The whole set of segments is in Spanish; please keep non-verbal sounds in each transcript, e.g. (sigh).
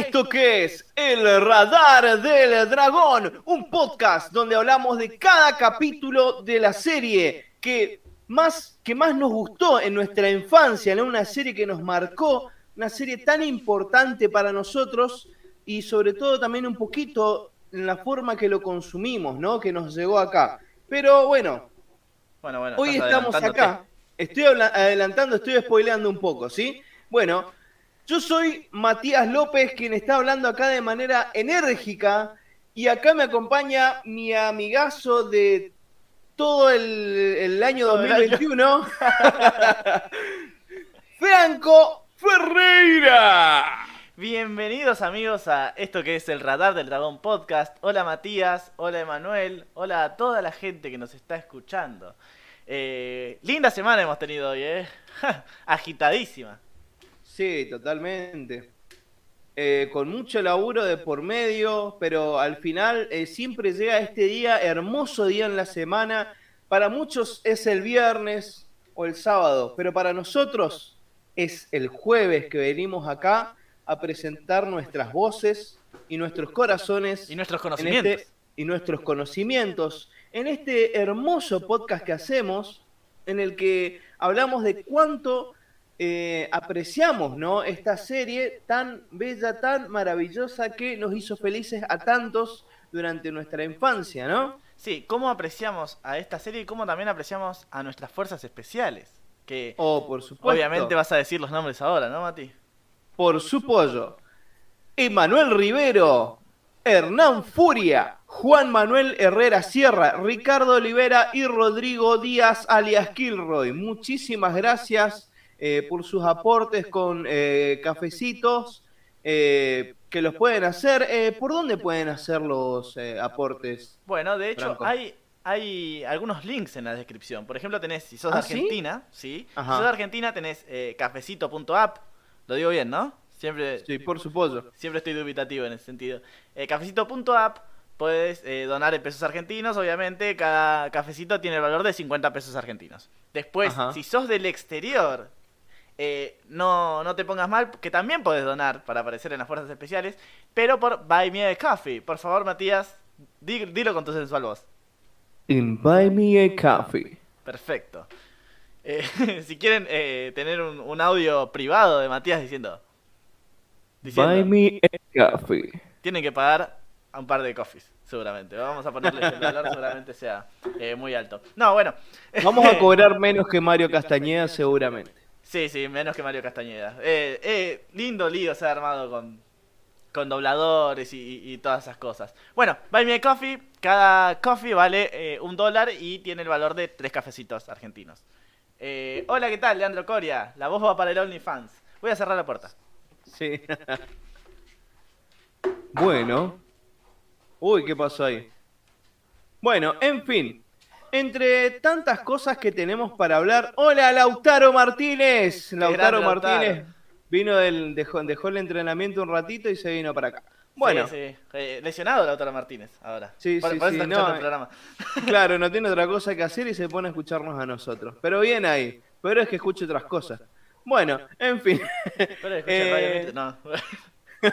esto que es El Radar del Dragón, un podcast donde hablamos de cada capítulo de la serie que más, que más nos gustó en nuestra infancia, ¿no? una serie que nos marcó, una serie tan importante para nosotros y sobre todo también un poquito en la forma que lo consumimos, ¿no? que nos llegó acá. Pero bueno, Bueno, bueno, hoy estamos acá. Estoy adelantando, estoy spoileando un poco, ¿sí? Bueno, yo soy Matías López, quien está hablando acá de manera enérgica, y acá me acompaña mi amigazo de todo el, año. 2021, (laughs) Franco Ferreira. Bienvenidos amigos a esto que es el Radar del Dragón Podcast. Hola Matías, hola Emanuel, hola a toda la gente que nos está escuchando. Eh, linda semana hemos tenido hoy, ¿eh? (laughs) Agitadísima. Sí, totalmente. Eh, con mucho laburo de por medio, pero al final eh, siempre llega este día, hermoso día en la semana. Para muchos es el viernes o el sábado, pero para nosotros es el jueves que venimos acá a presentar nuestras voces y nuestros corazones Y nuestros en conocimientos. este- y nuestros conocimientos en este hermoso podcast que hacemos, en el que hablamos de cuánto eh, apreciamos ¿no? esta serie tan bella, tan maravillosa que nos hizo felices a tantos durante nuestra infancia, ¿no? Sí, cómo apreciamos a esta serie y cómo también apreciamos a nuestras fuerzas especiales. Que Oh, por supuesto. obviamente vas a decir los nombres ahora, ¿no, Mati? por su pollo. Emanuel Rivero, Hernán Furia, Juan Manuel Herrera Sierra, Ricardo Olivera y Rodrigo Díaz alias Kilroy. Muchísimas gracias eh, por sus aportes con eh, cafecitos eh, que los pueden hacer. ¿Por dónde pueden hacer los aportes? Bueno, de hecho, Franco. hay, hay algunos links en la descripción. Por ejemplo, tenés, si sos de ¿Ah? Argentina, ¿sí? Si sos de Argentina, tenés cafecito.app. Lo digo bien, ¿no? Siempre, Sí, por su pollo. siempre estoy dubitativo en ese sentido. Cafecito.app, puedes eh, donar en pesos argentinos, obviamente. Cada cafecito tiene el valor de 50 pesos argentinos. Después, Ajá. si sos del exterior, eh, no, no te pongas mal, que también podés donar para aparecer en las fuerzas especiales, pero por Buy Me a Coffee. Por favor, Matías, di- dilo con tu sensual voz. In Buy Me a Coffee. Perfecto. Eh, (laughs) si quieren eh, tener un, un audio privado de Matías diciendo, diciendo Buy Me a Coffee. tienen que pagar a un par de coffees, seguramente. Vamos a ponerle el valor, (laughs) seguramente sea eh, muy alto. No, bueno. Vamos a (laughs) cobrar menos que Mario Castañeda seguramente. Sí, sí, menos que Mario Castañeda. Eh, eh, lindo lío se ha armado con, con dobladores y, y- todas esas cosas. Bueno, Buy Me a Coffee. Cada coffee vale eh, un dólar y tiene el valor de tres cafecitos argentinos. Eh, hola, ¿qué tal? Leandro Coria. La voz va para el OnlyFans. Voy a cerrar la puerta. Sí. (laughs) bueno. Uy, ¿qué pasó ahí? Bueno, en fin. Entre tantas cosas que tenemos para hablar. Hola, Lautaro Martínez. Lautaro. Martínez vino del, dejó, dejó el entrenamiento un ratito y se vino para acá. Bueno, Sí, sí. Eh, lesionado Lautaro Martínez ahora. Sí, por, sí, por eso sí, no, el eh. programa. (laughs) claro, no (laughs) tiene otra cosa que hacer y se pone a escucharnos a nosotros. Pero bien ahí. Pero es que escuche otras cosas. Bueno, en fin. Pero escucha Eh, Radio no. (laughs)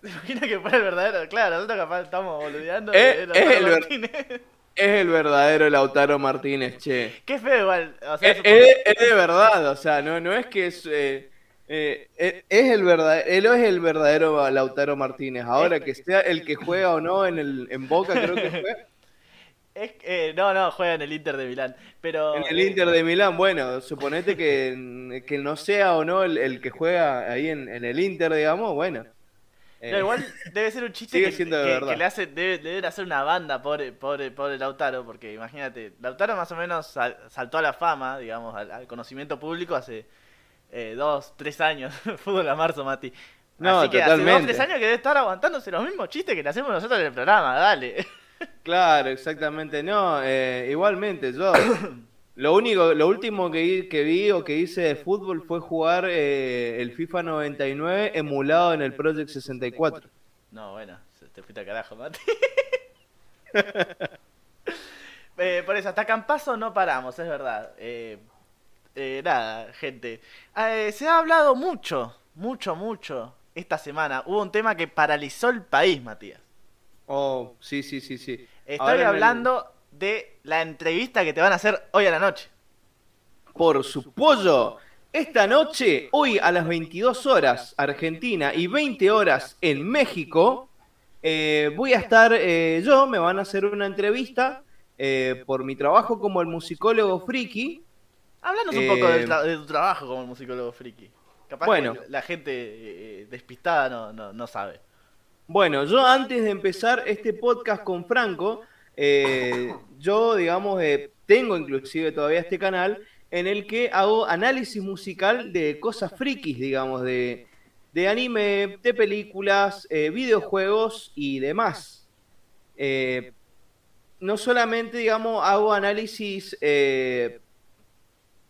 ¿Te imaginas que fuera el verdadero? Claro, nosotros capaz estamos boludeando. Eh, de Lautaro es el ver- Martínez. Es el verdadero Lautaro Martínez, che. Qué feo igual. O sea, Es, supongo- es- es de verdad, o sea, no, no es que es, eh, eh, es, el verdadero, él es el verdadero Lautaro Martínez. Ahora que sea el que juega o no en el en Boca, creo que juega. (laughs) es- eh, no, no, juega en el Inter de Milán. Pero. En el eh, Inter de Milán, bueno, suponete que, que no sea o no el, el que juega ahí en, en el Inter, digamos, bueno. Eh, No, igual debe ser un chiste que, le hace, debe, deben hacer una banda, pobre, pobre, pobre Lautaro, porque imagínate, Lautaro más o menos sal- saltó a la fama, digamos, al, al conocimiento público hace eh, dos, tres años, (laughs) fútbol a marzo, Mati. No, Así que hace dos, tres años que debe estar aguantándose los mismos chistes que le hacemos nosotros en el programa, dale. Claro, exactamente. No, eh, igualmente, yo (coughs) lo único, lo último que, vi- que vi o que hice de fútbol fue jugar eh, el FIFA 99 emulado en el Project 64. No, bueno, te fuiste a carajo, Mati. (laughs) Eh, por eso, hasta Campazo no paramos, es verdad. Eh, eh, nada, gente. Eh, se ha hablado mucho, mucho, mucho esta semana. Hubo un tema que paralizó el país, Matías. Oh, sí, sí, sí, sí. Estoy Ahora hablando de la entrevista que te van a hacer hoy a la noche. Por su pollo. Esta noche, hoy a las 22 horas, Argentina, y 20 horas en México, eh, voy a estar eh, yo, me van a hacer una entrevista eh, por mi trabajo como el musicólogo friki. Háblanos un poco tra- de tu trabajo como musicólogo friki. Capaz Bueno. que la gente despistada no, no, no sabe. Bueno, yo antes de empezar este podcast con Franco, yo, digamos, eh, tengo inclusive todavía este canal en el que hago análisis musical de cosas frikis, digamos, de, de anime, de películas, eh, videojuegos y demás. Eh, no solamente, digamos, hago análisis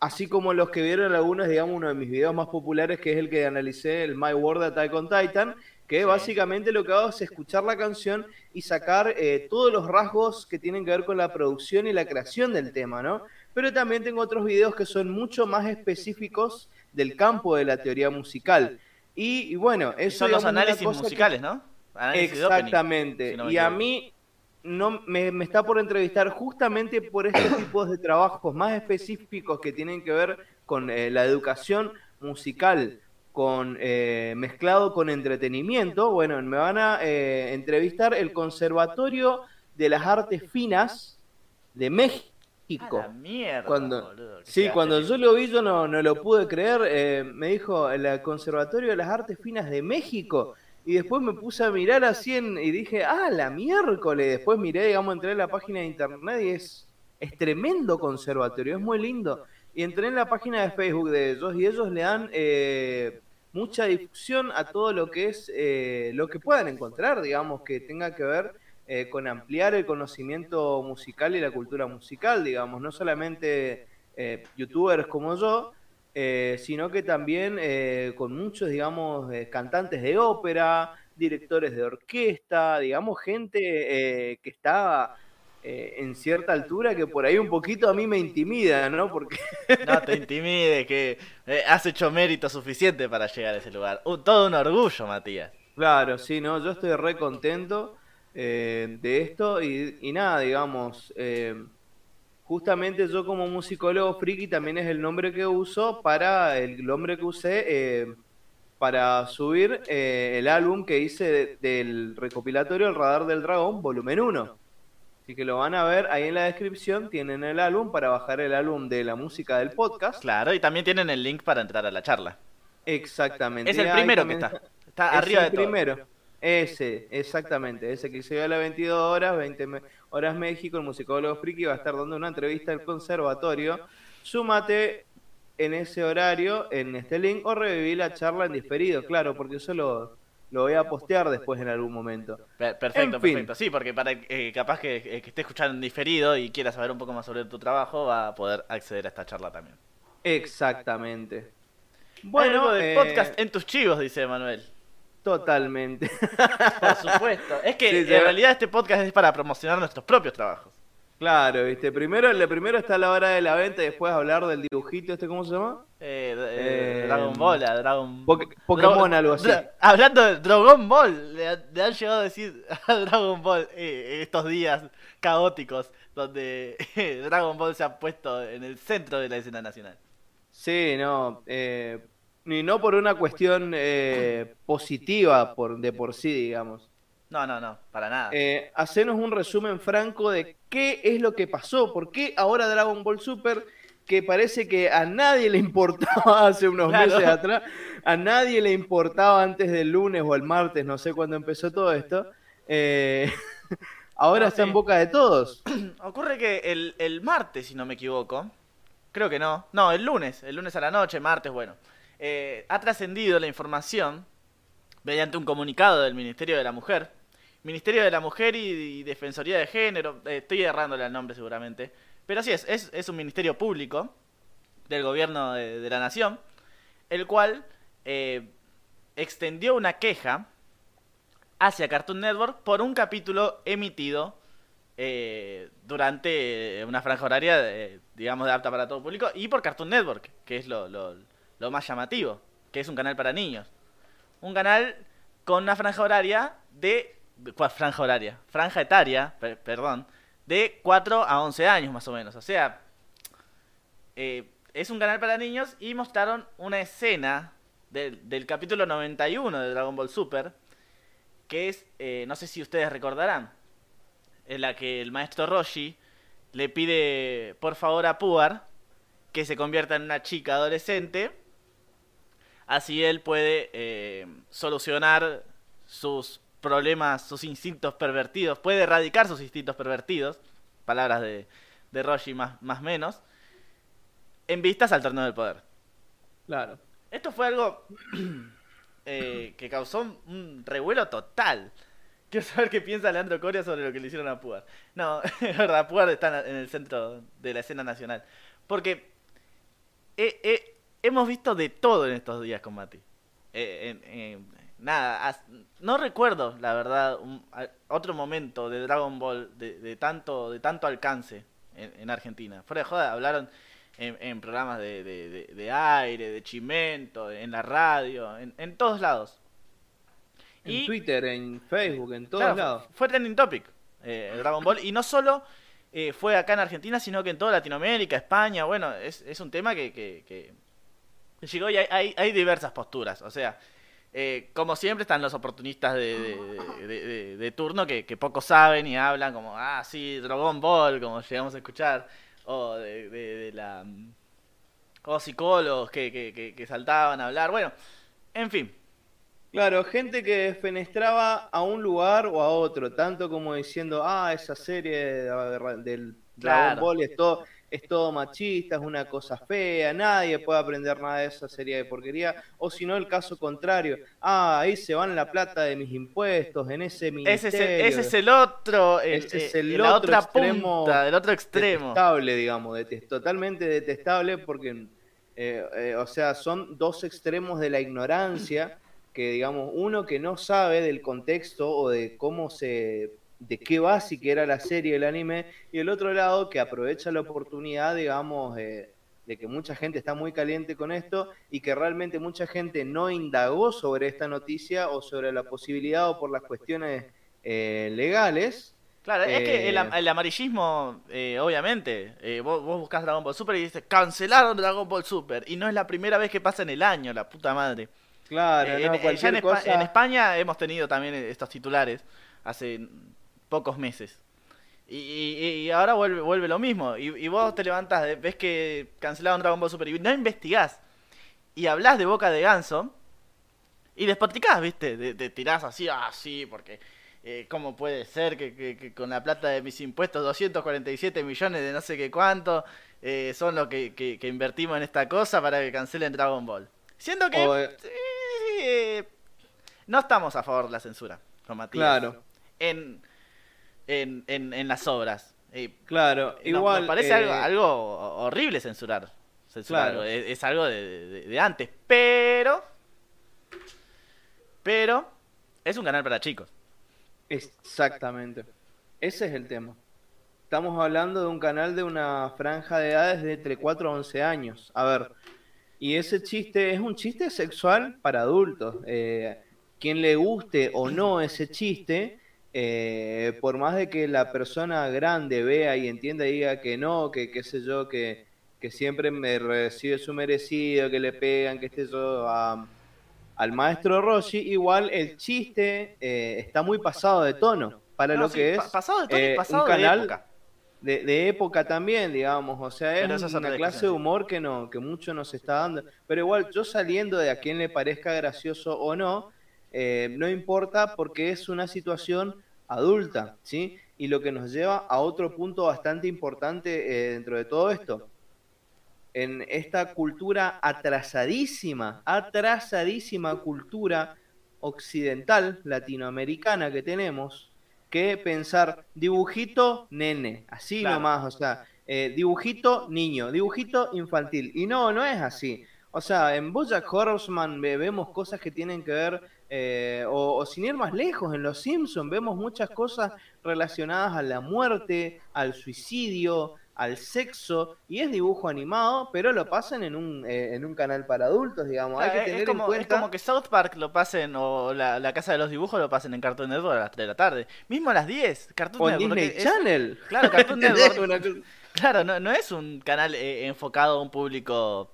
así como los que vieron algunos, digamos, uno de mis videos más populares, que es el que analicé, el My World Attack on Titan, que Sí. básicamente lo que hago es escuchar la canción y sacar eh, todos los rasgos que tienen que ver con la producción y la creación del tema, ¿no? Pero también tengo otros videos que son mucho más específicos del campo de la teoría musical. Y, y bueno, Y eso son los análisis que- musicales, ¿no? Análisis de opening, Exactamente. si no me y a mí no me, me está por entrevistar justamente por estos tipos de trabajos más específicos que tienen que ver con eh, la educación musical, con eh, mezclado con entretenimiento. Bueno, me van a eh, entrevistar el Conservatorio de las Artes Finas de México. A la mierda, Cuando- boludo, Sí, cuando yo lo vi, yo no, no lo pude creer. eh, me dijo el Conservatorio de las Artes Finas de México. Y después me puse a mirar así en- y dije, ah, la miércoles. Después miré, digamos, entré en la página de internet y es, es tremendo conservatorio, es muy lindo. Y entré en la página de Facebook de ellos y ellos le dan eh, mucha difusión a todo lo que es, eh, lo que puedan encontrar, digamos, que tenga que ver eh, con ampliar el conocimiento musical y la cultura musical, digamos, no solamente eh, youtubers como yo, eh, sino que también con muchos, digamos, cantantes de ópera, directores de orquesta, digamos, gente que está eh, en cierta altura que por ahí un poquito a mí me intimida, ¿no? Porque (laughs) No te intimides, que eh, has hecho mérito suficiente para llegar a ese lugar. Todo un orgullo, Matías. Claro, sí, no, yo estoy re contento eh, de esto y, y nada, digamos, eh, justamente yo como musicólogo friki también es el nombre que uso para el nombre que usé eh, para subir eh, el álbum que hice de- del recopilatorio El Radar del Dragón, volumen 1. Así que lo van a ver ahí en la descripción, tienen el álbum para bajar el álbum de la música del podcast. Claro, y también tienen el link para entrar a la charla. Exactamente. Es el primero que está. Está Es arriba el de todo. primero. Ese, exactamente. Ese que se ve a las 22 horas, 20 me- horas México, el musicólogo friki va a estar dando una entrevista al conservatorio. Súmate en ese horario, en este link, o reviví la charla en diferido, claro, porque eso lo, voy a postear después en algún momento. Per- Perfecto, En fin. perfecto. Sí, porque para eh, capaz que, eh, que esté escuchando en diferido y quiera saber un poco más sobre tu trabajo, va a poder acceder a esta charla también. Exactamente. Bueno, de eh, podcast en tus chivos, dice Manuel. totalmente. Por supuesto. Es que (laughs) Sí, en realidad este podcast es para promocionar nuestros propios trabajos. Claro, viste. Primero, primero está la hora de la venta y después hablar del dibujito, este, ¿cómo se llama? Eh, eh, Eh, Dragon Ball, a Dragon Poké- Pokémon, Dra- algo así. Dra- Hablando de Dragon Ball, le, han- le han llegado a decir a Dragon Ball eh, estos días caóticos donde Dragon Ball se ha puesto en el centro de la escena nacional. Sí, no, eh, ni no por una cuestión eh, positiva por, de por sí, digamos. No, no, no, para nada. Eh, hacenos un resumen franco de qué es lo que pasó, por qué ahora Dragon Ball Super, que parece que a nadie le importaba (laughs) hace unos Claro. meses atrás, a nadie le importaba antes del lunes o el martes, no sé cuándo empezó todo esto, eh, (laughs) ahora No, está sí. en boca de todos. (clears throat) Ocurre que el, el martes, si no me equivoco, creo que no, no, el lunes, el lunes a la noche, martes, bueno, eh, ha trascendido la información mediante un comunicado del Ministerio de la Mujer, Ministerio de la Mujer y, Defensoría de Género, eh, estoy errándole al nombre seguramente, pero así es, es, un ministerio público del gobierno de, la nación, el cual eh, extendió una queja hacia Cartoon Network por un capítulo emitido eh, durante una franja horaria, digamos, de apta para todo público, y por Cartoon Network, que es lo más llamativo, que es un canal para niños. Un canal con una franja horaria de... ¿Cuál franja horaria? Franja etaria, per- perdón, de 4 a 11 años más o menos. O sea, eh, es un canal para niños y mostraron una escena del, del capítulo 91 de Dragon Ball Super, que es, eh, no sé si ustedes recordarán, en la que el maestro Roshi le pide por favor a Puar que se convierta en una chica adolescente, así él puede eh, solucionar sus problemas, sus instintos pervertidos, puede erradicar sus instintos pervertidos, palabras de, de Roshi más, más menos, en vistas al torneo del poder. Claro. Esto fue algo (clears throat) eh, que causó un, revuelo total. Quiero saber qué piensa Leandro Coria sobre lo que le hicieron a Puar. No, (laughs) es verdad, Puar está en el centro de la escena nacional. Porque he- he- hemos visto de todo en estos días con Mati. Eh, nada, no recuerdo, la verdad, un- otro momento de Dragon Ball de, de tanto, de tanto alcance en, en Argentina. Fuera de joda, hablaron en, en programas de, de- aire, de chimento, en la radio, en, en todos lados. En Y- Twitter, en Facebook, en todos Claro, fue- lados. Fue trending topic eh, el Dragon Ball. Y no solo eh, fue acá en Argentina, sino que en toda Latinoamérica, España. Bueno, es, es un tema que, que- que llegó y hay, hay, hay diversas posturas. O sea, eh, como siempre están los oportunistas de, de- de- de- de turno que, que poco saben y hablan como, ah, sí, Dragon Ball, como llegamos a escuchar. O de, la... O psicólogos que, que, que, saltaban a hablar. Bueno, en fin. Claro, gente que fenestraba a un lugar o a otro, tanto como diciendo, ah, esa serie de- del Dragon Claro. Ball es todo, es todo machista, es una cosa fea, nadie puede aprender nada de esa serie de porquería, o si no, el caso contrario, ah, ahí se van la plata de mis impuestos, en ese Ese es, el, ministerio. ese es el otro, el, Ese es eh, el otro otra extremo punta, otro extremo. detestable, digamos, detest- totalmente detestable porque, eh, eh, o sea, son dos extremos de la ignorancia que, digamos, uno que no sabe del contexto o de cómo se, de qué va siquiera la serie, el anime, y el otro lado que aprovecha la oportunidad, digamos, eh, de que mucha gente está muy caliente con esto y que realmente mucha gente no indagó sobre esta noticia o sobre la posibilidad o por las cuestiones eh, legales. Claro, es que el, Eh, el amarillismo, eh, obviamente, vos, vos buscás Dragon Ball Super y dices, cancelaron Dragon Ball Super. Y no es la primera vez que pasa en el año, la puta madre. Claro, no, en, ya en, cosa. en España hemos tenido también estos titulares hace pocos meses. Y, y- y ahora vuelve, vuelve lo mismo. Y, y vos te levantás, ves que cancelaron Dragon Ball Super y no investigás. Y hablás de boca de ganso. Y despotricás, ¿viste? De, de tirás así, ah, sí, porque. eh, ¿Cómo puede ser que, que- que con la plata de mis impuestos, 247 millones de no sé qué cuánto, eh, son lo que, invertimos en esta cosa para que cancelen Dragon Ball? Siendo que. O, sí, eh, no estamos a favor de la censura, con Matías. Claro, En, en, en, en las obras. Eh, claro. nos- Igual. nos parece eh, algo, algo horrible censurar. censurar Claro. Es, es algo de, de- de antes. Pero. Pero. Es un canal para chicos. Exactamente. Ese es el tema. Estamos hablando de un canal de una franja de edades de entre 4 a 11 años. A ver, y ese chiste es un chiste sexual para adultos. Eh, quien le guste o no ese chiste, eh, por más de que la persona grande vea y entienda y diga que no, que qué sé yo, que, que siempre me recibe su merecido, que le pegan, que esté yo a- al maestro Roshi, igual el chiste eh, está muy pasado de tono para No, lo sí, que es pasado de tono y eh, pasado un de canal época. de, de época también, digamos, o sea, es una clase de humor que no, que mucho nos está dando, pero igual yo saliendo de a quien le parezca gracioso o no, eh, no importa porque es una situación adulta, ¿sí? Y lo que nos lleva a otro punto bastante importante eh, dentro de todo esto. En esta cultura atrasadísima, atrasadísima cultura occidental, latinoamericana que tenemos, que pensar dibujito nene, así Claro. nomás, o sea, eh, dibujito niño, dibujito infantil. Y no, no es así. O sea, en Bojack Horseman ve- vemos cosas que tienen que ver eh, o, sin ir más lejos, en Los Simpsons vemos muchas cosas relacionadas a la muerte, al suicidio, al sexo, y es dibujo animado, pero lo pasan en un, eh, en un canal para adultos, digamos. Hay que tener es, como, en cuenta... es como que South Park lo pasen, o la, Casa de los Dibujos lo pasen en Cartoon Network a las 3 de la tarde. Mismo a las 10, Cartoon o Network. Disney Channel. Claro, Cartoon (laughs) Network. claro, no, no es un canal eh, enfocado a un público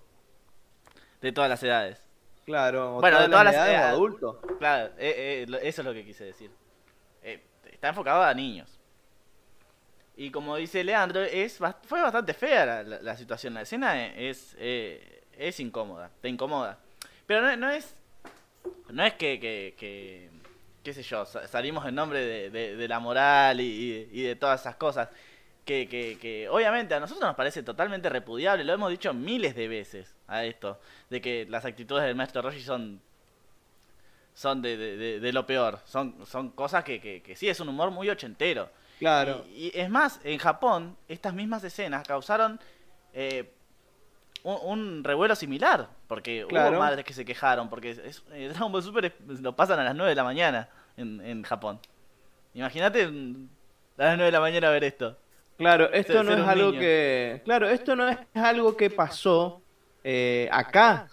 de todas las edades. Claro, bueno, de todas las edades, adultos. Claro, eso es lo que quise decir. está enfocado a niños. Y como dice Leandro, es fue bastante fea la, situación. La escena es, eh, es incómoda, te incomoda. Pero no, no es no es que, que, qué sé yo, salimos en nombre de, de, la moral y, y, de todas esas cosas. Que, que, que, obviamente a nosotros nos parece totalmente repudiable, lo hemos dicho miles de veces a esto, de que las actitudes del maestro Roshi son son de, de, de, lo peor, son, son cosas que, que, que sí, es un humor muy ochentero. Claro. Y, es más, en Japón, estas mismas escenas causaron eh, un, revuelo similar. Porque hubo madres que se quejaron. Porque es, eh, Dragon Ball Super lo pasan a las 9 de la mañana en, en Japón. Imagínate mm, a las 9 de la mañana ver esto. Claro, esto no es algo que. Claro, esto no es algo que pasó eh, acá.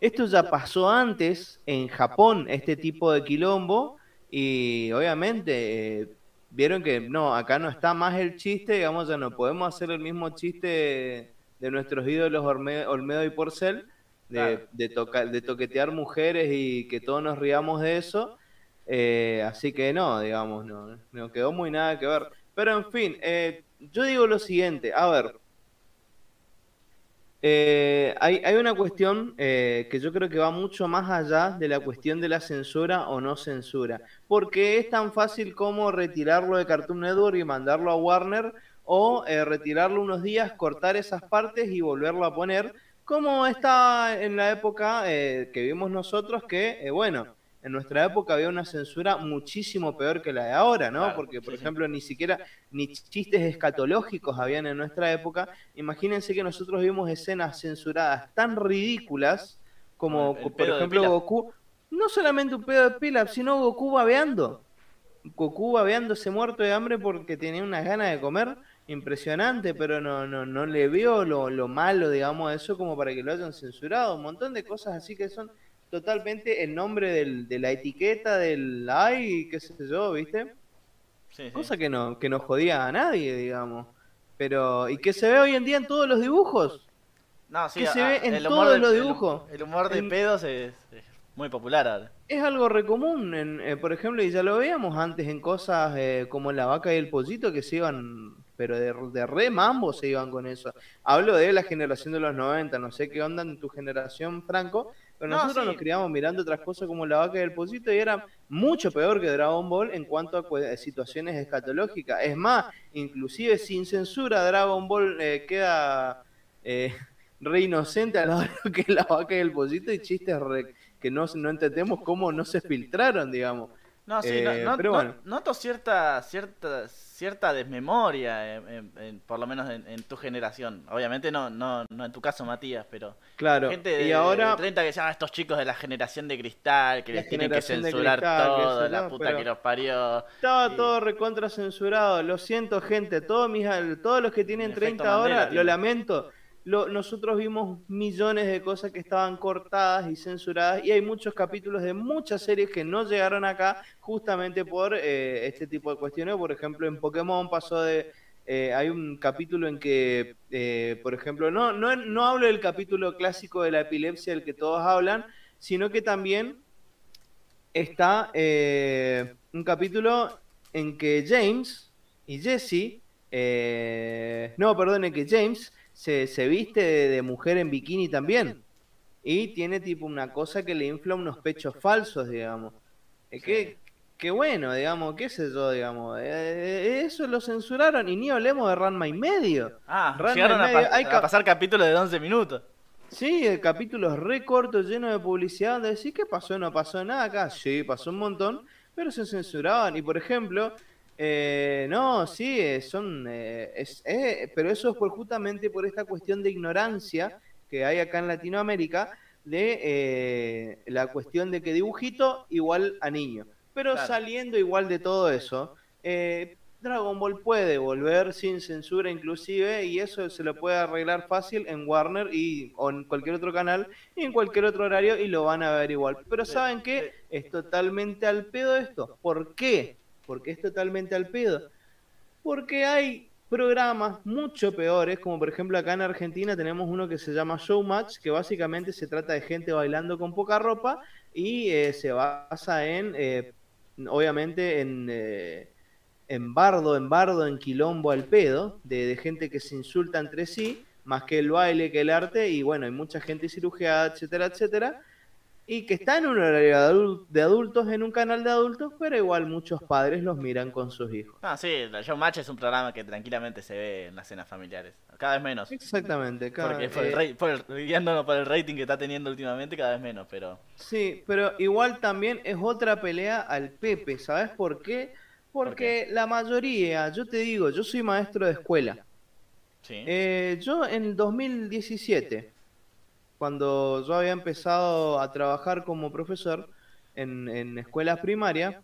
Esto ya pasó antes en Japón, este tipo de quilombo. Y obviamente vieron que no, acá no está más el chiste, digamos, ya no podemos hacer el mismo chiste de nuestros ídolos Olmedo y Porcel, de, de, de toquetear mujeres y que todos nos riamos de eso. Eh, así que no, digamos, no, no quedó muy nada que ver. Pero en fin, eh, yo digo lo siguiente, a ver, eh, hay, hay, una cuestión eh, que yo creo que va mucho más allá de la cuestión de la censura o no censura, porque es tan fácil como retirarlo de Cartoon Network y mandarlo a Warner o eh, retirarlo unos días, cortar esas partes y volverlo a poner, como está en la época que vimos nosotros, que bueno, en nuestra época había una censura muchísimo peor que la de ahora, ¿no? Porque, por ejemplo, ni siquiera ni chistes escatológicos habían en nuestra época. Imagínense que nosotros vimos escenas censuradas tan ridículas como, por ejemplo, Goku. No solamente un pedo de pila, sino Goku babeando. Goku babeándose muerto de hambre porque tenía unas ganas de comer impresionante, pero no, no, no le veo lo, lo malo, digamos, a eso como para que lo hayan censurado. Un montón de cosas así que son totalmente el nombre del, de la etiqueta del ay, qué sé yo, ¿viste? Cosa que no, que no jodía a nadie, digamos. Pero, ¿y que se ve hoy en día en todos los dibujos? No, sí, que se ve en todos los dibujos. El, humor de pedos es, muy popular ahora. Es algo recomún, en, eh, por ejemplo, y ya lo veíamos antes en cosas eh, como la vaca y el pollito que se iban, pero de, de re mambo se iban con eso. Hablo de la generación de los 90, no sé qué onda en tu generación, Franco, pero nosotros nos criamos mirando otras cosas como la vaca y el pocito y era mucho peor que Dragon Ball en cuanto a situaciones escatológicas. Es más, inclusive sin censura Dragon Ball eh, queda eh, (laughs) re inocente a hora que la vaca y el pocito y chistes que no, no entendemos cómo no se filtraron, digamos. No, sí, eh, no, pero bueno. noto cierta, cierta, cierta desmemoria, por lo menos en, tu generación. Obviamente no, no, no en tu caso, Matías, pero claro. gente de, y ahora, 30 que se llaman estos chicos de la generación de cristal, que les tienen que censurar todo, la puta que los parió. Estaba todo recontra censurado, lo siento gente, todos, mis, todos los que tienen 30 ahora, lo lamento nosotros vimos millones de cosas que estaban cortadas y censuradas y hay muchos capítulos de muchas series que no llegaron acá justamente por eh, este tipo de cuestiones. Por ejemplo, en Pokémon pasó de... Eh, hay un capítulo en que, eh, por ejemplo, no, no, no hablo del capítulo clásico de la epilepsia del que todos hablan, sino que también está un capítulo en que James y Jesse, no, perdón, en que James se, se viste de, mujer en bikini también. Y tiene tipo una cosa que le infla unos pechos falsos, digamos. Eh, qué, qué bueno, digamos, qué sé yo, digamos. Eh, eh, eso lo censuraron y ni hablemos de Ranma y medio. Ah, llegaron a, hay a, pasar capítulos de 11 minutos. Sí, capítulos re cortos, llenos de publicidad, donde decís, ¿qué pasó? No pasó nada acá. Sí, pasó un montón, pero se censuraban. Y por ejemplo, eh, no, sí, eh, son, eh, es, pero eso es por, justamente por esta cuestión de ignorancia que hay acá en Latinoamérica, de eh, la cuestión de que dibujito igual a niño. Pero Claro. saliendo igual de todo eso, eh, Dragon Ball puede volver sin censura inclusive y eso se lo puede arreglar fácil en Warner y o en cualquier otro canal y en cualquier otro horario y lo van a ver igual. Pero ¿saben qué? Es totalmente al pedo esto. ¿Por qué? Porque es totalmente al pedo. Porque hay programas mucho peores, como por ejemplo acá en Argentina tenemos uno que se llama Showmatch, que básicamente se trata de gente bailando con poca ropa y eh, se basa en, eh, obviamente, en, eh, en bardo, en bardo, en quilombo al pedo, de, de gente que se insulta entre sí, más que el baile, que el arte, y bueno, hay mucha gente cirugiada, etcétera, etcétera, y que está en un horario de adul- de adultos, en un canal de adultos, pero igual muchos padres los miran con sus hijos. No, sí, la Showmatch es un programa que tranquilamente se ve en las cenas familiares. Cada vez menos. Exactamente, cada- Porque por el, eh, el- por el rating que está teniendo últimamente, cada vez menos, pero... Sí, pero igual también es otra pelea al Pepe, ¿sabes por qué? Porque la mayoría, yo te digo, yo soy maestro de escuela. Sí. Eh, yo en 2017, cuando yo había empezado a trabajar como profesor en, en escuelas primarias,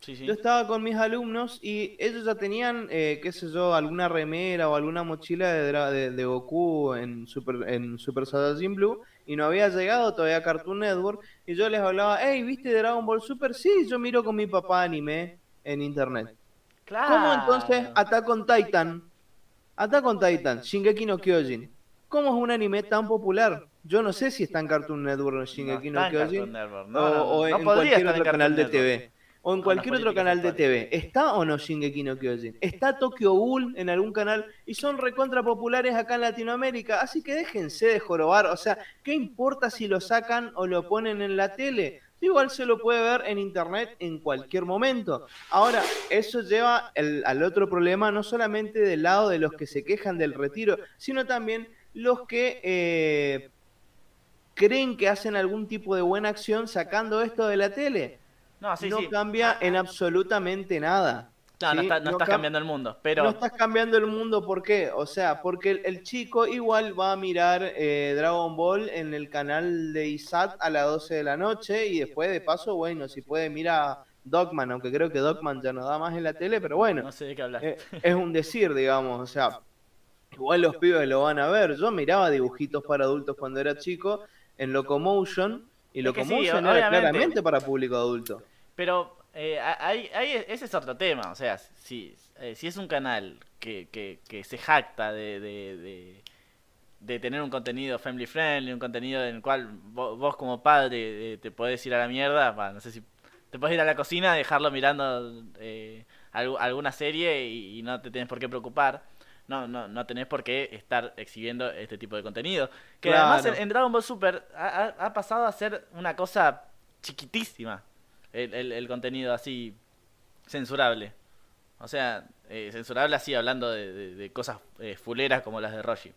sí, sí. yo estaba con mis alumnos y ellos ya tenían, eh, qué sé yo, alguna remera o alguna mochila de, de, de Goku en Super, en Super Saiyajin Blue y no había llegado todavía Cartoon Network y yo les hablaba, hey, ¿viste Dragon Ball Super? Sí, yo miro con mi papá anime en internet. Claro. ¿Cómo entonces Attack on Titan? Attack on Titan, Shingeki no Kyojin. ¿Cómo es un anime tan popular? Yo no sé si está en Cartoon Network o No no, Kyojin o, no, no, o no en cualquier en otro canal de Network. TV. O en No, cualquier las otro políticas canal de actuales. TV. ¿Está o no Shingeki no Kyojin? ¿Está Tokyo Ghoul en algún canal? Y son recontra populares acá en Latinoamérica. Así que déjense de jorobar. O sea, ¿qué importa si lo sacan o lo ponen en la tele? Igual se lo puede ver en internet en cualquier momento. Ahora, eso lleva el- al otro problema, no solamente del lado de los que se quejan del retiro, sino también los que eh, creen que hacen algún tipo de buena acción sacando esto de la tele No, sí, no sí. cambia en absolutamente nada. No, no, está- no estás cam- cambiando el mundo, pero... No estás cambiando el mundo, ¿por qué? O sea, porque el, el chico igual va a mirar eh, Dragon Ball en el canal de ISAT a las 12 de la noche y después de paso, bueno, si puede mira Dogman, aunque creo que Dogman ya no da más en la tele, pero bueno, No sé de qué hablar. eh, es un decir, digamos, o sea, igual los pibes lo van a ver. Yo miraba dibujitos para adultos cuando era chico en Locomotion y Es que sí, Locomotion era obviamente. claramente para público adulto. Pero eh, ahí, ahí ese es otro tema, o sea, si, eh, si es un canal que, que, que se jacta de, de, de, de tener un contenido family friendly, un contenido en el cual vos, vos como padre eh, te podés ir a la mierda, va, no sé si te podés ir a la cocina, dejarlo mirando eh, algu- alguna serie y, y no te tenés por qué preocupar. No, no, no tenés por qué estar exhibiendo este tipo de contenido. Que Claro. además en, en Dragon Ball Super ha, ha- ha pasado a ser una cosa chiquitísima el, el- el contenido así censurable. O sea, eh, censurable así hablando de, de- de cosas eh, fuleras como las de Roshi.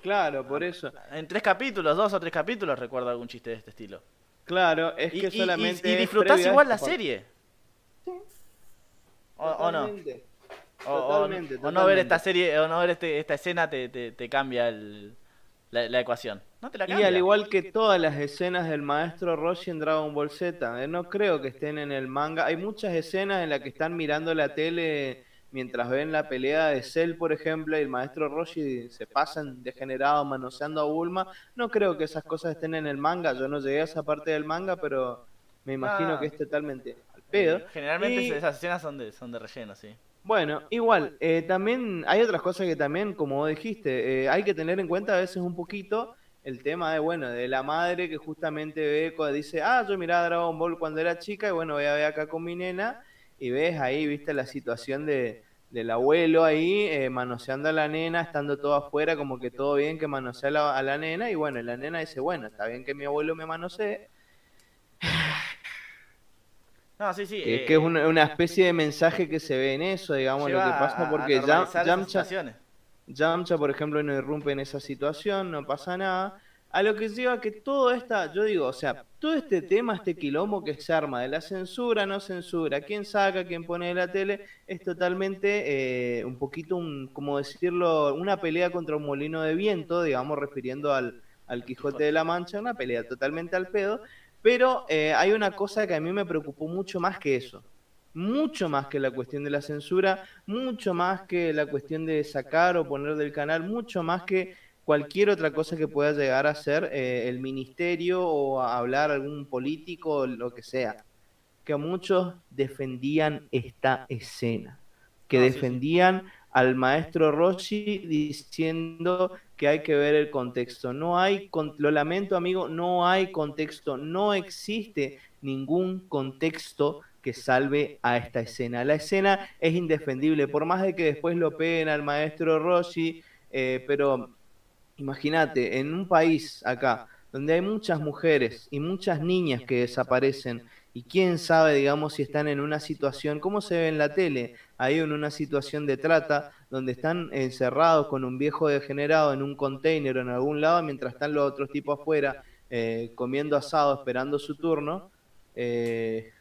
Claro, por eso. En tres capítulos, dos o tres capítulos recuerdo algún chiste de este estilo. Claro, es Y, que y- y- solamente. y disfrutás igual la esta parte. serie. O, o no. Totalmente. O, o- Totalmente, no ver esta serie, o no ver este, esta escena te, te, te cambia el- la, la ecuación. No te la Y al igual que todas las escenas del maestro Roshi en Dragon Ball Z, eh, no creo que estén en el manga. Hay muchas escenas en las que están mirando la tele mientras ven la pelea de Cell, por ejemplo, y el maestro Roshi se pasan degenerado manoseando a Bulma. No creo que esas cosas estén en el manga. Yo no llegué a esa parte del manga, pero me imagino Ah. que es totalmente al pedo. Eh, Generalmente Y- esas escenas son de, son de relleno, sí. Bueno, igual, eh, también hay otras cosas que también, como dijiste, eh, hay que tener en cuenta a veces un poquito el tema de, bueno, de la madre que justamente ve, cuando dice, ah, yo miraba Dragon Ball cuando era chica y bueno, voy a ver acá con mi nena y ves ahí, viste, la situación de, del abuelo ahí eh, manoseando a la nena, estando todo afuera, como que todo bien que manosea a la, a la nena y bueno, la nena dice, bueno, está bien que mi abuelo me manosee, No, sí, sí. que, eh, que es una, una especie de mensaje que se ve en eso, digamos, lo que pasa, porque Yam-. Yamcha, por ejemplo, no irrumpe en esa situación, no pasa nada. A lo que lleva que todo esta, yo digo, o sea, todo este tema, este quilombo que se arma de la censura, no censura, quién saca, quién pone de la tele, es totalmente eh, un poquito, un, como decirlo, una pelea contra un molino de viento, digamos, refiriendo al, al Quijote de la Mancha, una pelea totalmente al pedo, pero eh, hay una cosa que a mí me preocupó mucho más que eso, mucho más que la cuestión de la censura, mucho más que la cuestión de sacar o poner del canal, mucho más que cualquier otra cosa que pueda llegar a ser eh, el ministerio o a hablar algún político o lo que sea. Que muchos defendían esta escena, que Ah, defendían al maestro Rossi diciendo que hay que ver el contexto. No hay, lo lamento amigo, no hay contexto, no existe ningún contexto que salve a esta escena. La escena es indefendible, por más de que después lo peguen al maestro Rossi, eh, pero imagínate, en un país acá, donde hay muchas mujeres y muchas niñas que desaparecen, y quién sabe, digamos, si están en una situación, ¿cómo se ve en la tele? Ahí en una situación de trata, donde están encerrados con un viejo degenerado en un container en algún lado, mientras están los otros tipos afuera eh, comiendo asado, esperando su turno. eh,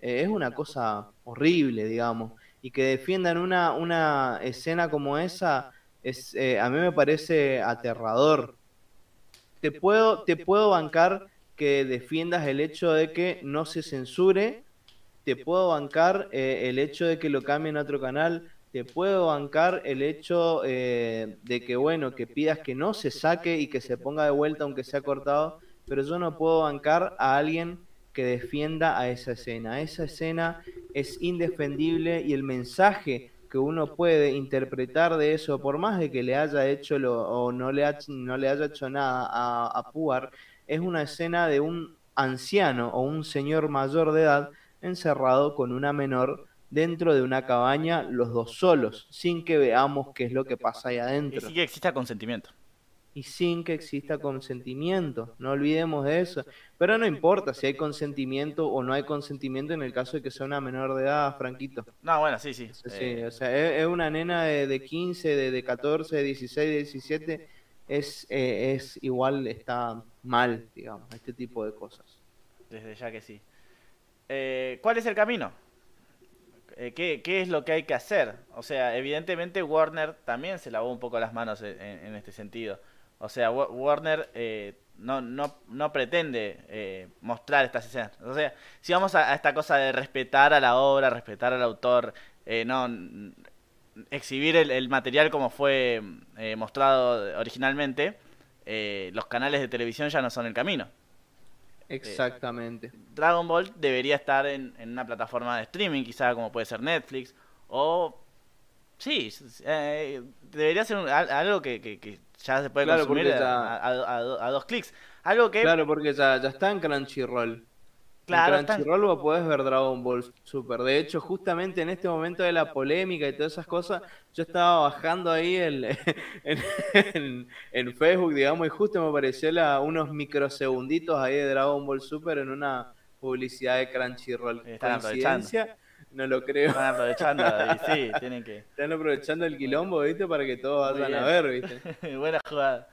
es una cosa horrible, digamos. Y que defiendan una, una escena como esa, es, eh, a mí me parece aterrador. Te puedo, te puedo bancar que defiendas el hecho de que no se censure, te puedo bancar el hecho de que lo cambien a otro canal, te puedo bancar el hecho eh, de que, bueno, que pidas que no se saque y que se ponga de vuelta aunque sea cortado, pero yo no puedo bancar a alguien que defienda a esa escena. Esa escena es indefendible y el mensaje que uno puede interpretar de eso, por más de que le haya hecho lo, o no le, haya hecho nada a, a Puar, es una escena de un anciano o un señor mayor de edad encerrado con una menor dentro de una cabaña, los dos solos, sin que veamos qué es lo que pasa ahí Y adentro sí que exista consentimiento. y sin que exista consentimiento. No olvidemos de eso. Pero no importa si hay consentimiento o no hay consentimiento en el caso de que sea una menor de edad, Franquito. No, bueno, sí, sí. Sí, eh, o sea, es, es una nena de, de 15, de, de 14, de 16, de 17, es, eh, es igual, está mal, digamos, este tipo de cosas. desde ya que sí. Eh, ¿Cuál es el camino? Eh, ¿qué, qué es lo que hay que hacer? O sea, evidentemente Warner también se lavó un poco las manos en, en- este sentido. O sea, Wa- Warner eh, no, no, no pretende eh, mostrar estas escenas. O sea, si vamos a, esta cosa de respetar a la obra, respetar al autor, eh, no exhibir el, el material como fue eh, mostrado originalmente, eh, los canales de televisión ya no son el camino. Exactamente. Dragon Ball debería estar en, en una plataforma de streaming, quizá como puede ser Netflix, o... Sí, eh, debería ser un- al- algo que, que- que ya se puede Claro, consumir a, ya- a- a- a dos clics. Algo que... Claro, porque ya, ya está en Crunchyroll. Claro, en Crunchyroll vos podés ver Dragon Ball Super. De hecho, justamente en este momento de la polémica y todas esas cosas, yo estaba bajando ahí el, (laughs) en, en- en Facebook, digamos, y justo me apareció la, unos microsegunditos ahí de Dragon Ball Super en una publicidad de Crunchyroll. Están ¿Coincidencia? No lo creo. Están aprovechando y (laughs) sí, tienen que... Están aprovechando el quilombo, ¿viste? Para que todos vayan a ver, ¿viste? (laughs) Buena jugada.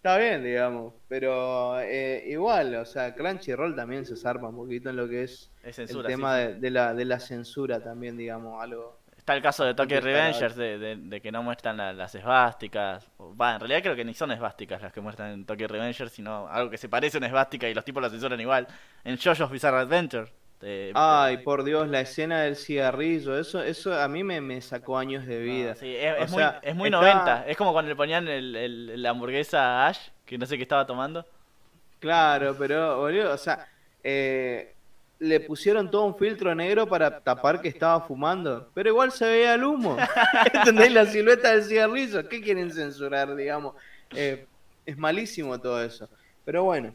Está bien, digamos, pero eh, igual, o sea, Crunchyroll también se zarpa un poquito en lo que es Es el censura. tema sí. de, de la, de la censura también, digamos, algo. Está el caso de Tokyo Revengers, de, de- de que no muestran la- las esvásticas. Va, en realidad creo que ni son esvásticas las que muestran en Tokyo Revengers, sino algo que se parece a una esvástica y los tipos lo censuran igual. En JoJo's Bizarre Adventure. De- Ay, por Dios, la escena del cigarrillo, eso, eso a mí me, me sacó años de vida. Sí, es, muy, es muy está- 90. Es como cuando le ponían el, el- la hamburguesa a Ash, que no sé qué estaba tomando. Claro, pero, boludo, o sea, eh, le pusieron todo un filtro negro para tapar que estaba fumando, pero igual se veía el humo. (laughs) ¿Entendés? La silueta del cigarrillo, ¿qué quieren censurar, digamos? Eh, es malísimo todo eso. Pero bueno,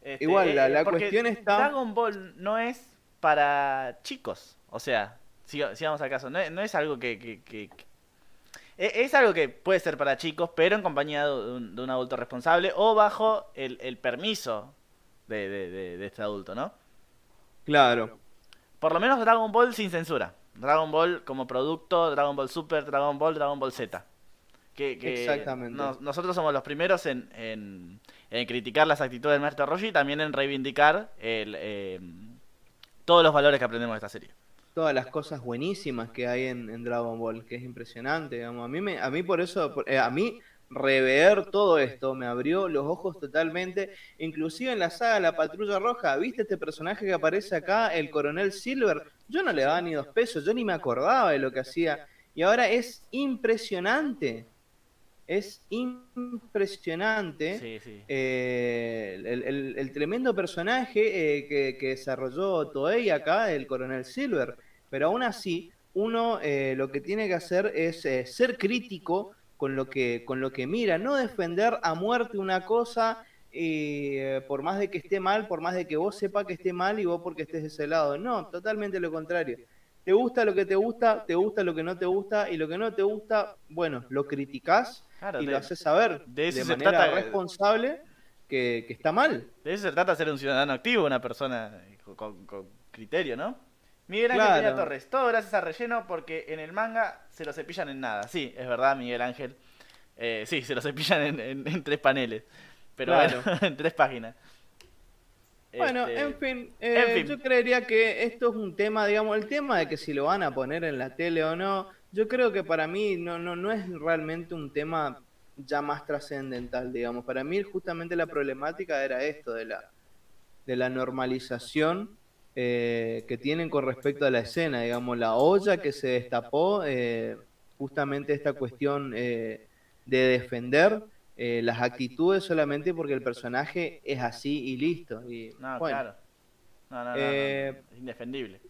Este, Igual, la- la porque cuestión está- Dragon Ball no es para chicos. O sea, si, si vamos al caso, no, es- no es algo que, que- que- que- e- Es algo que puede ser para chicos, pero en compañía de un, de un adulto responsable o bajo el, el permiso de, de- de- de este adulto, ¿no? claro. Por lo menos Dragon Ball sin censura. Dragon Ball como producto, Dragon Ball Super, Dragon Ball, Dragon Ball Z. Que, que Exactamente. nos- nosotros somos los primeros en, en- en criticar las actitudes del maestro Roshi y también en reivindicar el, eh, todos los valores que aprendemos de esta serie. todas las cosas buenísimas que hay en, Dragon Ball, que es impresionante, digamos. A mí me, a mí por eso, eh, a mí rever todo esto, me abrió los ojos totalmente, inclusive en la saga La Patrulla Roja, ¿viste este personaje que aparece acá, el coronel Silver? Yo no le daba ni dos pesos, yo ni me acordaba de lo que hacía, y ahora es impresionante, es impresionante eh, el, tremendo personaje eh, que, desarrolló Toei acá, el coronel Silver, pero aún así uno eh, lo que tiene que hacer es ser crítico con lo que, con lo que mira, no defender a muerte una cosa eh, por más de que esté mal, por más de que vos sepa que esté mal y vos porque estés de ese lado. No, totalmente lo contrario. Te gusta lo que te gusta, te gusta lo que no te gusta y lo que no te gusta, bueno, lo criticás y lo haces saber de, manera responsable que, está mal. De eso se trata ser un ciudadano activo, una persona con, criterio, ¿no? Miguel Ángel Torres, todo gracias a relleno porque en el manga se lo cepillan en nada. Sí, es verdad, Miguel Ángel. Eh, sí, se lo cepillan en, tres paneles. Pero bueno, (laughs) en tres páginas. Bueno, este, eh, en, fin, yo creería que esto es un tema, digamos, el tema de que si lo van a poner en la tele o no, yo creo que para mí no, no, no es realmente un tema ya más trascendental, digamos. Para mí justamente la problemática era esto de la, de la normalización eh, que tienen con respecto a la escena, digamos, la olla que se destapó, eh, justamente esta cuestión eh, de defender las actitudes solamente porque el personaje es así y listo. Y, no, claro. No, no, no, es indefendible.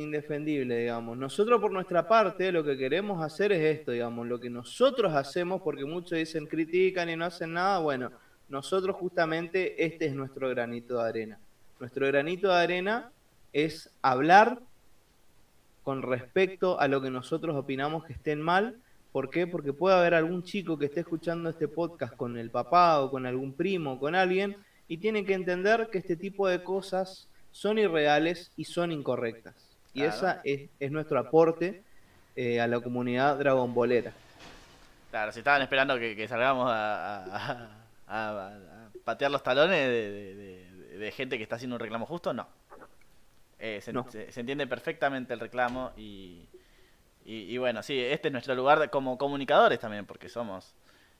Indefendible, digamos. Nosotros por nuestra parte lo que queremos hacer es esto, digamos, lo que nosotros hacemos, porque muchos dicen critican y no hacen nada, bueno, nosotros justamente este es nuestro granito de arena. Nuestro granito de arena es hablar con respecto a lo que nosotros opinamos que estén mal. ¿Por qué? Porque puede haber algún chico que esté escuchando este podcast con el papá o con algún primo o con alguien y tiene que entender que este tipo de cosas son irreales y son incorrectas. Y esa es, nuestro aporte eh, a la comunidad Dragon Bolera. Claro, si estaban esperando que, salgamos a, patear los talones de gente que está haciendo un reclamo justo, no. Eh, se, entiende perfectamente el reclamo y, y, bueno, sí, este es nuestro lugar como comunicadores también, porque somos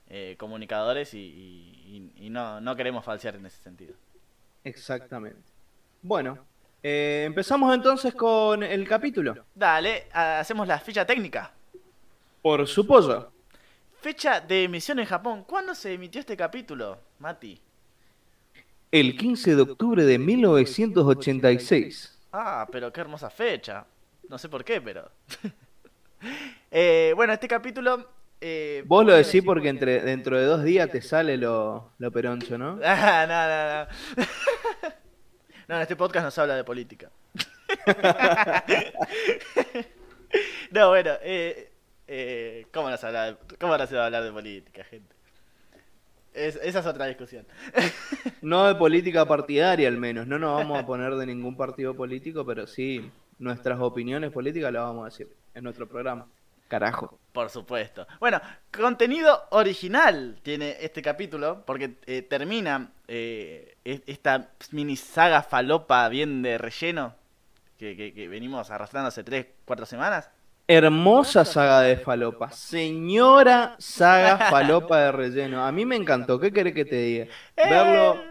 eh, comunicadores y, no, no, queremos falsear en ese sentido. Exactamente. Bueno, eh, empezamos entonces con el capítulo. Dale, hacemos la ficha técnica. Por supuesto. Fecha de emisión en Japón. ¿Cuándo se emitió este capítulo, Mati? El 15 de octubre de 1986. Ah, pero qué hermosa fecha. No sé por qué, pero. (laughs) Eh, bueno, este capítulo. Eh, Vos lo decís porque entre, dentro de dos días te sale lo, lo peroncho, ¿no? (laughs) Ah, no, no, no. No, en este podcast no se habla de política. (laughs) no, bueno, eh, eh, ¿cómo, no se habla de, ¿cómo va a hablar de política, gente? esa es otra discusión. (laughs) no de política partidaria al menos, no nos vamos a poner de ningún partido político, pero sí nuestras opiniones políticas las vamos a decir en nuestro programa. Carajo. Por supuesto. Bueno, contenido original tiene este capítulo, porque eh, termina eh, esta mini saga falopa bien de relleno que, que venimos arrastrando hace 3, 4 semanas Hermosa saga de falopa. Señora saga (laughs) falopa de relleno. A mí me encantó. ¿Qué querés que te diga? Verlo.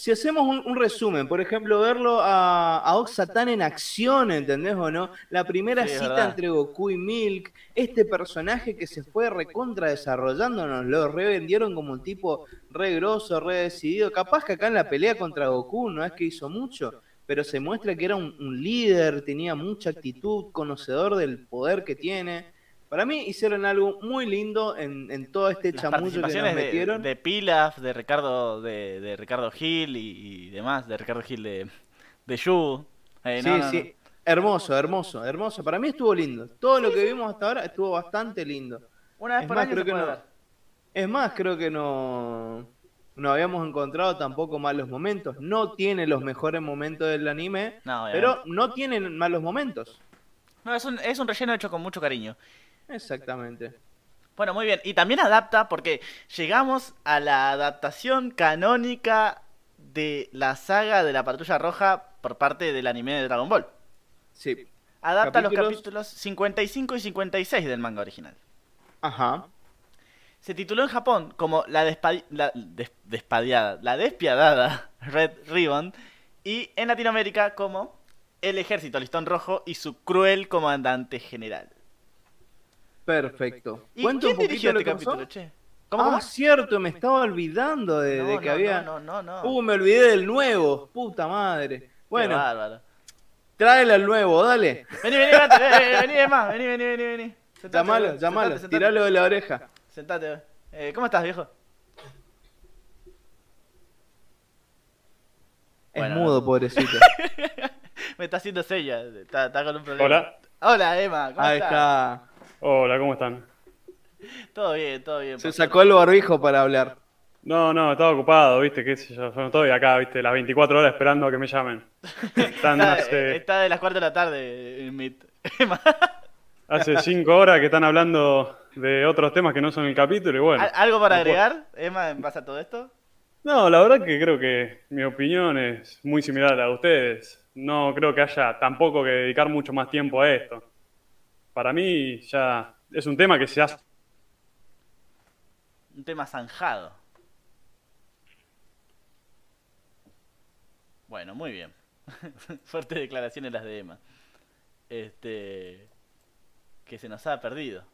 Si hacemos un, resumen, por ejemplo, verlo a, a en acción, ¿entendés o no? La primera cita entre Goku y Milk, este personaje que se fue recontra desarrollándonos, lo revendieron como un tipo re grosso, re decidido. Capaz que acá en la pelea contra Goku no es que hizo mucho, pero se muestra que era un, líder, tenía mucha actitud, conocedor del poder que tiene. Para mí hicieron algo muy lindo en, todo este chamullo que nos metieron. De, de Pilaf, de Ricardo, de, Ricardo Gil y, demás, de Ricardo Gil de, de Yu. Eh, sí, sí. Hermoso, hermoso, hermoso. Para mí estuvo lindo. Todo lo que vimos hasta ahora estuvo bastante lindo. Una vez por año creo que no, Es más, creo que no no habíamos encontrado tampoco malos momentos. No tiene los mejores momentos del anime, pero no tiene malos momentos. No, es un, es un relleno hecho con mucho cariño. Exactamente. Bueno, muy bien. Y también adapta porque llegamos a la adaptación canónica de la saga de la Patrulla Roja por parte del anime de Dragon Ball. Sí. Adapta los capítulos 55 y 56 del manga original. Ajá. se tituló en Japón como La, despa- la des- despadiada, la despiadada Red Ribbon y en Latinoamérica como El Ejército Listón Rojo y su cruel comandante general. Perfecto. ¿Y Cuenta quién un dirigió poquito este lo que pasó. capítulo, che? ¿Cómo, ah, cómo? cierto, me estaba olvidando de, que no, había. No, no, no. no. Uh, me olvidé del nuevo. Puta madre. Bueno, bárbaro. tráele al nuevo, dale. Vení, vení, vení, vení, vení, Emma, vení, vení, vení, vení. Sentate, Llamalo, llamalo, sentate. tiralo de la oreja. Sentate. Eh, ¿Cómo estás, viejo? Es Bueno, mudo, pobrecito. (laughs) Me está haciendo sella. Está, está con un problema. Hola. Hola, Emma. ¿Cómo Ahí estás? está. Hola, ¿cómo están? Todo bien, todo bien. Se sacó el barbijo para hablar. No, no, estaba ocupado, viste, qué sé yo, yo no estoy acá, viste, las 24 horas esperando a que me llamen. Están Está, hace, está de las 4 de la tarde en Meet. Emma, hace 5 horas que están hablando de otros temas que no son el capítulo y bueno. ¿al- ¿Algo para agregar, Emma, en base a todo esto? No, la verdad que creo que mi opinión es muy similar a la de ustedes. No creo que haya tampoco que dedicar mucho más tiempo a esto. Para mí ya es un tema que se hace Un tema zanjado. Bueno, muy bien. (laughs) Fuertes declaraciones las de Emma. Este. Que se nos ha perdido.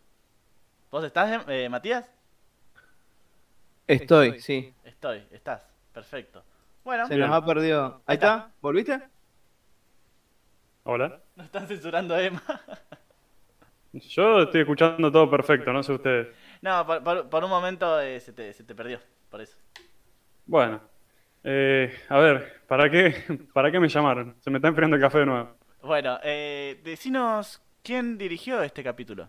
¿Vos estás, eh, Matías? Estoy, sí. Estoy, estás. Perfecto. Bueno, Se nos ha perdido. Ahí está. ¿Volviste? Hola. (laughs) no están censurando a Emma. Yo estoy escuchando todo perfecto, no sé ustedes. No, por, por- por un momento eh, se, te, se te perdió. Por eso. Bueno, eh, a ver, ¿para qué, (laughs) ¿para qué me llamaron? Se me está enfriando el café de nuevo. Bueno, eh, decinos quién dirigió este capítulo.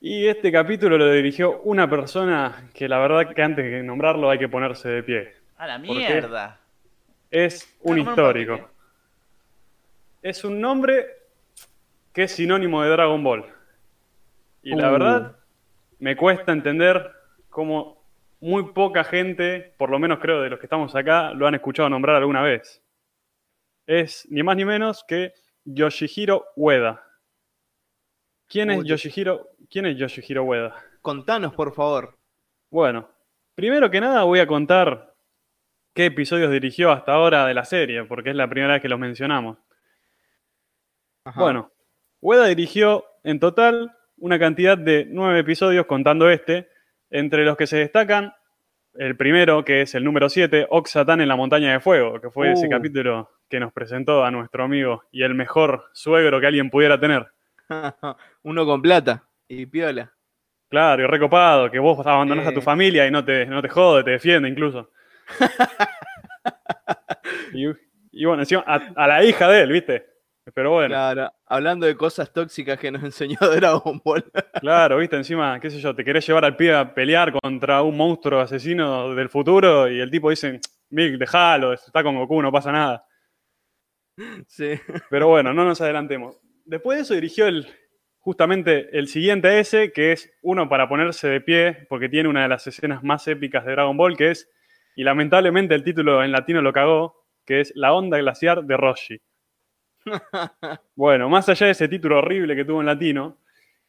Y este capítulo lo dirigió una persona que la verdad que antes de nombrarlo hay que ponerse de pie. A la mierda. Es un histórico. Es un nombre que es sinónimo de Dragon Ball. Y la Uh. verdad, me cuesta entender cómo muy poca gente, por lo menos creo de los que estamos acá, lo han escuchado nombrar alguna vez. Es ni más ni menos que Yoshihiro Ueda. ¿Quién es Uy. Yoshihiro, ¿quién es Yoshihiro Ueda? Contanos, por favor. Bueno, primero que nada voy a contar qué episodios dirigió hasta ahora de la serie, porque es la primera vez que los mencionamos. Ajá. Bueno, Ueda dirigió en total una cantidad de nueve episodios contando este, entre los que se destacan el primero, que es el número 7, Oxatán en la montaña de fuego, que fue ese Uh. capítulo que nos presentó a nuestro amigo y el mejor suegro que alguien pudiera tener. (laughs) Uno con plata y piola. Claro, y recopado, que vos abandonás a tu Eh. familia y no te, no te jode, te defiende incluso. (laughs) y, y bueno, encima a, a la hija de él, ¿viste? Pero bueno, Claro, hablando de cosas tóxicas que nos (laughs) enseñó Dragon Ball. claro, ¿viste? Encima, qué sé yo, te querés llevar al pie a pelear contra un monstruo asesino del futuro y el tipo dice, Mick, déjalo, está con Goku, no pasa nada. sí. Pero bueno, no nos adelantemos. Después de eso dirigió el, justamente el siguiente ese, que es uno para ponerse de pie, porque tiene una de las escenas más épicas de Dragon Ball, que es, y lamentablemente el título en latino lo cagó, que es La onda glaciar de Roshi. (laughs) Bueno, más allá de ese título horrible que tuvo en latino,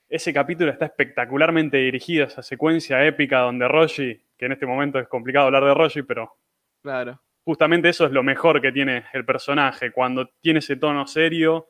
ese capítulo está espectacularmente dirigido, esa secuencia épica donde Roshi, que en este momento es complicado hablar de Roshi, pero Claro. justamente eso es lo mejor que tiene el personaje, cuando tiene ese tono serio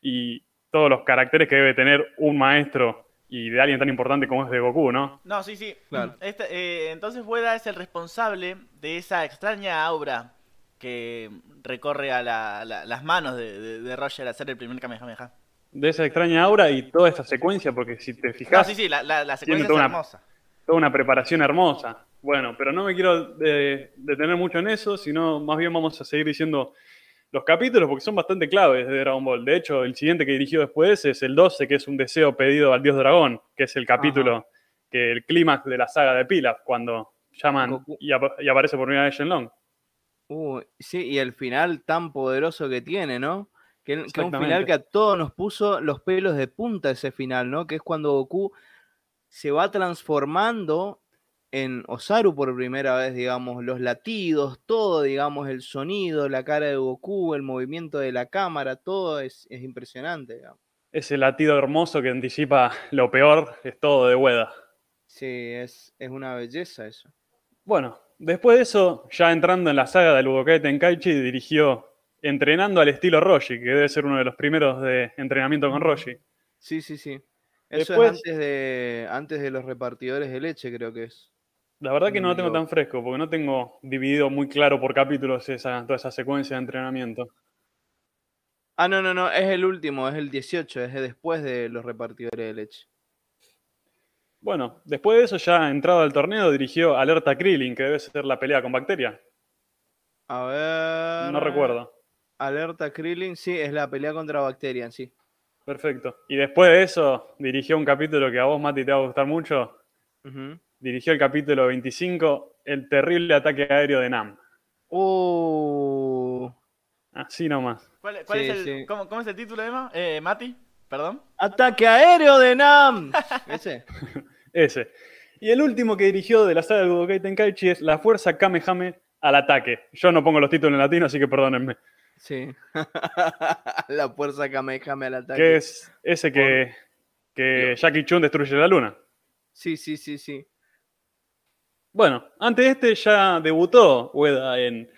y todos los caracteres que debe tener un maestro y de alguien tan importante como es de Goku, ¿no? No, sí, sí. Claro. Este, eh, entonces Ueda es el responsable de esa extraña aura que recorre a la- la- las manos de, de, de Roger hacer el primer Kamehameha. De esa extraña aura y toda esta secuencia, porque si te No, fijas, sí, sí, la, la, secuencia es una- hermosa. toda una preparación hermosa. Bueno, pero no me quiero eh, detener mucho en eso, sino más bien vamos a seguir diciendo los capítulos porque son bastante claves de Dragon Ball. De hecho, el siguiente que dirigió después es el 12, que es un deseo pedido al dios dragón, que es el capítulo, que el clímax de la saga de Pilaf, cuando llaman y, ap- y aparece por primera vez Shenlong. Uh, sí, y el final tan poderoso que tiene, ¿no? Que, que un final que a todos nos puso los pelos de punta ese final, ¿no? Que es cuando Goku se va transformando en Osaru por primera vez, digamos, los latidos, todo, digamos, el sonido, la cara de Goku, el movimiento de la cámara, todo es, es impresionante, digamos. Ese latido hermoso que anticipa lo peor es todo de Ueda. Sí, es, es una belleza eso. Bueno, después de eso, ya entrando en la saga del Budokai Tenkaichi, dirigió Entrenando al estilo Roshi, que debe ser uno de los primeros de entrenamiento con Roshi. Sí, sí, sí. Eso Después- es antes de, antes de los repartidores de leche, creo que es. La verdad que No lo tengo tan fresco, porque no tengo dividido muy claro por capítulos esa, toda esa secuencia de entrenamiento. Ah, no, no, no, es el último, es el 18, es de después de los repartidores de leche. Bueno, después de eso, ya entrado al torneo, dirigió Alerta Krillin, que debe ser la pelea con Bacteria. A ver. No recuerdo. Alerta Krillin, sí, es la pelea contra Bacterian, sí. Perfecto. Y después de eso, dirigió un capítulo que a vos, Mati, te va a gustar mucho. Dirigió el capítulo 25, El terrible ataque aéreo de Nam. Uh, Así nomás. ¿Cuál, cuál Sí, es el, sí. cómo, cómo es el título, Emma? Eh, Mati, perdón. ataque aéreo de Nam. (laughs) Ese. Ese. Y el último que dirigió de la saga de Budokai Tenkaichi es La Fuerza Kamehame al ataque. Yo no pongo los títulos en latino, así que perdónenme. Sí. (laughs) la fuerza Kamehame al ataque. Que es ese que, que Jackie Chun destruye la luna. Sí, sí, sí, sí. Bueno, antes de este ya debutó Ueda en,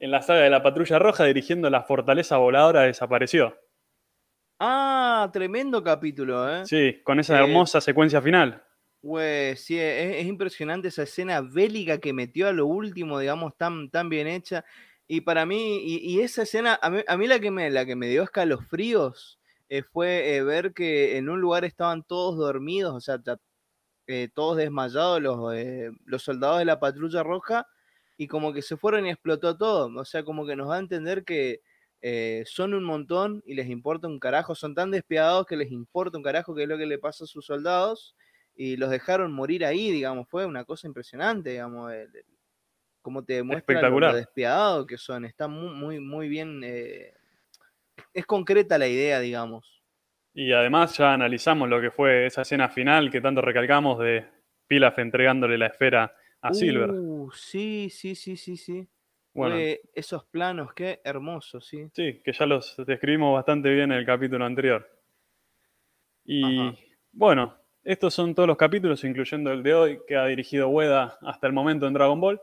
en la saga de la Patrulla Roja dirigiendo La Fortaleza Voladora Desapareció. Ah, tremendo capítulo, ¿eh? Sí, con esa Eh, hermosa secuencia final. Güey, sí, es, es impresionante esa escena bélica que metió a lo último, digamos, tan, tan bien hecha. Y para mí, y, y esa escena, a mí, a mí la, que me, la que me dio escalofríos eh, fue eh, ver que en un lugar estaban todos dormidos, o sea, todos desmayados los, los soldados de la patrulla roja, y como que se fueron y explotó todo. O sea, como que nos da a entender que eh, son un montón y les importa un carajo, son tan despiadados que les importa un carajo qué es lo que le pasa a sus soldados y los dejaron morir ahí, digamos, fue una cosa impresionante, digamos, el- el- cómo te muestra lo- despiadados que son, está muy, muy, muy bien, eh, es concreta la idea, digamos. Y además ya analizamos lo que fue esa escena final que tanto recalcamos de Pilaf entregándole la esfera a Silver. Uh, sí, sí, sí, sí, sí. Bueno, esos planos, qué hermoso, sí. sí, que ya los describimos bastante bien en el capítulo anterior. Y Ajá. bueno, estos son todos los capítulos, incluyendo el de hoy, que ha dirigido Ueda hasta el momento en Dragon Ball.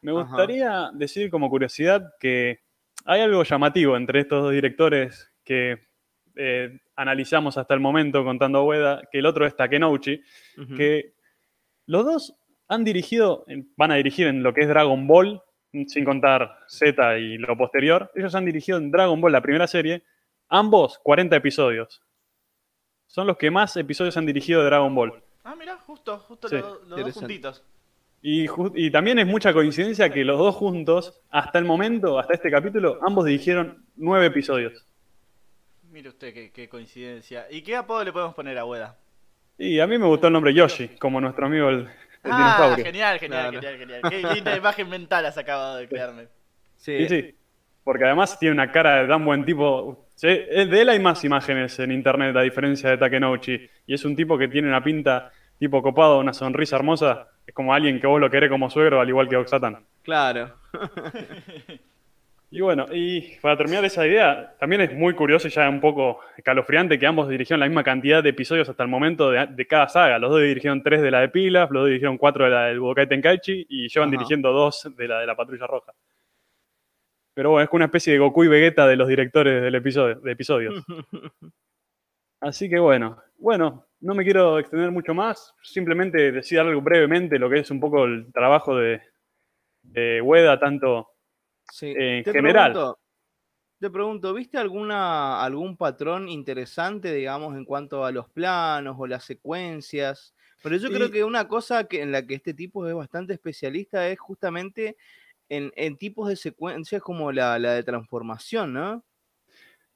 Me Ajá. gustaría decir como curiosidad que hay algo llamativo entre estos dos directores que eh, analizamos hasta el momento contando a Ueda, que el otro es Takenouchi, que los dos han dirigido, van a dirigir en lo que es Dragon Ball, sin contar Z y lo posterior. Ellos han dirigido en Dragon Ball, la primera serie, ambos 40 episodios. Son los que más episodios han dirigido de Dragon Ball. Ah, mira, justo, justo Sí, los, los dos juntitos. Y, ju- y también es mucha coincidencia que los dos juntos, hasta el momento, hasta este capítulo, ambos dirigieron nueve episodios. Mire usted qué, qué coincidencia. ¿Y qué apodo le podemos poner a Ueda? Y a mí me gustó el nombre Yoshi, como nuestro amigo el, el Ah, dinosaurio. genial, genial, Claro. genial, genial. Qué linda imagen mental has acabado de crearme. Sí, Sí, sí. Porque además tiene una cara de tan buen tipo. De él hay más imágenes en internet, a diferencia de Takenouchi. Y es un tipo que tiene una pinta tipo copado, una sonrisa hermosa. Es como alguien que vos lo querés como suegro, al igual que Oxatan. claro. (laughs) Y bueno, y para terminar esa idea, también es muy curioso y ya un poco escalofriante que ambos dirigieron la misma cantidad de episodios hasta el momento de, de cada saga. Los dos dirigieron tres de la de Pilaf, los dos dirigieron cuatro de la del Budokai Tenkaichi y llevan Ajá. dirigiendo dos de la de la Patrulla Roja. Pero bueno, es como una especie de Goku y Vegeta de los directores del episodio, de episodios. (laughs) Así que bueno, bueno, no me quiero extender mucho más, simplemente decir algo brevemente lo que es un poco el trabajo de, de Ueda, tanto Sí. En Te general. pregunto- te pregunto, ¿viste alguna, algún patrón interesante, digamos, en cuanto a los planos o las secuencias? Pero yo creo que una cosa que, en la que este tipo es bastante especialista es justamente en, en tipos de secuencias como la, la de transformación, ¿no?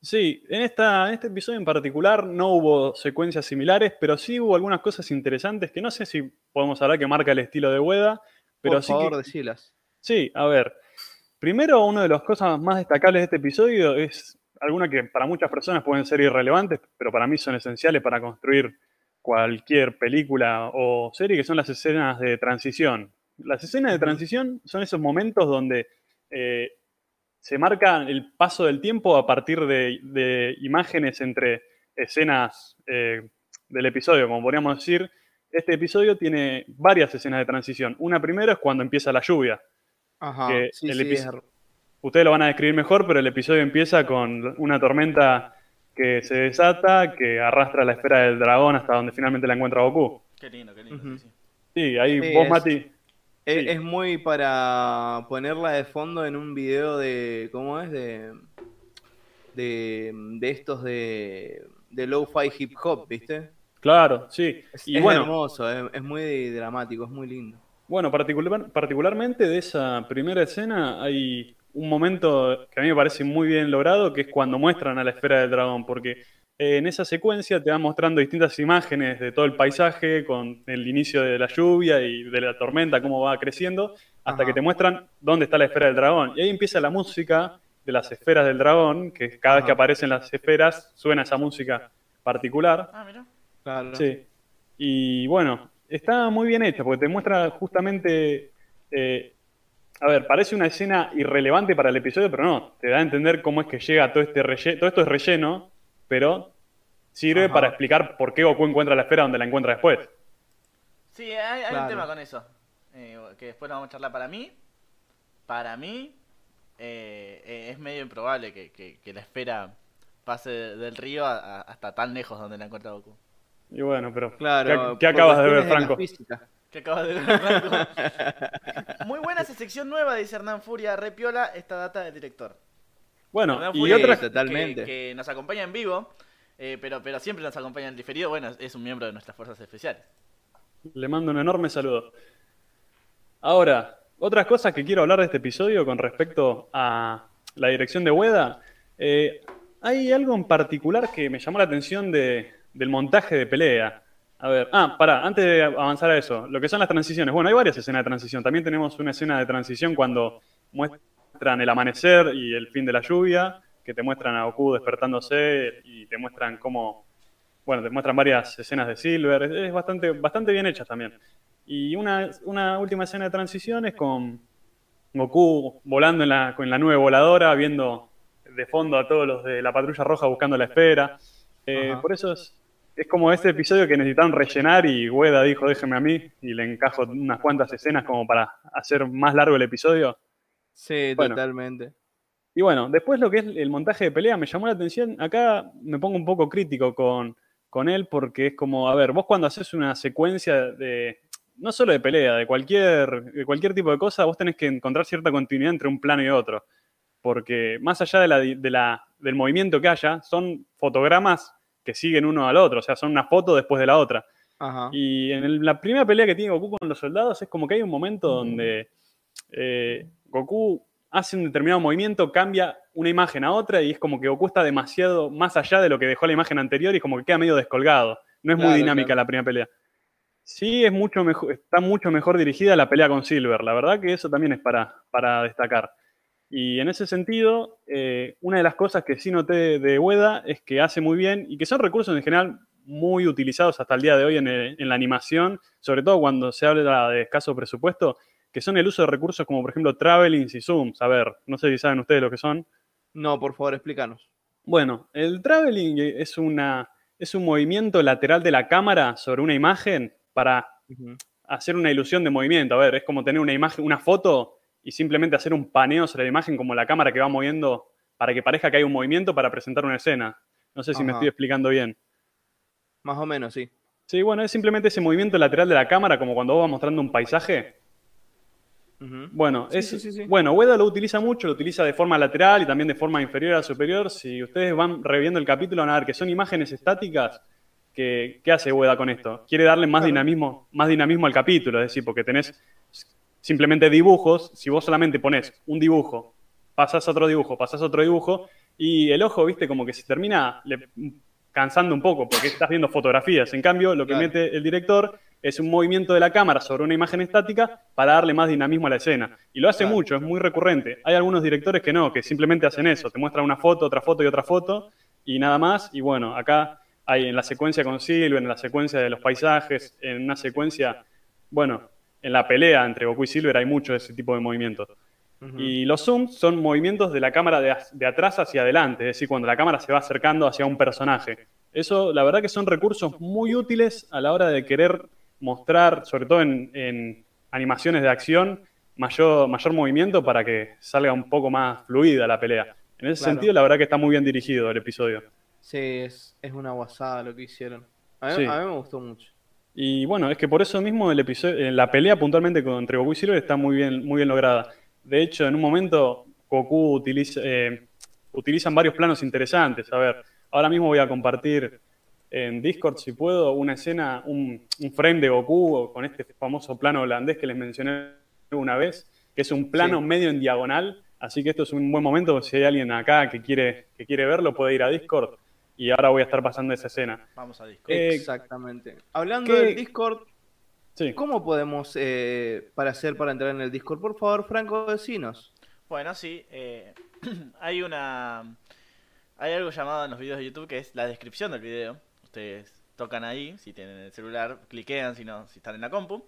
Sí, en, esta, en este episodio en particular no hubo secuencias similares, pero sí hubo algunas cosas interesantes que no sé si podemos hablar que marca el estilo de Ueda, pero Por sí favor, que- decilas. Sí, a ver. Primero, una de las cosas más destacables de este episodio es alguna que para muchas personas pueden ser irrelevantes, pero para mí son esenciales para construir cualquier película o serie, que son las escenas de transición. Las escenas de transición son esos momentos donde eh, se marca el paso del tiempo a partir de, de imágenes entre escenas eh, del episodio, como podríamos decir, este episodio tiene varias escenas de transición. Una primera es cuando empieza la lluvia. Ajá. que sí, el sí, Ustedes lo van a describir mejor, pero el episodio empieza con una tormenta que se desata, que arrastra la esfera del dragón hasta donde finalmente la encuentra Goku. Qué lindo, qué lindo. Sí, sí. Sí, ahí Sí, vos, es- Mati. Es, Sí. es muy para ponerla de fondo en un video de. ¿Cómo es? De. De, de estos de. De lo-fi hip hop, ¿viste? Claro, sí. Es, y es bueno, hermoso, es, es muy dramático, es muy lindo. Bueno, particular- particularmente de esa primera escena hay un momento que a mí me parece muy bien logrado, que es cuando muestran a la esfera del dragón, porque eh, en esa secuencia te van mostrando distintas imágenes de todo el paisaje, con el inicio de la lluvia y de la tormenta, cómo va creciendo, hasta Ajá. que te muestran dónde está la esfera del dragón. Y ahí empieza la música de las esferas del dragón, que cada vez que aparecen las esferas suena esa música particular. Ah, mira. Claro. Sí. Y bueno, está muy bien hecha porque te muestra justamente. eh, a ver, parece una escena irrelevante para el episodio, pero no. Te da a entender cómo es que llega todo este relleno. Todo esto es relleno, pero sirve Ajá. para explicar por qué Goku encuentra la esfera donde la encuentra después. Sí, hay, hay Claro. un tema con eso. eh, que después lo vamos a charlar para mí. Para mí, eh, eh, es medio improbable que, que- que la esfera pase del río a- a- hasta tan lejos donde la encuentra Goku. Y bueno, pero. Claro. ¿Qué, qué acabas de ver, Franco? Que acabas de ver, Franco. Muy buena esa sección nueva, dice Hernán Furia, repiola esta data del director. Bueno, Hernán y Furia, otra. que- Totalmente. Que, nos acompaña en vivo, eh, pero, pero siempre nos acompaña en diferido. Bueno, es un miembro de nuestras fuerzas especiales. Le mando un enorme saludo. Ahora, otras cosas que quiero hablar de este episodio con respecto a la dirección de Ueda. eh, hay algo en particular que me llamó la atención de- del montaje de pelea. A ver, ah, pará, antes de avanzar a eso, lo que son las transiciones. Bueno, hay varias escenas de transición. También tenemos una escena de transición cuando muestran el amanecer y el fin de la lluvia, que te muestran a Goku despertándose y te muestran cómo bueno, te muestran varias escenas de Silver, es, es bastante, bastante bien hecha también. Y una, una última escena de transición es con Goku volando en la, con la nube voladora, viendo de fondo a todos los de la patrulla roja buscando la esfera. Eh, por eso es, es como este episodio que necesitaron rellenar y Ueda dijo, déjeme a mí, y le encajo unas cuantas escenas como para hacer más largo el episodio. Sí, Bueno. totalmente. Y bueno, después lo que es el montaje de pelea me llamó la atención. Acá me pongo un poco crítico con, con él porque es como, a ver, vos cuando haces una secuencia de, no solo de pelea, de cualquier, de cualquier tipo de cosa, vos tenés que encontrar cierta continuidad entre un plano y otro. Porque más allá de la, de la- del movimiento que haya, son fotogramas que siguen uno al otro, o sea, son una foto después de la otra. Ajá. Y en el- la primera pelea que tiene Goku con los soldados es como que hay un momento donde eh, Goku hace un determinado movimiento, cambia una imagen a otra y es como que Goku está demasiado más allá de lo que dejó la imagen anterior y como que queda medio descolgado. No es muy dinámica claro. la primera pelea. Sí, es mucho mejor, está mucho mejor dirigida la pelea con Silver. La verdad que eso también es para, para destacar. Y en ese sentido, eh, una de las cosas que sí noté de Ueda es que hace muy bien y que son recursos en general muy utilizados hasta el día de hoy en, el- en la animación, sobre todo cuando se habla de escaso presupuesto, que son el uso de recursos como por ejemplo travelings y zooms. A ver, no sé si saben ustedes lo que son. No, por favor, explícanos. Bueno, el traveling es, una, es un movimiento lateral de la cámara sobre una imagen para hacer una ilusión de movimiento. A ver, es como tener una imagen, una foto y simplemente hacer un paneo sobre la imagen como la cámara que va moviendo para que parezca que hay un movimiento para presentar una escena. No sé si me estoy explicando bien. Más o menos, sí. Sí, bueno, es simplemente ese movimiento lateral de la cámara como cuando vos vas mostrando un paisaje. Bueno, Sí, es, sí, sí, sí. bueno, Ueda lo utiliza mucho, lo utiliza de forma lateral y también de forma inferior a superior. Si ustedes van reviendo el capítulo van a ver que son imágenes estáticas. Que, ¿Qué hace Ueda con esto? Quiere darle más Claro. dinamismo, más dinamismo al capítulo, es decir, porque tenés simplemente dibujos, si vos solamente pones un dibujo, pasás a otro dibujo, pasás a otro dibujo, y el ojo, viste, como que se termina le- cansando un poco, porque estás viendo fotografías. En cambio, lo que Claro. mete el director es un movimiento de la cámara sobre una imagen estática para darle más dinamismo a la escena. Y lo hace Claro. mucho, es muy recurrente. Hay algunos directores que no, que simplemente hacen eso, te muestran una foto, otra foto y otra foto, y nada más. Y bueno, acá hay en la secuencia con Silver, en la secuencia de los paisajes, en una secuencia, bueno, en la pelea entre Goku y Silver hay mucho de ese tipo de movimientos. Y los zooms son movimientos de la cámara de, de atrás hacia adelante, es decir, cuando la cámara se va acercando hacia un personaje. Eso, la verdad que son recursos muy útiles a la hora de querer mostrar, sobre todo en, en animaciones de acción, mayor, mayor movimiento para que salga un poco más fluida la pelea. En ese Claro. sentido, la verdad que está muy bien dirigido el episodio. Sí, es, es una guasada lo que hicieron. A mí, Sí. a mí me gustó mucho. Y bueno, es que por eso mismo el episodio, eh, la pelea puntualmente con- entre Goku y Silver está muy bien, muy bien lograda. De hecho, en un momento Goku utiliza, eh, utilizan varios planos interesantes. A ver, ahora mismo voy a compartir en Discord, si puedo, una escena, un, un frame de Goku con este famoso plano holandés que les mencioné una vez, que es un plano Sí. medio en diagonal. Así que esto es un buen momento. Si hay alguien acá que quiere, que quiere verlo, puede ir a Discord. Y ahora voy a estar pasando esa escena. Vamos a Discord. Eh, Exactamente. Hablando ¿qué- del Discord, Sí. ¿cómo podemos eh, para hacer para entrar en el Discord? Por favor, Franco, decinos. Bueno, sí. eh, (clears throat) hay una. Hay algo llamado en los videos de YouTube que es la descripción del video. Ustedes tocan ahí, si tienen el celular, cliquean, si no, si están en la compu.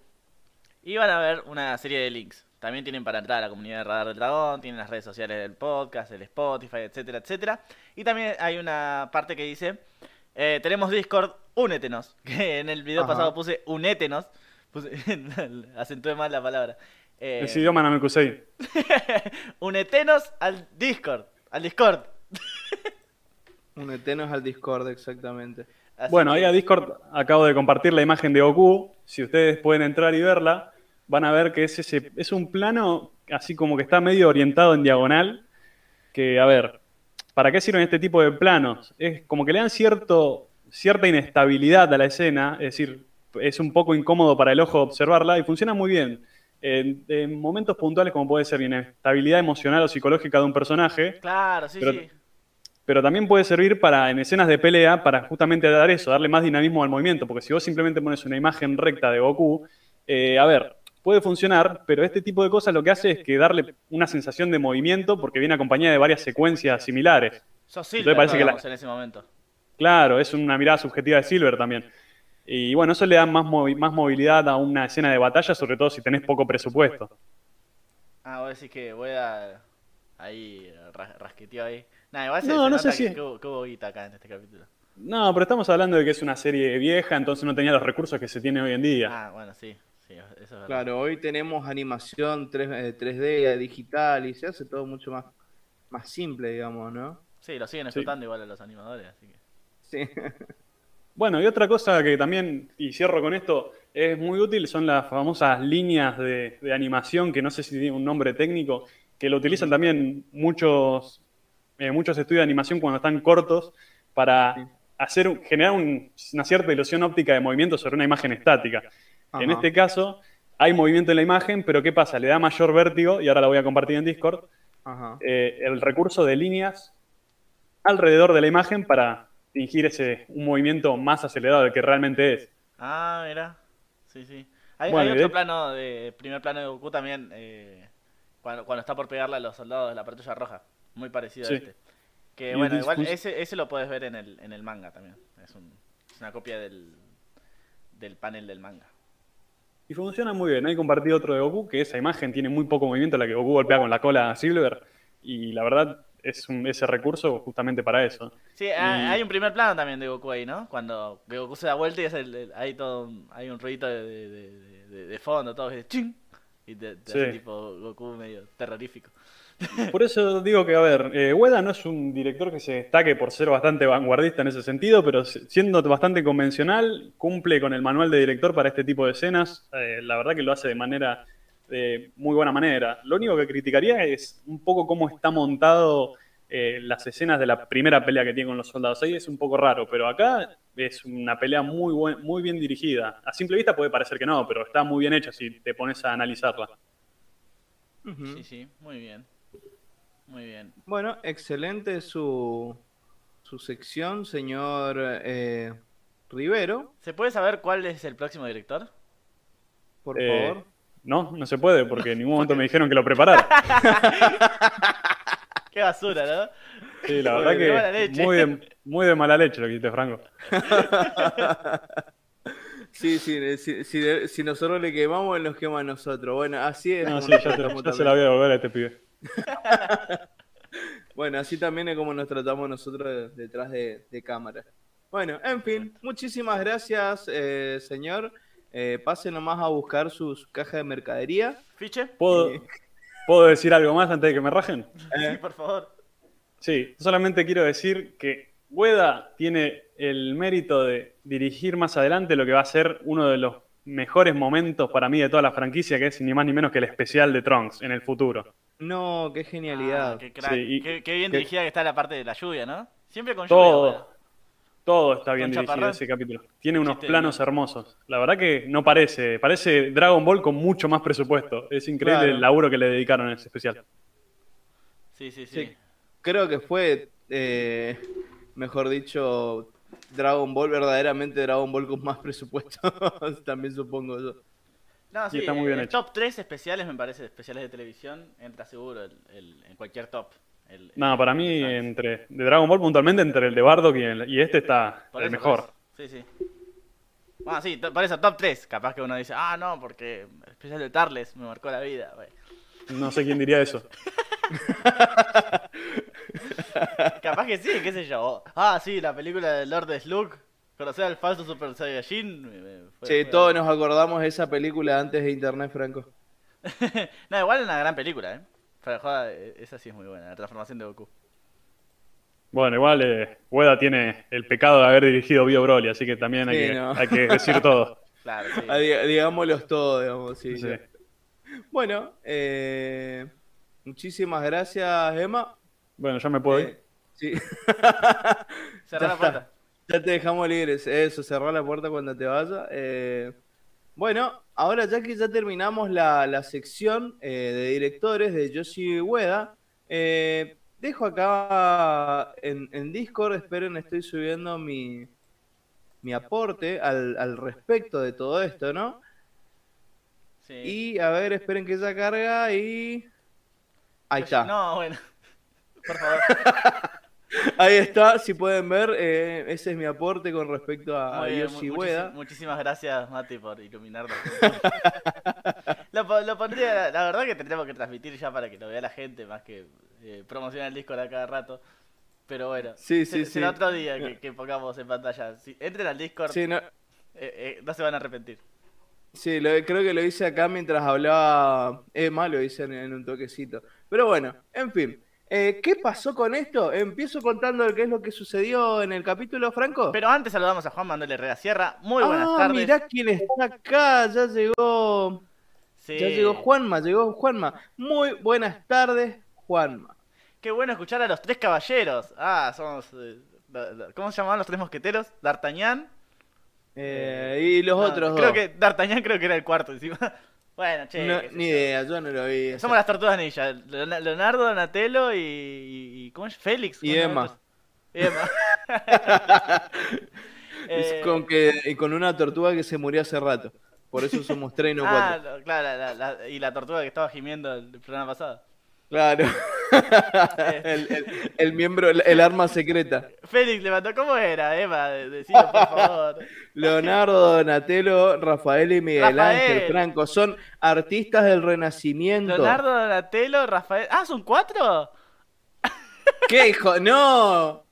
Y van a ver una serie de links. También tienen para entrar a la comunidad de Radar del Dragón, tienen las redes sociales del podcast, el Spotify, etcétera, etcétera. Y también hay una parte que dice, eh, tenemos Discord, únetenos. (laughs) Que en el video Ajá. pasado puse unétenos. Puse, (laughs) acentué mal la palabra. Eh, Es idioma Namekusei. (laughs) Unetenos al Discord. Al Discord. Unetenos al Discord, exactamente. Así Bueno, que- ahí a Discord acabo de compartir la imagen de Goku. Si ustedes pueden entrar y verla, van a ver que es, ese, es un plano así como que está medio orientado en diagonal. Que, a ver, ¿para qué sirven este tipo de planos? Es como que le dan cierto, cierta inestabilidad a la escena, es decir, es un poco incómodo para el ojo observarla y funciona muy bien. En, en momentos puntuales, como puede ser inestabilidad emocional o psicológica de un personaje, Claro, sí, Pero- sí. pero también puede servir para en escenas de pelea para justamente dar eso, darle más dinamismo al movimiento, porque si vos simplemente pones una imagen recta de Goku, eh, a ver, puede funcionar, pero este tipo de cosas lo que hace es que darle una sensación de movimiento porque viene acompañada de varias secuencias similares. Entonces Silver, parece que la- en ese momento. Claro, es una mirada subjetiva de Silver también. Y bueno, eso le da más, movi- más movilidad a una escena de batalla, sobre todo si tenés poco presupuesto. Ah, vos decís que voy a... Ahí, ra- rasqueteo ahí. Nah, igual No, se no sé si- que, que hubo guita acá en este capítulo. No, pero estamos hablando de que es una serie vieja, entonces no tenía los recursos que se tiene hoy en día. Ah, bueno, sí. Sí, eso es verdad. Claro, hoy tenemos animación 3, eh, 3D, digital, y se hace todo mucho más, más simple, digamos, ¿no? Sí, lo siguen Sí. explotando igual a los animadores, así que... Sí. (laughs) Bueno, y otra cosa que también, y cierro con esto, es muy útil, son las famosas líneas de, de animación, que no sé si tiene un nombre técnico, que lo utilizan también muchos, eh, muchos estudios de animación cuando están cortos para Sí. hacer, generar un- una cierta ilusión óptica de movimiento sobre una imagen estática. En este caso, hay movimiento en la imagen, pero ¿qué pasa? Le da mayor vértigo, y ahora lo voy a compartir en Discord, Ajá. eh, el recurso de líneas alrededor de la imagen para fingir ese, un movimiento más acelerado del que realmente es. Ah, mira. Sí, sí. Hay, Bueno, hay y de- otro plano de primer plano de Goku también eh, cuando, cuando está por pegarle a los soldados de la patrulla roja, muy parecido Sí. a este. Que Y bueno, igual ese, ese lo puedes ver en el, en el manga también. Es, un- es una copia del, del panel del manga. Y funciona muy bien. Hay compartido otro de Goku, que esa imagen tiene muy poco movimiento, la que Goku golpea con la cola a Silver. Y la verdad, es un- ese recurso justamente para eso. Sí, hay- hay un primer plano también de Goku ahí, ¿no? Cuando Goku se da vuelta y es el- el- hay todo un, hay un ruido de, de, de- de- de fondo, todo es ¡ching! Y te, te hace Sí. tipo Goku medio terrorífico. Por eso digo que, a ver, eh, Ueda no es un director que se destaque por ser bastante vanguardista en ese sentido, pero si- siendo bastante convencional, cumple con el manual de director para este tipo de escenas. Eh, la verdad que lo hace de manera, de muy buena manera. Lo único que criticaría es un poco cómo está montado eh, las escenas de la primera pelea que tiene con los soldados. Ahí es un poco raro, pero acá es una pelea muy, buen- muy bien dirigida. A simple vista puede parecer que no, pero está muy bien hecha si te pones a analizarla. Sí, sí, muy bien. Muy bien. Bueno, excelente su, su sección, señor eh, Rivero, ¿Se puede saber cuál es el próximo director? por Eh, favor. No, no se puede, porque en ningún momento me dijeron que lo preparara. (laughs) Qué basura, ¿no? Sí, la Muy verdad de mala que leche. muy de, muy de mala leche lo que hiciste, Franco. (laughs) Sí, sí, si, si, de- si nosotros le quemamos, él nos quema a nosotros. Bueno, así es. No, sí, ya, ya se también. la voy a devolver a este pibe. (laughs) Bueno, así también es como nos tratamos nosotros de- detrás de, de cámara. Bueno, en fin, muchísimas gracias, eh, señor. Eh, pasen nomás a buscar su, su caja de mercadería. ¿Fiche? ¿Puedo, Sí. ¿Puedo decir algo más antes de que me rajen? Sí, por favor. Sí, solamente quiero decir que Ueda tiene el mérito de dirigir más adelante lo que va a ser uno de los mejores momentos para mí de toda la franquicia, que es ni más ni menos que el especial de Trunks en el futuro. No, qué genialidad. Ah, qué crack. Sí, y- qué, qué bien dirigida que está la parte de la lluvia, ¿no? Siempre con lluvia. Todo, bueno. todo está bien dirigido chaparrón. ese capítulo. Tiene unos Chiste planos hermosos. La verdad que no parece, parece Dragon Ball con mucho más presupuesto. Es increíble Claro. el laburo que le dedicaron a ese especial. Sí, sí, sí. Sí. Creo que fue, eh, mejor dicho, Dragon Ball, verdaderamente Dragon Ball con más presupuesto. (laughs) También supongo yo. No, sí, está muy bien el hecho. top 3 especiales, me parece, especiales de televisión, entra seguro el- el- en cualquier top. El- No, para mí, entre de Dragon Ball puntualmente, entre el de Bardock y, este está Por el eso, mejor. Sí, sí. Bueno, sí, por eso, top 3. Capaz que uno dice, ah, no, porque el especial de Tarles me marcó la vida. güey. No sé quién diría (laughs) eso. Capaz que sí, qué sé yo. Ah, sí, la película de Lord Slug. Conocer al falso Super Saiyajin. me- me- fue- Sí, fue- todos nos acordamos de esa película antes de Internet, Franco. (laughs) no, igual es una gran película, ¿eh? Joda, eh, esa sí es muy buena, la transformación de Goku. Bueno, igual eh, Ueda tiene el pecado de haber dirigido Bio Broly, así que también hay, Sí, que, no. hay que decir todo. (laughs) Claro, sí. Ah, diga- Digámoslos todos, digamos, sí. Sí. Bueno, eh, muchísimas gracias, Emma. Bueno, ya me puedo ir. Eh, sí. Cerrar la (laughs) puerta. Ya te dejamos libres, eso, cerrar la puerta cuando te vaya. Eh, bueno, ahora ya que ya terminamos la, la sección eh, de directores de Yoshi Ueda, eh, dejo acá en, en Discord, esperen, estoy subiendo mi, mi aporte al, al respecto de todo esto, ¿no? Sí. Y a ver, esperen que ya carga y... Ahí está. No, bueno. Por favor. (laughs) Ahí está, si pueden ver, eh, ese es mi aporte con respecto a, Muy bien, Yoshi mu- Ueda. muchísi- muchísimas gracias, Mati, por iluminarnos. (laughs) lo, po- lo pondría, la, verdad que tendríamos que transmitir ya para que lo vea la gente, más que eh, promocionar el Discord a cada rato. Pero bueno, Sí, sí, será sí. otro día que, que pongamos en pantalla. Si entren al Discord, Sí, no, eh, eh, no se van a arrepentir. sí, lo- creo que lo hice acá mientras hablaba Emma, lo hice en, en un toquecito. Pero bueno, en fin. Eh, ¿Qué pasó con esto? Empiezo contando qué es lo que sucedió en el capítulo, Franco. Pero antes saludamos a Juan Manuel Herrera Sierra. Muy buenas ah, tardes. mirá quién está acá, ya llegó, Sí. ya llegó Juanma, llegó Juanma. Muy buenas tardes, Juanma. Qué bueno escuchar a los tres caballeros. Ah, somos. eh, ¿Cómo se llamaban los tres mosqueteros? D'Artagnan. Eh, y los No, otros Creo dos. que D'Artagnan creo que era el cuarto encima. Bueno, che. No, ni yo. idea, yo no lo vi. Somos las tortugas ninja. Leon- Leonardo, Donatello y. y- y- ¿Cómo es? Félix. Y ¿cómo se llama Emma. Y Emma. (laughs) Eh, con, que, y con una tortuga que se murió hace rato. Por eso somos tres y no (laughs) ah, cuatro. claro, la- la- y la tortuga que estaba gimiendo el programa pasado. Claro. El, el- el miembro, el, el arma secreta. Félix levantó, ¿cómo era, Emma? De- Decilo, por favor. Leonardo, Donatello, Rafael y Miguel Rafael. Ángel Franco son artistas del Renacimiento. Leonardo, Donatello, Rafael. Ah, ¿son cuatro? ¿Qué hijo? ¡No!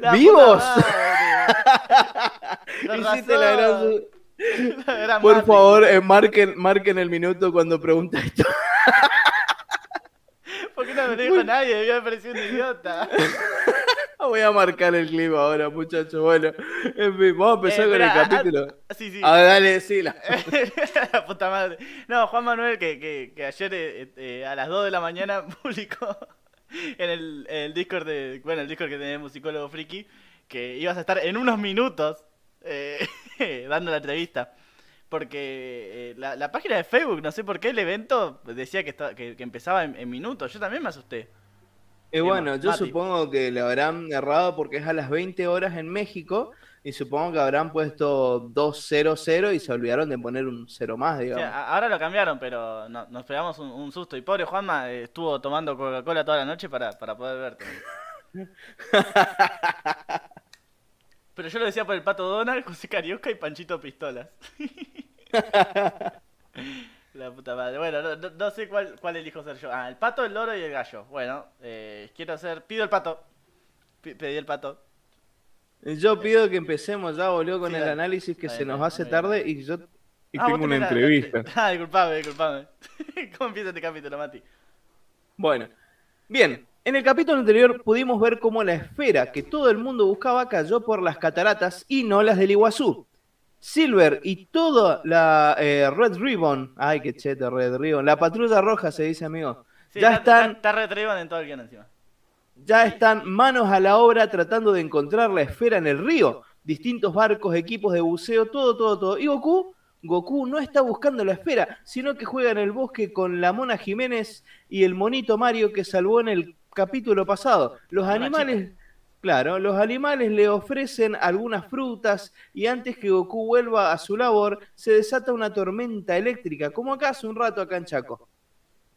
La ¡Vivos! madre. (laughs) Hiciste la gran Por favor, eh, marquen, marquen el minuto cuando pregunta esto. ¿Por qué no me lo dijo nadie? Debió haber parecido un idiota. (laughs) Voy a marcar el clip ahora, muchachos. Bueno, en fin, vamos a empezar Eh, con el ah, capítulo. ah, sí, sí. A ver, dale, decila. (laughs) La puta madre. No, Juan Manuel, que, que, que ayer eh, eh, a las 2 de la mañana (laughs) publicó en el, el Discord de. Bueno, el Discord que tenemos psicólogo friki, que ibas a estar en unos minutos eh, dando la entrevista. Porque eh, la, la página de Facebook, no sé por qué, el evento decía que, esta- que, que empezaba en, en minutos. Yo también me asusté. Y bueno, yo Mati. supongo que le habrán errado porque es a las 20 horas en México y supongo que habrán puesto 200 y se olvidaron de poner un cero más, O sea, digamos. ahora lo cambiaron, pero no- nos pegamos un, un susto. Y pobre Juanma eh, estuvo tomando Coca-Cola toda la noche para, para poder verte. (laughs) Pero yo lo decía por el pato Donald, José Carioca y Panchito Pistolas. (laughs) La puta madre. Bueno, no, no- no sé cuál, cuál elijo ser yo. Ah, el pato, el loro y el gallo. Bueno, eh, quiero ser. Pido el pato. Pedí el pato. Yo pido que empecemos ya, boludo, con Sí, el análisis que se nos hace tarde y yo y Ah, vos tengo una la- entrevista. (laughs) Ah, disculpame, disculpame. (laughs) ¿Cómo empieza este capítulo, Mati? Bueno, bien, en el capítulo anterior pudimos ver cómo la esfera que todo el mundo buscaba cayó por las cataratas y no las del Iguazú. Silver y toda la eh, Red Ribbon, ay qué chete Red Ribbon, la patrulla roja se dice amigo, Sí, ya está, están, Está, está retriban en todo el guion encima. ya están manos a la obra tratando de encontrar la esfera en el río. Distintos barcos, equipos de buceo, todo, todo, todo. Y Goku, Goku no está buscando la esfera, sino que juega en el bosque con la Mona Jiménez y el monito Mario que salvó en el capítulo pasado. Los animales, claro, los animales le ofrecen algunas frutas y antes que Goku vuelva a su labor, se desata una tormenta eléctrica, como acá hace un rato acá en Chaco.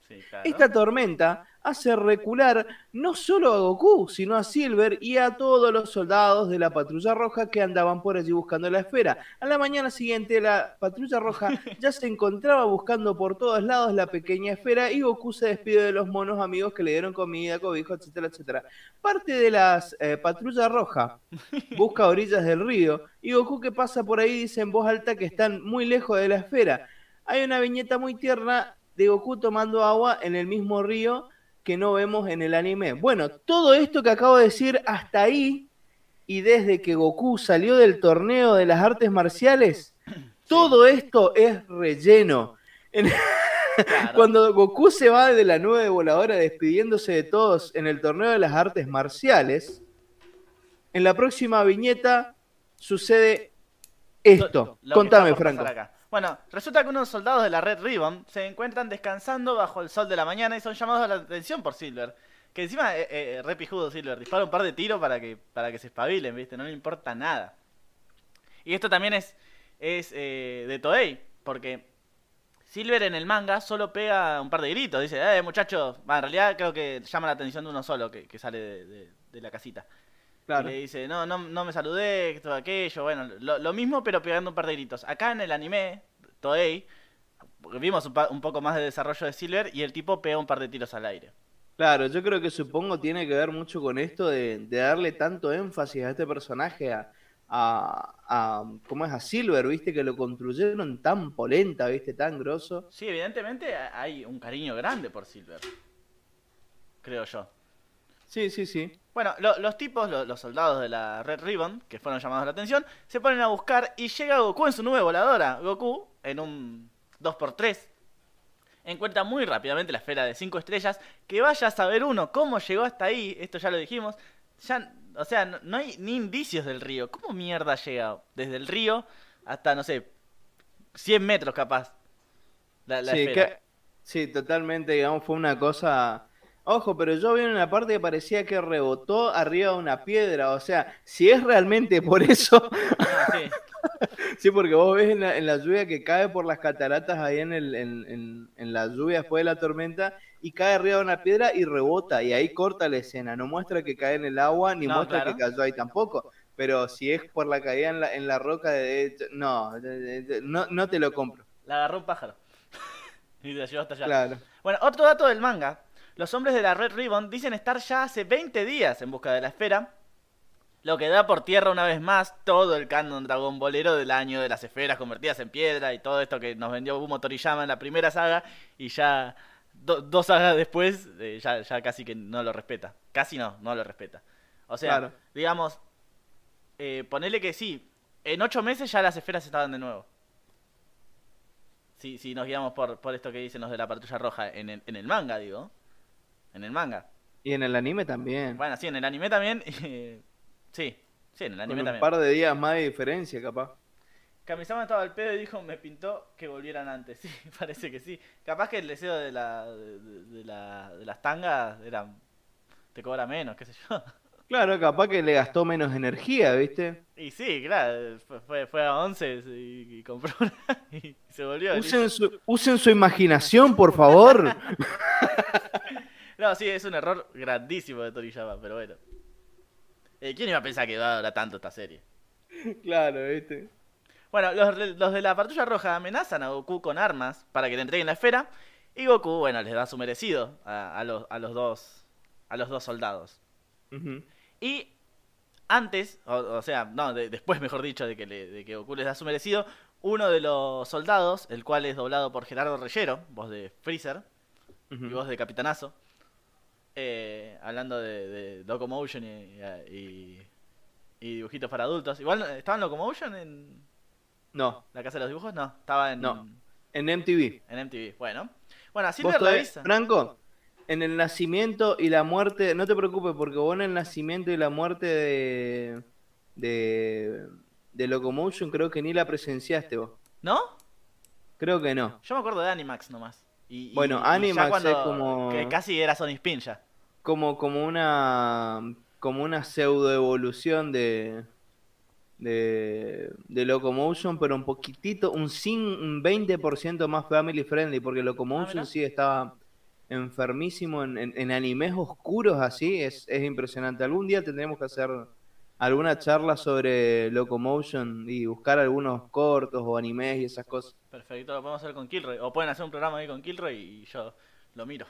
Sí, claro. Esta tormenta hace recular no solo a Goku, sino a Silver y a todos los soldados de la Patrulla Roja que andaban por allí buscando la esfera. A la mañana siguiente, la Patrulla Roja (laughs) ya se encontraba buscando por todos lados la pequeña esfera y Goku se despide de los monos amigos que le dieron comida, cobijo, etcétera, etcétera. Parte de las eh, Patrulla Roja (laughs) busca orillas del río y Goku que pasa por ahí dice en voz alta que están muy lejos de la esfera. Hay una viñeta muy tierna de Goku tomando agua en el mismo río que no vemos en el anime. Bueno, todo esto que acabo de decir hasta ahí y desde que Goku salió del torneo de las artes marciales, todo esto es relleno. En- (laughs) Claro. Cuando Goku se va de la nube voladora despidiéndose de todos en el torneo de las artes marciales, en la próxima viñeta sucede esto. Lo Contame, Franco. acá. Bueno, resulta que unos soldados de la Red Ribbon se encuentran descansando bajo el sol de la mañana y son llamados a la atención por Silver. Que encima, eh, eh, re pijudo Silver, dispara un par de tiros para que, para que se espabilen, ¿viste? No le importa nada. Y esto también es, es eh, de Toei, porque Silver en el manga solo pega un par de gritos. Dice, eh, muchachos, Va, en realidad creo que llama la atención de uno solo que, que sale de- de la casita. Claro. Y le dice, no, no, no me saludé, todo aquello, bueno, lo, lo mismo pero pegando un par de gritos. Acá en el anime, Toei, vimos un, pa- un poco más de desarrollo de Silver y el tipo pega un par de tiros al aire. Claro, yo creo que supongo tiene que ver mucho con esto de, de darle tanto énfasis a este personaje, a, a, a- ¿cómo es? A Silver, ¿viste? Que lo construyeron tan polenta, ¿viste? Tan grosso. Sí, evidentemente ha- hay un cariño grande por Silver. Creo yo. Sí, sí, sí. Bueno, lo- los tipos, lo- los soldados de la Red Ribbon, que fueron llamados la atención, se ponen a buscar y llega Goku en su nube voladora. Goku, en un 2x3, encuentra muy rápidamente la esfera de 5 estrellas. Que vaya a saber uno cómo llegó hasta ahí, esto ya lo dijimos. Ya, o sea, no, no hay ni indicios del río. ¿Cómo mierda llega desde el río hasta, no sé, 100 metros capaz? La, la sí, esfera. que- sí, totalmente, digamos, fue una cosa... Ojo, pero yo vi en una parte que parecía que rebotó arriba de una piedra, o sea, si es realmente por eso, (laughs) Ah, sí. (laughs) sí, porque vos ves en la, en la lluvia que cae por las cataratas ahí en, el, en, la lluvia después de la tormenta y cae arriba de una piedra y rebota y ahí corta la escena, no muestra que cae en el agua ni No, muestra claro. que cayó ahí tampoco, pero si es por la caída en la, en la roca, de, no, no, no te lo compro, La agarró un pájaro. (laughs) y la llevó hasta allá. claro. Bueno, otro dato del manga. Los hombres de la Red Ribbon dicen estar ya hace 20 días en busca de la esfera. Lo que da por tierra una vez más todo el canon dragón bolero del año de las esferas convertidas en piedra y todo esto que nos vendió Bumo Toriyama en la primera saga y ya do- dos sagas después eh, ya, ya casi que no lo respeta. Casi no, no lo respeta. O sea, Claro. digamos, eh, ponele que sí, en ocho meses ya las esferas estaban de nuevo. Si, si nos guiamos por, por esto que dicen los de la patrulla roja en el, en el manga, digo. En el manga. Y en el anime también. Bueno, sí, en el anime también. (laughs) sí, sí, en el Con anime un también. par de días más de diferencia, capaz. Kamisama estaba al pedo y dijo, me pintó que volvieran antes. (laughs) Sí, parece que sí. Capaz que el deseo de, la, de, de la, de las tangas era... Te cobra menos, qué sé yo. (laughs) Claro, capaz que le gastó menos energía, ¿viste? Y sí, claro, fue, fue, a 11 y, y compró una y se volvió. Usen su, usen su imaginación, por favor. (laughs) No, sí, es un error grandísimo de Toriyama, pero bueno. Eh, ¿Quién iba a pensar que iba a durar tanto esta serie? claro, ¿viste? Bueno, los, los de la patrulla roja amenazan a Goku con armas para que le entreguen la esfera. Y Goku, bueno, les da su merecido a, a los, a los dos a los dos soldados. Y antes, o, o sea, no, de- después mejor dicho, de que, le- de que Goku les da su merecido, uno de los soldados, el cual es doblado por Gerardo Reyero, voz de Freezer y voz de Capitanazo, eh, hablando de, de Locomotion y, y, y dibujitos para adultos. Igual, ¿estaba en Locomotion en No, la casa de los dibujos? No, estaba en, No. en MTV. en MTV. Bueno, bueno, así todavía- revisa. Franco, en el nacimiento y la muerte, no te preocupes porque vos en el nacimiento y la muerte de, de, de Locomotion creo que ni la presenciaste vos. ¿No? Creo que no. Yo me acuerdo de Animax nomás. Y, Bueno, y Animax cuando- es como- Que casi era Sony Spin ya. Como, como una como una pseudo evolución de, de, de Locomotion, pero un poquitito, un, cin- un 20% más family friendly, porque Ah, Locomotion mirá. sí estaba enfermísimo en, en- en animes oscuros así, es, es impresionante. Algún día tendremos que hacer alguna charla sobre Locomotion y buscar algunos cortos o animes y esas cosas. Perfecto, lo podemos hacer con Kilroy. O pueden hacer un programa ahí con Kilroy y yo lo miro.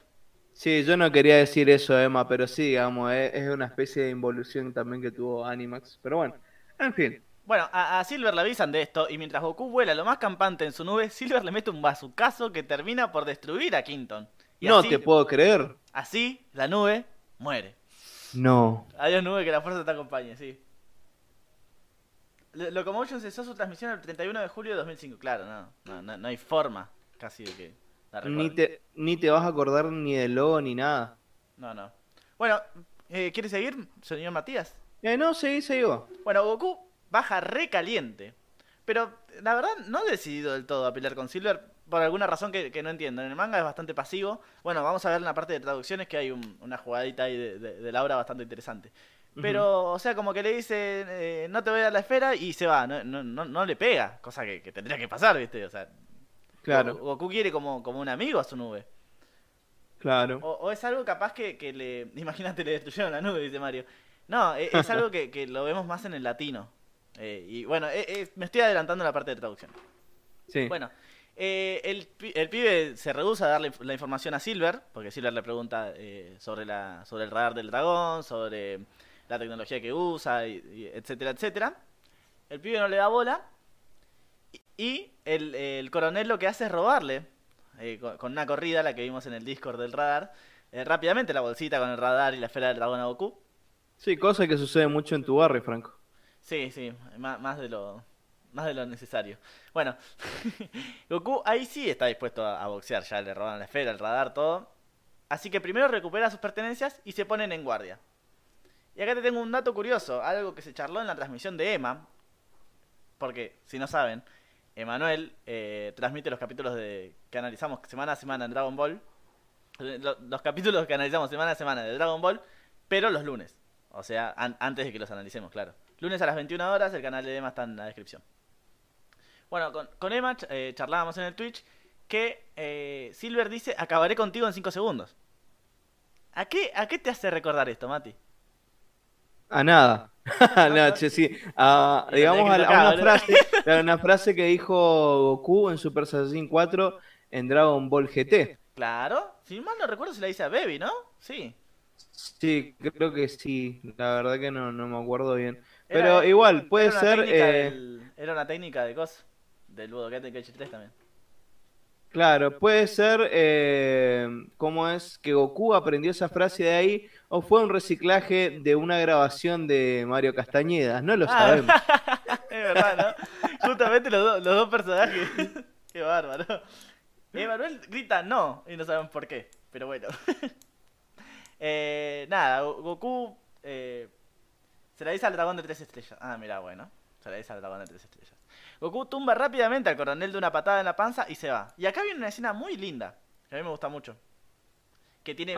Sí, yo no quería decir eso, Emma, pero sí, digamos, es, es una especie de involución también que tuvo Animax. Pero bueno, en fin. Bueno, a, a Silver le avisan de esto y mientras Goku vuela lo más campante en su nube, (laughs) Silver le mete un bazucazo que termina por destruir a Quinton. Y no así, te puedo creer. así la nube muere. No. Adiós nube, que la fuerza te acompañe, sí. Lo- Locomotion cesó su transmisión el 31 de julio de 2005. Claro, no, no, no, no hay forma casi de que Ni te, ni te vas a acordar ni del logo ni nada. No, no. Bueno, eh, ¿quiere seguir, señor Matías? Eh, no, seguí, seguí vos. Bueno, Goku baja re caliente. Pero la verdad no he decidido del todo a pelear con Silver por alguna razón que, que no entiendo. En el manga es bastante pasivo. Bueno, vamos a ver en la parte de traducciones que hay un- una jugadita ahí de, de, de Laura bastante interesante. Pero, o sea, como que le dice, eh, no te voy a dar la esfera y se va. No, no, no, no le pega, cosa que, que tendría que pasar, ¿viste? O sea, Claro, Go- Goku quiere como, como un amigo a su nube. claro. O, o es algo capaz que, que le... (laughs) Imagínate, le destruyeron la nube, dice Mario. No, e- es, (laughs) algo que, que lo vemos más en el latino. Eh, y bueno, eh, eh, me estoy adelantando la parte de traducción. Sí. Bueno, eh, el, el pibe se rehúsa a darle la información a Silver, porque Silver le pregunta eh, sobre, la, sobre el radar del dragón, sobre la tecnología que usa, y, y etcétera, etcétera. El pibe no le da bola. Y, el, el coronel lo que hace es robarle, eh, con, con una corrida, la que vimos en el Discord del radar, eh, rápidamente la bolsita con el radar y la esfera del dragón a Goku. Sí, cosa que sucede mucho en tu barrio, Franco. Sí, sí, más, más de lo más de lo necesario. Bueno, (laughs) Goku ahí sí está dispuesto a, a boxear, ya le roban la esfera, el radar, todo. Así que primero recupera sus pertenencias y se ponen en guardia. Y acá te tengo un dato curioso, algo que se charló en la transmisión de Emma. Porque, si no saben, Emanuel eh, transmite los capítulos de que analizamos semana a semana en Dragon Ball. Eh, lo- Los capítulos que analizamos semana a semana de Dragon Ball, pero los lunes. O sea, an- antes de que los analicemos, claro. Lunes a las 21 horas, el canal de Emma está en la descripción. Bueno, con, con Emma eh, charlábamos en el Twitch que eh, Silver dice, acabaré contigo en 5 segundos. ¿A qué, ¿A qué te hace recordar esto, Mati? A nada. (laughs) (laughs) no, che, sí. A- Y lo digamos a, a una frase, (laughs) a una frase que dijo Goku en Super Saiyajin 4 en Dragon Ball GT. Claro, si mal no recuerdo se la dice a Baby, ¿no? Sí. Sí, creo que sí. La verdad que no, no me acuerdo bien. Era- Pero igual, puede era ser. eh, del- era una técnica de cos. Del Budokai Tenkaichi 3 también. Claro, puede ser. Eh, ¿Cómo es que Goku aprendió esa frase de ahí? ¿O fue un reciclaje de una grabación de Mario Castañeda? No lo Ah, sabemos. (laughs) es verdad, ¿no? Justamente los, dos- los dos personajes. (laughs) Qué bárbaro. Emanuel grita no y no sabemos por qué. Pero bueno. (laughs) Eh, nada, Go- Goku eh, se la dice al dragón de tres estrellas. Ah, mira, bueno. Se la dice al dragón de tres estrellas. Goku tumba rápidamente al coronel de una patada en la panza y se va. Y acá viene una escena muy linda. Que a mí me gusta mucho. Que tiene.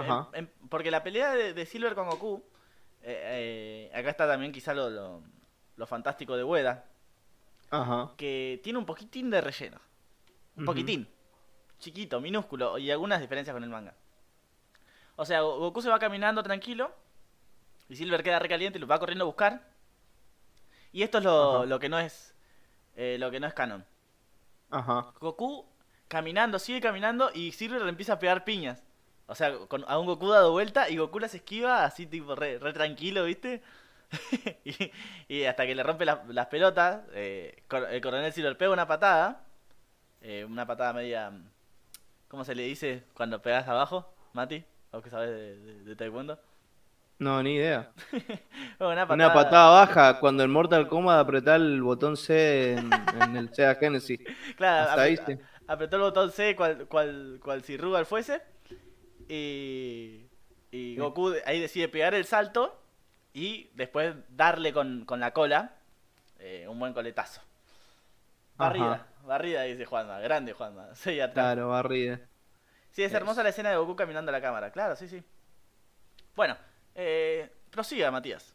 Porque la pelea de, de Silver con Goku. eh, eh, acá está también quizá lo, lo, lo fantástico de Ueda. Ajá. Que tiene un poquitín de relleno. Un poquitín. Chiquito, minúsculo. Y algunas diferencias con el manga. O sea, Go- Goku se va caminando tranquilo. Y Silver queda recaliente y lo va corriendo a buscar. Y esto es lo, lo que no es. eh, lo que no es canon. Ajá. Goku caminando, sigue caminando y Silver le empieza a pegar piñas. O sea, con, a un Goku dado vuelta y Goku las esquiva así tipo re, re tranquilo, ¿viste? (laughs) y, y hasta que le rompe las, las pelotas, eh, el coronel Silver pega una patada. eh, una patada media. ¿Cómo se le dice cuando pegas abajo, Mati? ¿Vos que sabes de, de- de taekwondo? No, ni idea. (laughs) Una Una patada baja cuando en Mortal Kombat apretás el botón C en, en el Sega Genesis. (laughs) Claro, Hasta ahí, apretó, sí. apretó el botón C cual, cual, cual si Rugal fuese. Y, y Goku ahí decide pegar el salto y después darle con, con la cola eh, un buen coletazo. Barrida, Ajá. barrida, dice Juanma. Grande Juanma. (laughs) Atrás. Claro, barrida. Sí, es hermosa la escena de Goku caminando a la cámara. Claro, sí, sí. Bueno, eh, prosiga, Matías.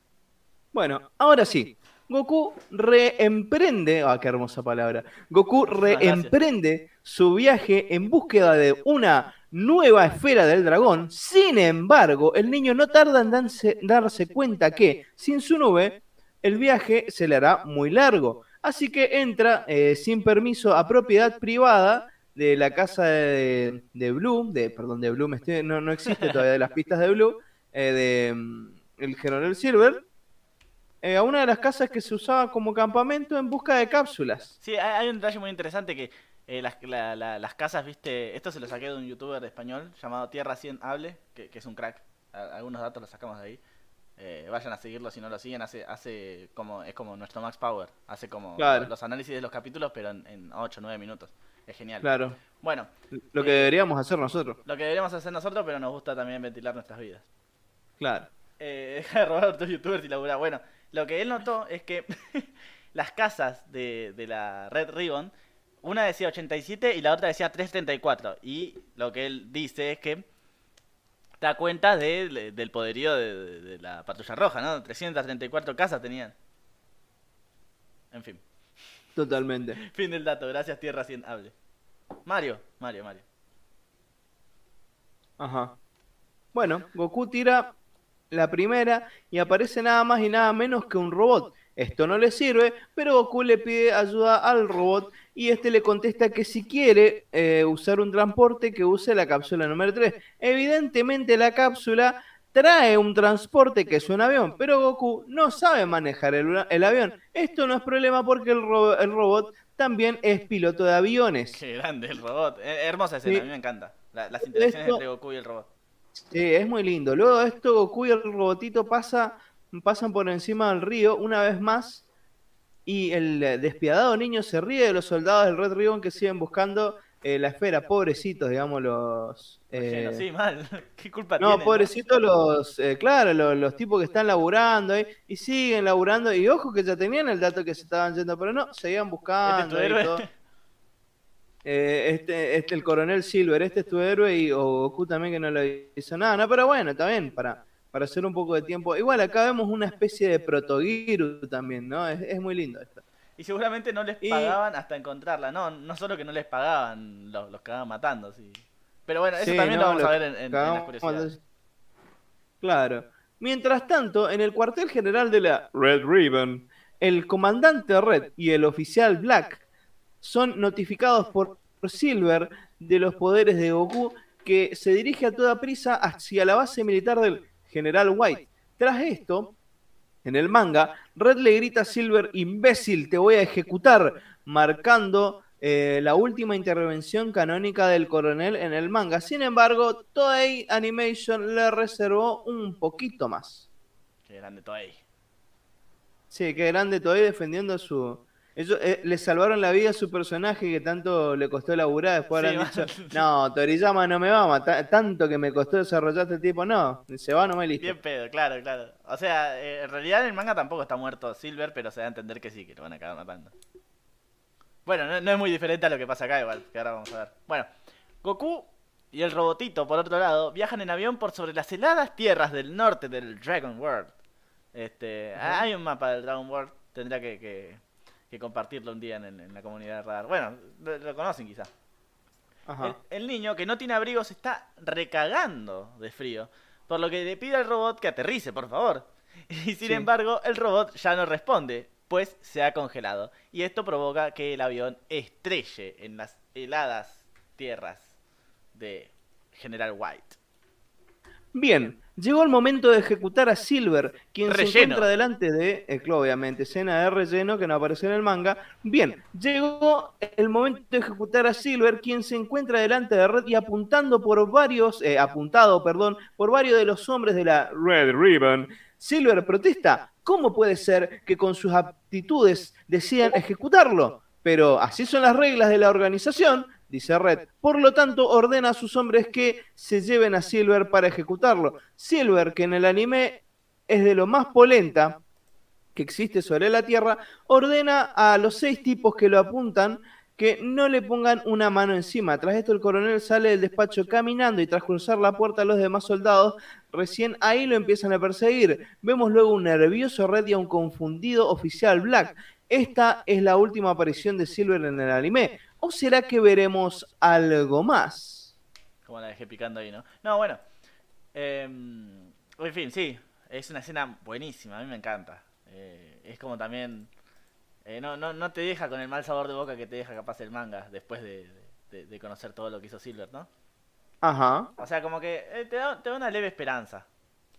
Bueno, ahora sí. Goku reemprende, ah, qué hermosa palabra. Goku reemprende su viaje en búsqueda de una nueva esfera del dragón. Sin embargo, el niño no tarda en darse, cuenta que, sin su nube, el viaje se le hará muy largo. Así que entra eh, sin permiso a propiedad privada de la casa de, de Blue, de, perdón, de Blue, estoy- no, no existe todavía las pistas de Blue, eh, de mm, el General Silver, eh, a una de las casas que se usaba como campamento en busca de cápsulas. Sí, hay un detalle muy interesante que eh, las, la- la- las casas, viste, esto se lo saqué de un youtuber español llamado Tierra 100 Hable, que, que es un crack. A- algunos datos los sacamos de ahí. Eh, vayan a seguirlo si no lo siguen, hace, hace como, es como nuestro Max Power, hace como Claro. los análisis de los capítulos, pero en, en 8 o 9 minutos. Es genial. Claro, Bueno, lo que deberíamos hacer nosotros. lo que deberíamos hacer nosotros, pero nos gusta también ventilar nuestras vidas. Claro. Eh, (laughs) deja de robar a otros youtubers y laburar. Bueno, lo que él notó es que (laughs) las casas de, de la Red Ribbon, una decía 87 y la otra decía 334. Y lo que él dice es que da cuenta de- del poderío de, de- de la patrulla roja, ¿no? 334 casas tenían. En fin, Totalmente. (laughs) fin del dato. Gracias, Tierra 100 Hable. Mario, Mario, Mario. Ajá. Bueno, Goku tira la primera y aparece nada más y nada menos que un robot. Esto no le sirve, pero Goku le pide ayuda al robot y este le contesta que si quiere eh, usar un transporte que use la cápsula número 3. Evidentemente la cápsula trae un transporte que es un avión, pero Goku no sabe manejar el, el avión. Esto no es problema porque el, ro- el robot también es piloto de aviones. Qué grande el robot. Eh, hermosa escena, Sí. a mí me encanta. La- las interacciones Esto- entre Goku y el robot. Sí, es muy lindo. Luego de esto, Goku y el robotito pasa, pasan por encima del río una vez más. Y el eh, despiadado niño se ríe de los soldados del Red Ribbon que siguen buscando eh, la esfera. Pobrecitos, digamos, los. eh, sí, mal. (laughs) ¿Qué culpa no, pobrecitos los. eh, claro, los, los tipos que están laburando ahí. Y siguen laburando. Y ojo que ya tenían el dato que se estaban yendo, pero no, seguían buscando. tu ahí héroe? todo. Eh, este, este, el coronel Silver, este es tu héroe y Goku también que no le hizo nada, no, pero bueno, bien, para, para hacer un poco de tiempo. Igual acá vemos una especie de protogiru también, ¿no? Es, es muy lindo esto. Y seguramente no les Y- pagaban hasta encontrarla. No, no solo que no les pagaban, los, los cagaban matando, sí. Pero bueno, eso Sí, también no, lo vamos lo a ver en, en- en las curiosidades. Claro. Mientras tanto, en el cuartel general de la Red Ribbon, el comandante Red y el oficial Black son notificados por Silver de los poderes de Goku que se dirige a toda prisa hacia la base militar del general White. Tras esto, en el manga, Red le grita a Silver, imbécil, te voy a ejecutar, marcando eh, la última intervención canónica del coronel en el manga. Sin embargo, Toei Animation le reservó un poquito más. Qué grande ahí. Sí, qué grande Toei defendiendo su... Ellos eh, le salvaron la vida a su personaje que tanto le costó laburar. Después Sí, habrán dicho, (laughs) no, Toriyama no me va a matar. Tanto que me costó desarrollar este tipo. No, se va nomás y listo. Bien pedo, claro, claro. O sea, eh, en realidad en el manga tampoco está muerto Silver, pero se da a entender que sí, que lo van a acabar matando. Bueno, no, no es muy diferente a lo que pasa acá igual, que ahora vamos a ver. Bueno, Goku y el robotito, por otro lado, viajan en avión por sobre las heladas tierras del norte del Dragon World. Este, hay un mapa del Dragon World, tendría que, que- que compartirlo un día en, el- en la comunidad de Radar. Bueno, lo, lo conocen quizá. Ajá. El, el niño que no tiene abrigo se está recagando de frío, por lo que le pide al robot que aterrice, por favor. Y sin Sí. embargo, el robot ya no responde, pues se ha congelado. Y esto provoca que el avión estrelle en las heladas tierras de General White. Bien, Llegó el momento de ejecutar a Silver, quien se encuentra delante de, eh, obviamente, escena de relleno que no aparece en el manga. Bien, llegó el momento de ejecutar a Silver, quien se encuentra delante de Red y apuntando por varios, eh, apuntado, perdón, por varios de los hombres de la Red Ribbon. Silver protesta. ¿Cómo puede ser que con sus aptitudes decidan ejecutarlo? Pero así son las reglas de la organización, dice Red. Por lo tanto, ordena a sus hombres que se lleven a Silver para ejecutarlo. Silver, que en el anime es de lo más polenta que existe sobre la Tierra, ordena a los seis tipos que lo apuntan que no le pongan una mano encima. Tras esto el coronel sale del despacho caminando y tras cruzar la puerta los demás soldados, recién ahí lo empiezan a perseguir. Vemos luego un nervioso Red y a un confundido oficial Black. Esta es la última aparición de Silver en el anime. ¿O será que veremos algo más? Como la dejé picando ahí, ¿no? No, bueno. Eh, en fin, sí. Es una escena buenísima, a mí me encanta. Eh, es como también... eh, no, no, no te deja con el mal sabor de boca que te deja capaz el manga después de, de- de conocer todo lo que hizo Silver, ¿no? Ajá. O sea, como que eh, te, da, te da una leve esperanza.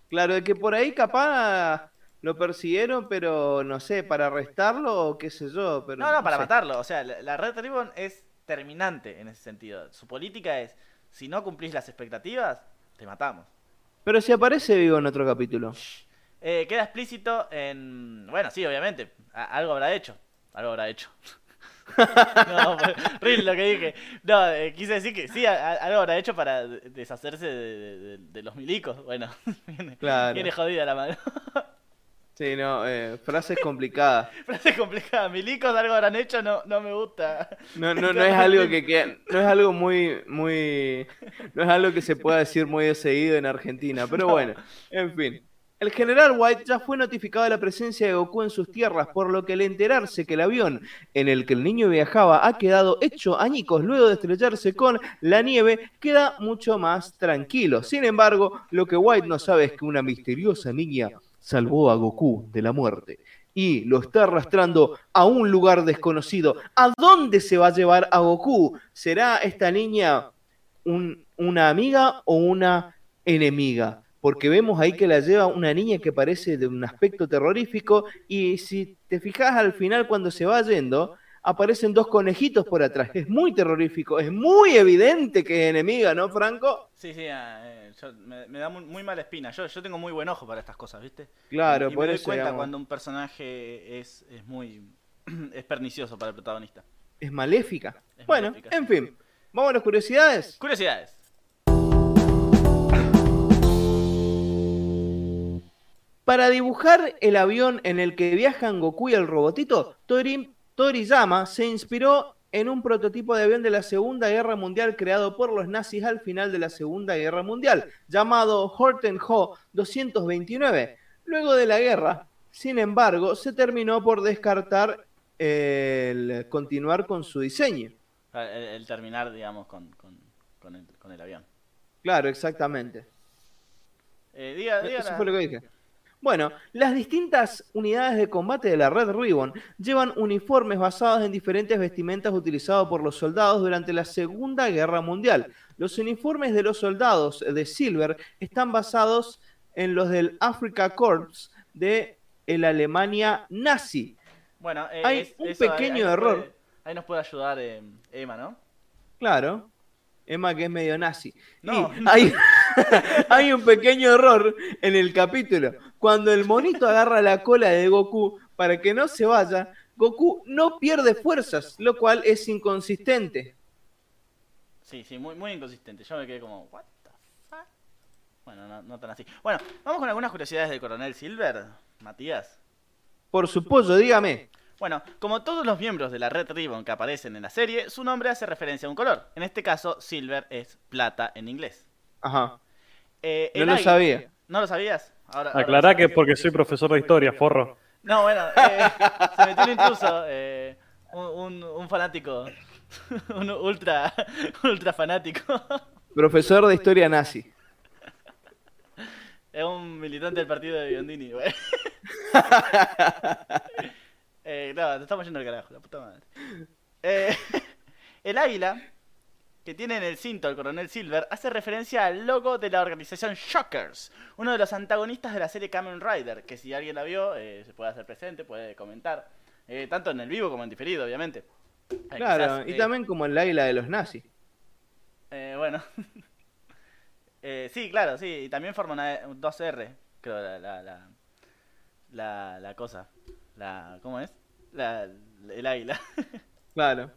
Claro, de que por ahí capaz lo persiguieron, pero no sé, para arrestarlo o qué sé yo. Pero No, no, para sé. matarlo. O sea, la, la Red Ribbon es terminante en ese sentido. Su política es, si no cumplís las expectativas, te matamos. Pero si aparece vivo en otro capítulo. Eh, queda explícito en... Bueno, sí, obviamente. a- algo habrá hecho. Algo habrá hecho. (laughs) no, pues, real lo que dije. No, eh, quise decir que sí, algo habrá hecho para de- deshacerse de, de- de- de los milicos. Bueno, (laughs) viene, Claro. viene jodida la mano. (laughs) Sí, no, eh, frases complicadas. Frase complicada. (laughs) Milicos algo habrán hecho, no, no me gusta. No, no, no es algo que queda- no es algo muy, muy, no es algo que se pueda decir muy de seguido en Argentina, pero bueno, en fin. El general White ya fue notificado de la presencia de Goku en sus tierras, por lo que al enterarse que el avión en el que el niño viajaba ha quedado hecho añicos luego de estrellarse con la nieve, queda mucho más tranquilo. Sin embargo, lo que White no sabe es que una misteriosa niña salvó a Goku de la muerte y lo está arrastrando a un lugar desconocido. ¿A dónde se va a llevar a Goku? ¿Será esta niña un- una amiga o una enemiga? Porque vemos ahí que la lleva una niña que parece de un aspecto terrorífico y si te fijas al final cuando se va yendo, aparecen dos conejitos por atrás. Es muy terrorífico, es muy evidente que es enemiga, ¿no, Franco? Sí, sí, ah, eh, yo- me, me da muy, muy mala espina. Yo, yo tengo muy buen ojo para estas cosas, ¿viste? Claro, y por me doy eso cuenta digamos, cuando un personaje es, es muy... (clears throat) es pernicioso para el protagonista. es maléfica. Es bueno, maléfica. en fin, vamos a las curiosidades. Curiosidades. Para dibujar el avión en el que viajan Goku y el robotito, Tori- Toriyama se inspiró en un prototipo de avión de la Segunda Guerra Mundial creado por los nazis al final de la Segunda Guerra Mundial, llamado Horten Ho 229. Luego de la guerra, sin embargo, se terminó por descartar el continuar con su diseño. El, el terminar, digamos, con, con, con el, con el avión. Claro, exactamente. Eh, diga, diga Eso la- fue lo que dije. Bueno, las distintas unidades de combate de la Red Ribbon llevan uniformes basados en diferentes vestimentas utilizados por los soldados durante la Segunda Guerra Mundial. Los uniformes de los soldados de Silver están basados en los del Africa Corps de la Alemania nazi. Bueno, eh, Hay es- un eso, pequeño ahí error. puede- ahí nos puede ayudar eh, Emma, ¿no? Claro. Emma que es medio nazi. No. Y hay, (laughs) hay un pequeño error en el capítulo. Cuando el monito agarra la cola de Goku para que no se vaya, Goku no pierde fuerzas, lo cual es inconsistente. Sí, sí, muy, muy inconsistente. Yo me quedé como, ¿what the fuck? Bueno, no, no tan así. Bueno, vamos con algunas curiosidades del coronel Silver, Matías. Por su pollo, dígame. Bueno, como todos los miembros de la Red Ribbon que aparecen en la serie, su nombre hace referencia a un color. En este caso, Silver es plata en inglés. Ajá. Eh, No lo águila- sabía. ¿No lo sabías? Ahora, Aclará que es porque soy profesor de historia, forro. No, bueno, eh, se metió un intruso, eh, un, un- un fanático, (laughs) un ultra, ultra fanático. Profesor de historia nazi. (laughs) Es un militante del partido de Biondini, güey. (laughs) eh, no, te estamos yendo al carajo, la puta madre. Eh, el águila que tiene en el cinto el coronel Silver hace referencia al logo de la organización Shockers, uno de los antagonistas de la serie Kamen Rider, que si alguien la vio eh, se puede hacer presente, puede comentar, eh, tanto en el vivo como en diferido, obviamente. Eh, Claro, quizás, y también como el águila de los nazis. eh, bueno. (laughs) Eh, sí, claro, sí. Y también forma una un 2R, creo, la, la, la, la, la cosa. La, ¿Cómo es? La, el águila. (laughs) Claro.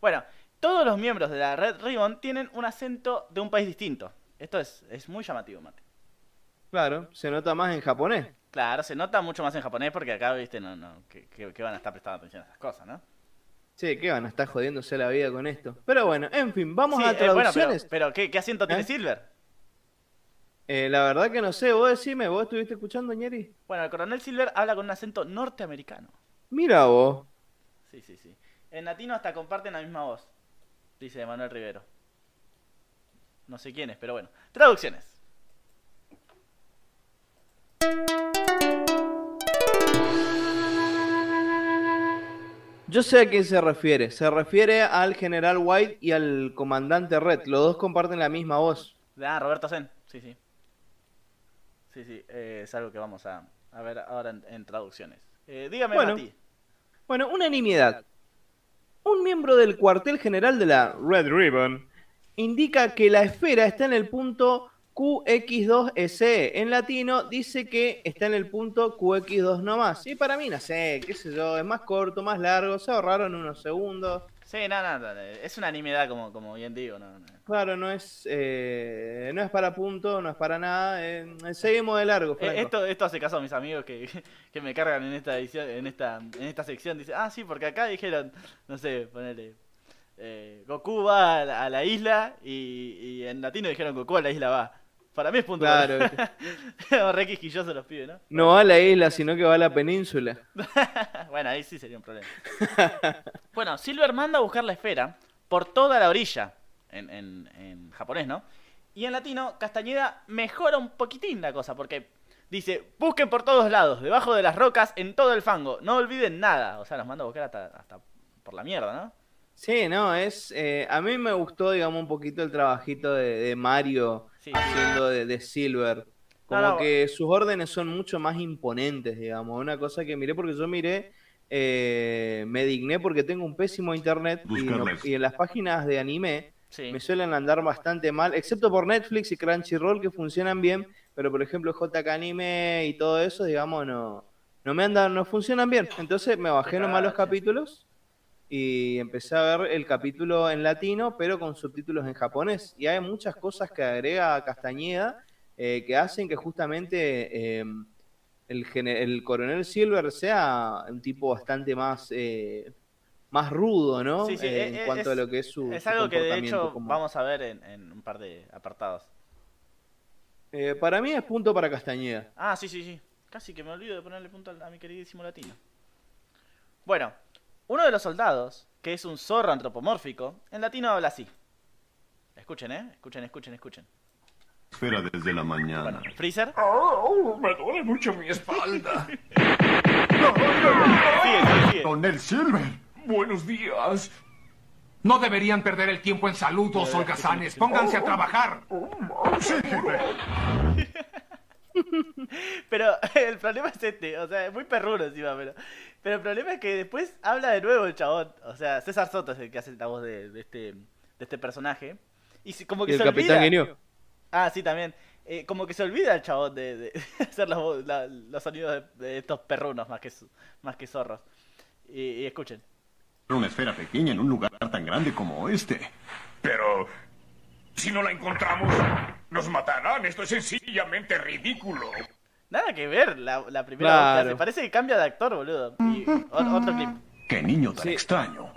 bueno, todos los miembros de la Red Ribbon tienen un acento de un país distinto. Esto es, es muy llamativo, Mate. Claro, se nota más en japonés. Claro, se nota mucho más en japonés porque acá, viste, no, no, que, que- que van a estar prestando atención a esas cosas, ¿no? Sí, que van a estar jodiéndose la vida con esto. Pero bueno, en fin, vamos Sí, a eh, bueno, pero, traducciones. pero ¿qué, qué asiento tiene ¿Eh? Silver? Eh, la verdad que no sé, vos decime, ¿vos estuviste escuchando, Ñeri? Bueno, el coronel Silver habla con un acento norteamericano. Mira vos. Sí, sí, sí. En latino hasta comparten la misma voz, dice Manuel Rivero. No sé quién es, pero bueno. Traducciones. Yo sé a quién se refiere. Se refiere al general White y al comandante Red. Los dos comparten la misma voz. Ah, Roberto Zen. Sí, sí. Sí, sí. eh, es algo que vamos a, a ver ahora en, en traducciones. Eh, dígame, Bueno. Mati. Bueno, unanimidad. Un miembro del cuartel general de la Red Ribbon indica que la esfera está en el punto QX2SE. En latino dice que está en el punto QX2 nomás. Y para mí, no sé, qué sé yo, es más corto, más largo, se ahorraron unos segundos. Sí, no, no, no, es una nimiedad como, como bien digo. No, no. Claro, no es, eh, no es para punto, no es para nada. eh, seguimos de largo, Eh, Franco. esto, esto hace caso a mis amigos que, (laughs) que me cargan en esta edición, en esta, en esta sección. Dice, ah, sí, porque acá dijeron, no sé, ponele. eh, Goku va a la, a la isla y, y en latino dijeron Goku a la isla va. Para mí es punto. Claro, (laughs) Re los pibes, ¿no? no va a la isla, sino que va a la península. (laughs) bueno, ahí sí sería un problema. (laughs) bueno, Silver manda a buscar la esfera por toda la orilla, en, en, en japonés, ¿no? Y en latino, Castañeda mejora un poquitín la cosa, porque dice, busquen por todos lados, debajo de las rocas, en todo el fango, no olviden nada. O sea, los manda a buscar hasta, hasta por la mierda, ¿no? Sí, no, es. eh, a mí me gustó, digamos, un poquito el trabajito de, de Mario Sí. haciendo de, de Silver. Como No, no. que sus órdenes son mucho más imponentes, digamos. Una cosa que miré, porque yo miré, eh, me digné porque tengo un pésimo internet y, no- Buscarles. y en las páginas de anime Sí. me suelen andar bastante mal, excepto por Netflix y Crunchyroll que funcionan bien, pero por ejemplo JK Anime y todo eso, digamos, no, no me andan, no funcionan bien. Entonces me bajé nomás los capítulos y empecé a ver el capítulo en latino, pero con subtítulos en japonés. Y hay muchas cosas que agrega Castañeda eh, que hacen que justamente eh, el, el coronel Silver sea un tipo bastante más... eh, más rudo, ¿no? Sí, sí, en eh, cuanto a es- lo que es su, Es su algo que de hecho como- vamos a ver en, en un par de apartados. Para mí es punto para Castañeda. Ah, sí, sí, sí. Casi que me olvido de ponerle punto a mi queridísimo latino. Bueno, uno de los soldados, que es un zorro antropomórfico, en latino habla así. Escuchen, ¿eh? Escuchen, escuchen, escuchen. Espera desde la mañana. Bueno, Freezer. Oh, me duele mucho mi espalda. Sigue, sigue. Con el Silver. Buenos días. No deberían perder el tiempo en saludos, holgazanes. Pónganse a trabajar. (laughs) Pero el problema es este, o sea, es muy perruno encima, pero. Pero el problema es que después habla de nuevo el chabón. O sea, César Soto es el que hace la voz de, de este, de este personaje. Y como que Y el se Capitán olvida. Guiño. Ah, sí, también. Eh, como que se olvida el chabón de, de (laughs) hacer la voz- la- los sonidos de, de estos perrunos más que, más que zorros. Y, y escuchen. Una esfera pequeña en un lugar tan grande como este. Pero si no la encontramos, nos matarán. Esto es sencillamente ridículo. Nada que ver la, la primera que Claro. Parece que cambia de actor, boludo. Y o- otro clip. ¡Qué niño tan Sí. extraño!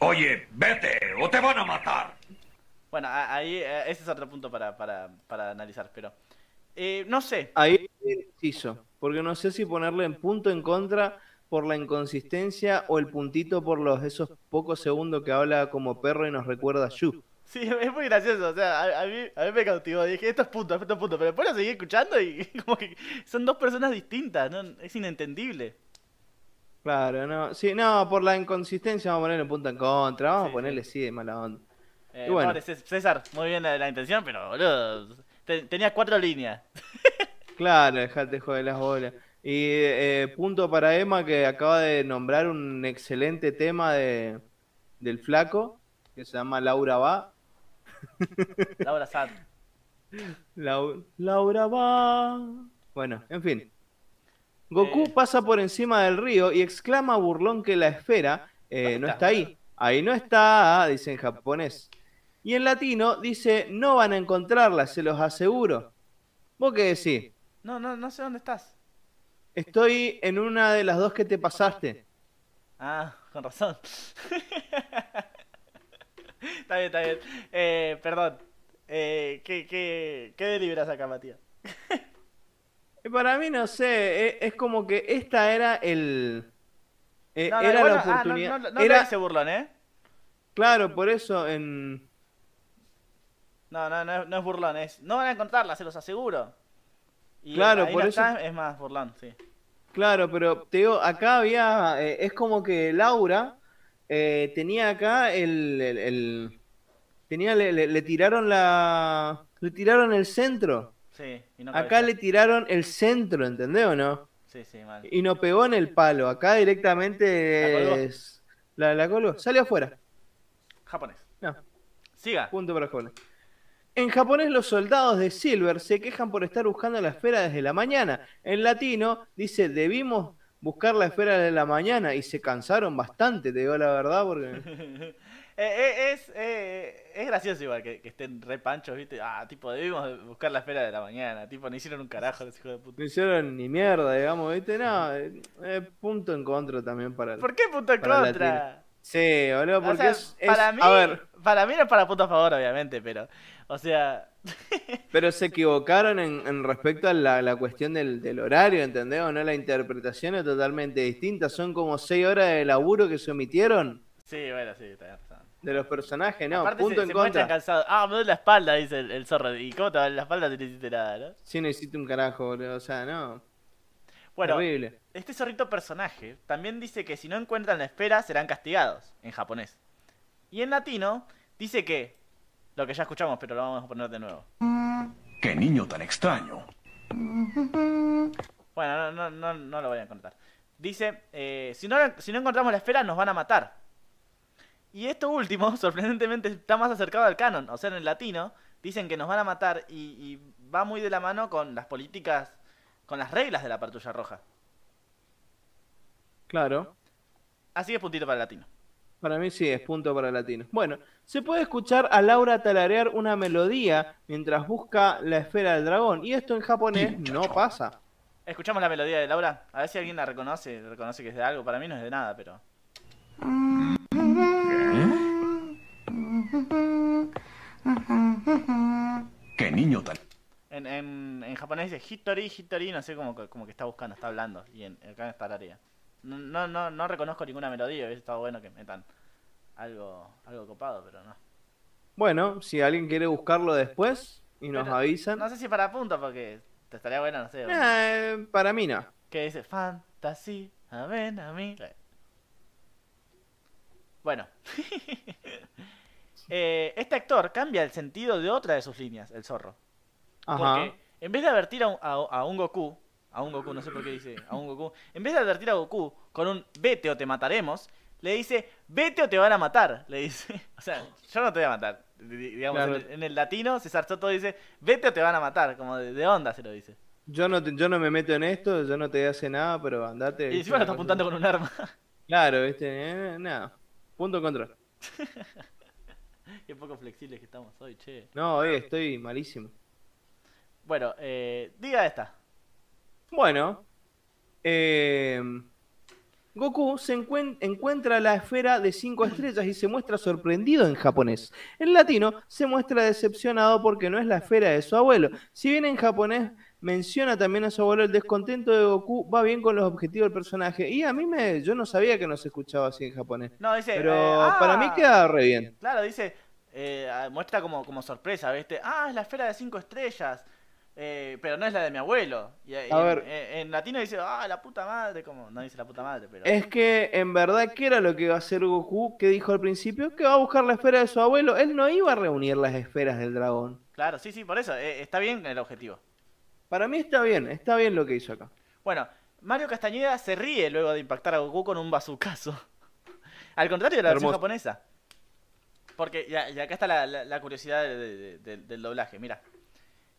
Oye, vete o te van a matar. Bueno, ahí eh, ese es otro punto para, para, para analizar, pero... eh, no sé. Ahí hizo. Porque no sé si ponerle en punto en contra por la inconsistencia o el puntito por los esos pocos segundos que habla como perro y nos recuerda a Yu. Sí, es muy gracioso. O sea, a, a mí, a mí me cautivó. Dije, esto es punto, esto es punto. Pero después lo seguí escuchando y (laughs) como que son dos personas distintas. ¿no? Es inentendible. Claro, no. Sí, no, por la inconsistencia vamos a ponerle punto en contra. Vamos Sí, a ponerle sí de mala onda. Eh, Y bueno. pobre César, muy bien la, la intención, pero boludo. te- tenía cuatro líneas. (laughs) Claro, dejate joder las bolas. Y eh, punto para Emma que acaba de nombrar un excelente tema de, del flaco que se llama Laura Va. Laura Sad. Lau- Laura Va. Bueno, en fin. Goku Eh. pasa por encima del río y exclama burlón que la esfera eh, ¿Dónde no está? está ahí. Ahí no está, dice en japonés. Y en latino dice, no van a encontrarla, se los aseguro. ¿Vos qué decís? No, no, no sé dónde estás. Estoy en una de las dos que te pasaste. Ah, con razón. (laughs) está bien, está bien. Eh, perdón. Eh, ¿qué, qué, ¿Qué deliberas acá, Matías? (laughs) Para mí, no sé, e- es, como que esta era el... eh, No, no, era la no- ah, no- oportunidad. no, no, era, hice burlón, ¿eh? claro, por eso en... No, no, no, es- no es burlón, es. No van a encontrarla, se los aseguro. Y Claro, ahí por eso- está, es más burlón, sí. Claro, pero te digo, acá había... eh, es como que Laura eh, tenía acá el... el- el- tenía, le, le- le tiraron la... Le tiraron el centro. Sí, y no Acá le tiraron el centro, ¿entendés o no? Sí, sí, mal. Y no pegó en el palo. Acá directamente La colgó. es... La, la colgó. Salió afuera. Japonés. No. Siga. Punto para jóvenes. En japonés los soldados de Silver se quejan por estar buscando la esfera desde la mañana. En latino dice, debimos buscar la esfera desde la mañana y se cansaron bastante, te digo la verdad, porque... (laughs) Eh, eh, es, eh, es gracioso igual que, que estén re panchos, ¿viste? Ah, tipo, debimos de buscar la esfera de la mañana. Tipo, no hicieron un carajo los hijos de puta. No hicieron ni mierda, digamos, ¿viste? No, eh, punto en contra también para... el- ¿Por qué punto en contra? Sí, boludo, O porque sea, es, es- para mí, A ver, para mí no es para punto a favor, obviamente, pero, o sea, (laughs) pero se equivocaron en, en respecto a la, la cuestión del, del horario, ¿entendés? ¿O no? La interpretación es totalmente distinta. Son como seis horas de laburo que se omitieron sí, bueno, sí, tenés razón. de los personajes, ¿no? Aparte punto se, en se contra. cansados. Ah, me duele la espalda, dice el, el zorro. ¿Y cómo te duele la espalda no hiciste nada, no? Sí, no hiciste un carajo, boludo. O sea, no. Bueno, Terrible. este zorrito personaje también dice que si no encuentran la esfera serán castigados, en japonés. Y en latino dice que, lo que ya escuchamos, pero lo vamos a poner de nuevo. ¡Qué niño tan extraño! Bueno, no, no, no, no lo voy a contar. Dice, eh, si, no, si no encontramos la esfera nos van a matar. Y esto último, (laughs) sorprendentemente, está más acercado al canon. O sea, en el latino dicen que nos van a matar y, y va muy de la mano con las políticas, con las reglas de la patrulla roja. Claro. Así que puntito para el latino. Para mí sí, es punto para latino. Bueno, se puede escuchar a Laura talarear una melodía mientras busca la esfera del dragón. Y esto en japonés no pasa. Escuchamos la melodía de Laura. A ver si alguien la reconoce, reconoce que es de algo. Para mí no es de nada, pero... ¡Qué niño tan... En, en, en japonés dice Hitori, Hitori, no sé cómo, que está buscando, está hablando. Y en, acá está la área. No, no, no, no reconozco ninguna melodía, hubiese estado bueno que metan algo, algo copado, pero no. Bueno, si alguien quiere buscarlo después y nos Pero avisan. No sé si para punto, porque te estaría bueno, no sé. Eh, para mí no. Que dice Fantasy, a ven a mí. Bueno. (laughs) Eh, este actor cambia el sentido de otra de sus líneas, el zorro. Ajá. Porque en vez de advertir a un, a, a un Goku, a un Goku, no sé por qué dice a un Goku, en vez de advertir a Goku con un vete o te mataremos, le dice vete o te van a matar. Le dice, (laughs) o sea, yo no te voy a matar. Di- di- Digamos, Claro. en, el, en el latino, César Soto dice vete o te van a matar, como de, de onda se lo dice. Yo no, te- yo no me meto en esto, yo no te hace nada, pero andate. Y encima lo está apuntando con un arma. (laughs) Claro, viste, eh, nada. Punto en contra. (laughs) Qué poco flexibles que estamos hoy, che. No, hoy estoy malísimo. Bueno, eh, diga esta. Bueno, eh, Goku se encuen- encuentra la esfera de cinco estrellas y se muestra sorprendido en japonés. En latino se muestra decepcionado porque no es la esfera de su abuelo. Si bien en japonés menciona también a su abuelo, el descontento de Goku va bien con los objetivos del personaje. Y a mí me, yo no sabía que no se escuchaba así en japonés. No, dice. Pero eh, para ah, mí queda re bien. Claro, dice. eh, muestra como, como sorpresa, ¿viste? Ah, es la esfera de cinco estrellas. Eh, pero no es la de mi abuelo. Y, A en, ver. en- en latino dice, ah, la puta madre, como no dice la puta madre, pero... Es que en verdad, ¿qué era lo que iba a hacer Goku? ¿Qué dijo al principio? Que va a buscar la esfera de su abuelo. Él no iba a reunir las esferas del dragón. Claro, sí, sí, por eso, eh, está bien el objetivo. Para mí está bien, está bien lo que hizo acá. Bueno, Mario Castañeda se ríe luego de impactar a Goku con un bazucazo. (laughs) Al contrario de la versión Hermoso. japonesa. Porque, ya, y acá está la, la- la curiosidad de- de- de- del doblaje, mira.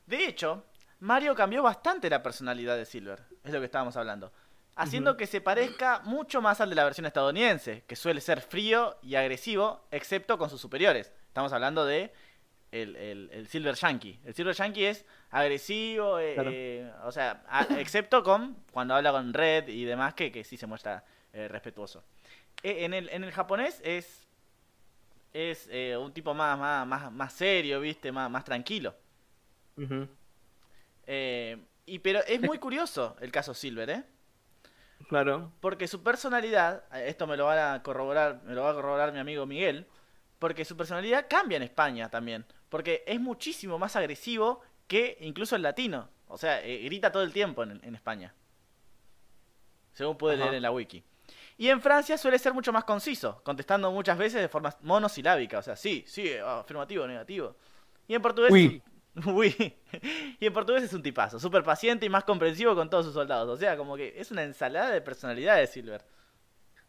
De hecho, Mario cambió bastante la personalidad de Silver, es lo que estábamos hablando. Haciendo que se parezca mucho más al de la versión estadounidense, que suele ser frío y agresivo, excepto con sus superiores. Estamos hablando de el, el- el Silver Yankee. El Silver Yankee es agresivo, eh, Claro. eh, o sea, a- excepto con cuando habla con Red y demás, que, que sí se muestra eh, respetuoso. En, el, en el japonés es, es un tipo más, más, más, más serio, ¿viste? Más, más tranquilo. Eh, y pero es muy curioso el caso Silver, ¿eh? Claro. Porque su personalidad, eh, esto me lo va a corroborar, me lo va a corroborar mi amigo Miguel, porque su personalidad cambia en España también, porque es muchísimo más agresivo que incluso el latino, o sea, eh, grita todo el tiempo en, en España, según pude Ajá. leer en la wiki. Y en Francia suele ser mucho más conciso, contestando muchas veces de forma monosilábica, o sea, sí, sí, afirmativo, negativo. Y en portugués... Oui. (laughs) Uy. Y en portugués es un tipazo, súper paciente y más comprensivo con todos sus soldados. O sea, como que es una ensalada de personalidades, Silver.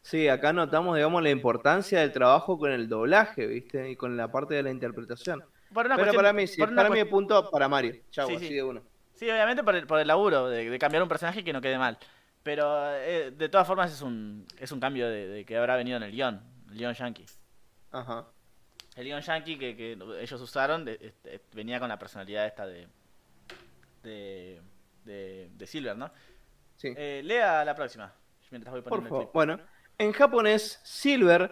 Sí, acá notamos, digamos, la importancia del trabajo con el doblaje, ¿viste? Y con la parte de la interpretación. Por una Pero cuestión- para mí, sí, por para mí punto para Mario. Chau, Sí, así sí. de uno. Sí, obviamente por el, por el laburo de, de cambiar un personaje que no quede mal. Pero eh, de todas formas es un, es un cambio de, de que habrá venido en el guion, el guion yankee. Ajá. El guion yankee que, que ellos usaron de- este, venía con la personalidad esta de, de, de, de Silver, ¿no? Sí. Eh, lea la próxima, mientras voy Por poniendo el favor. clip. Bueno, en japonés, Silver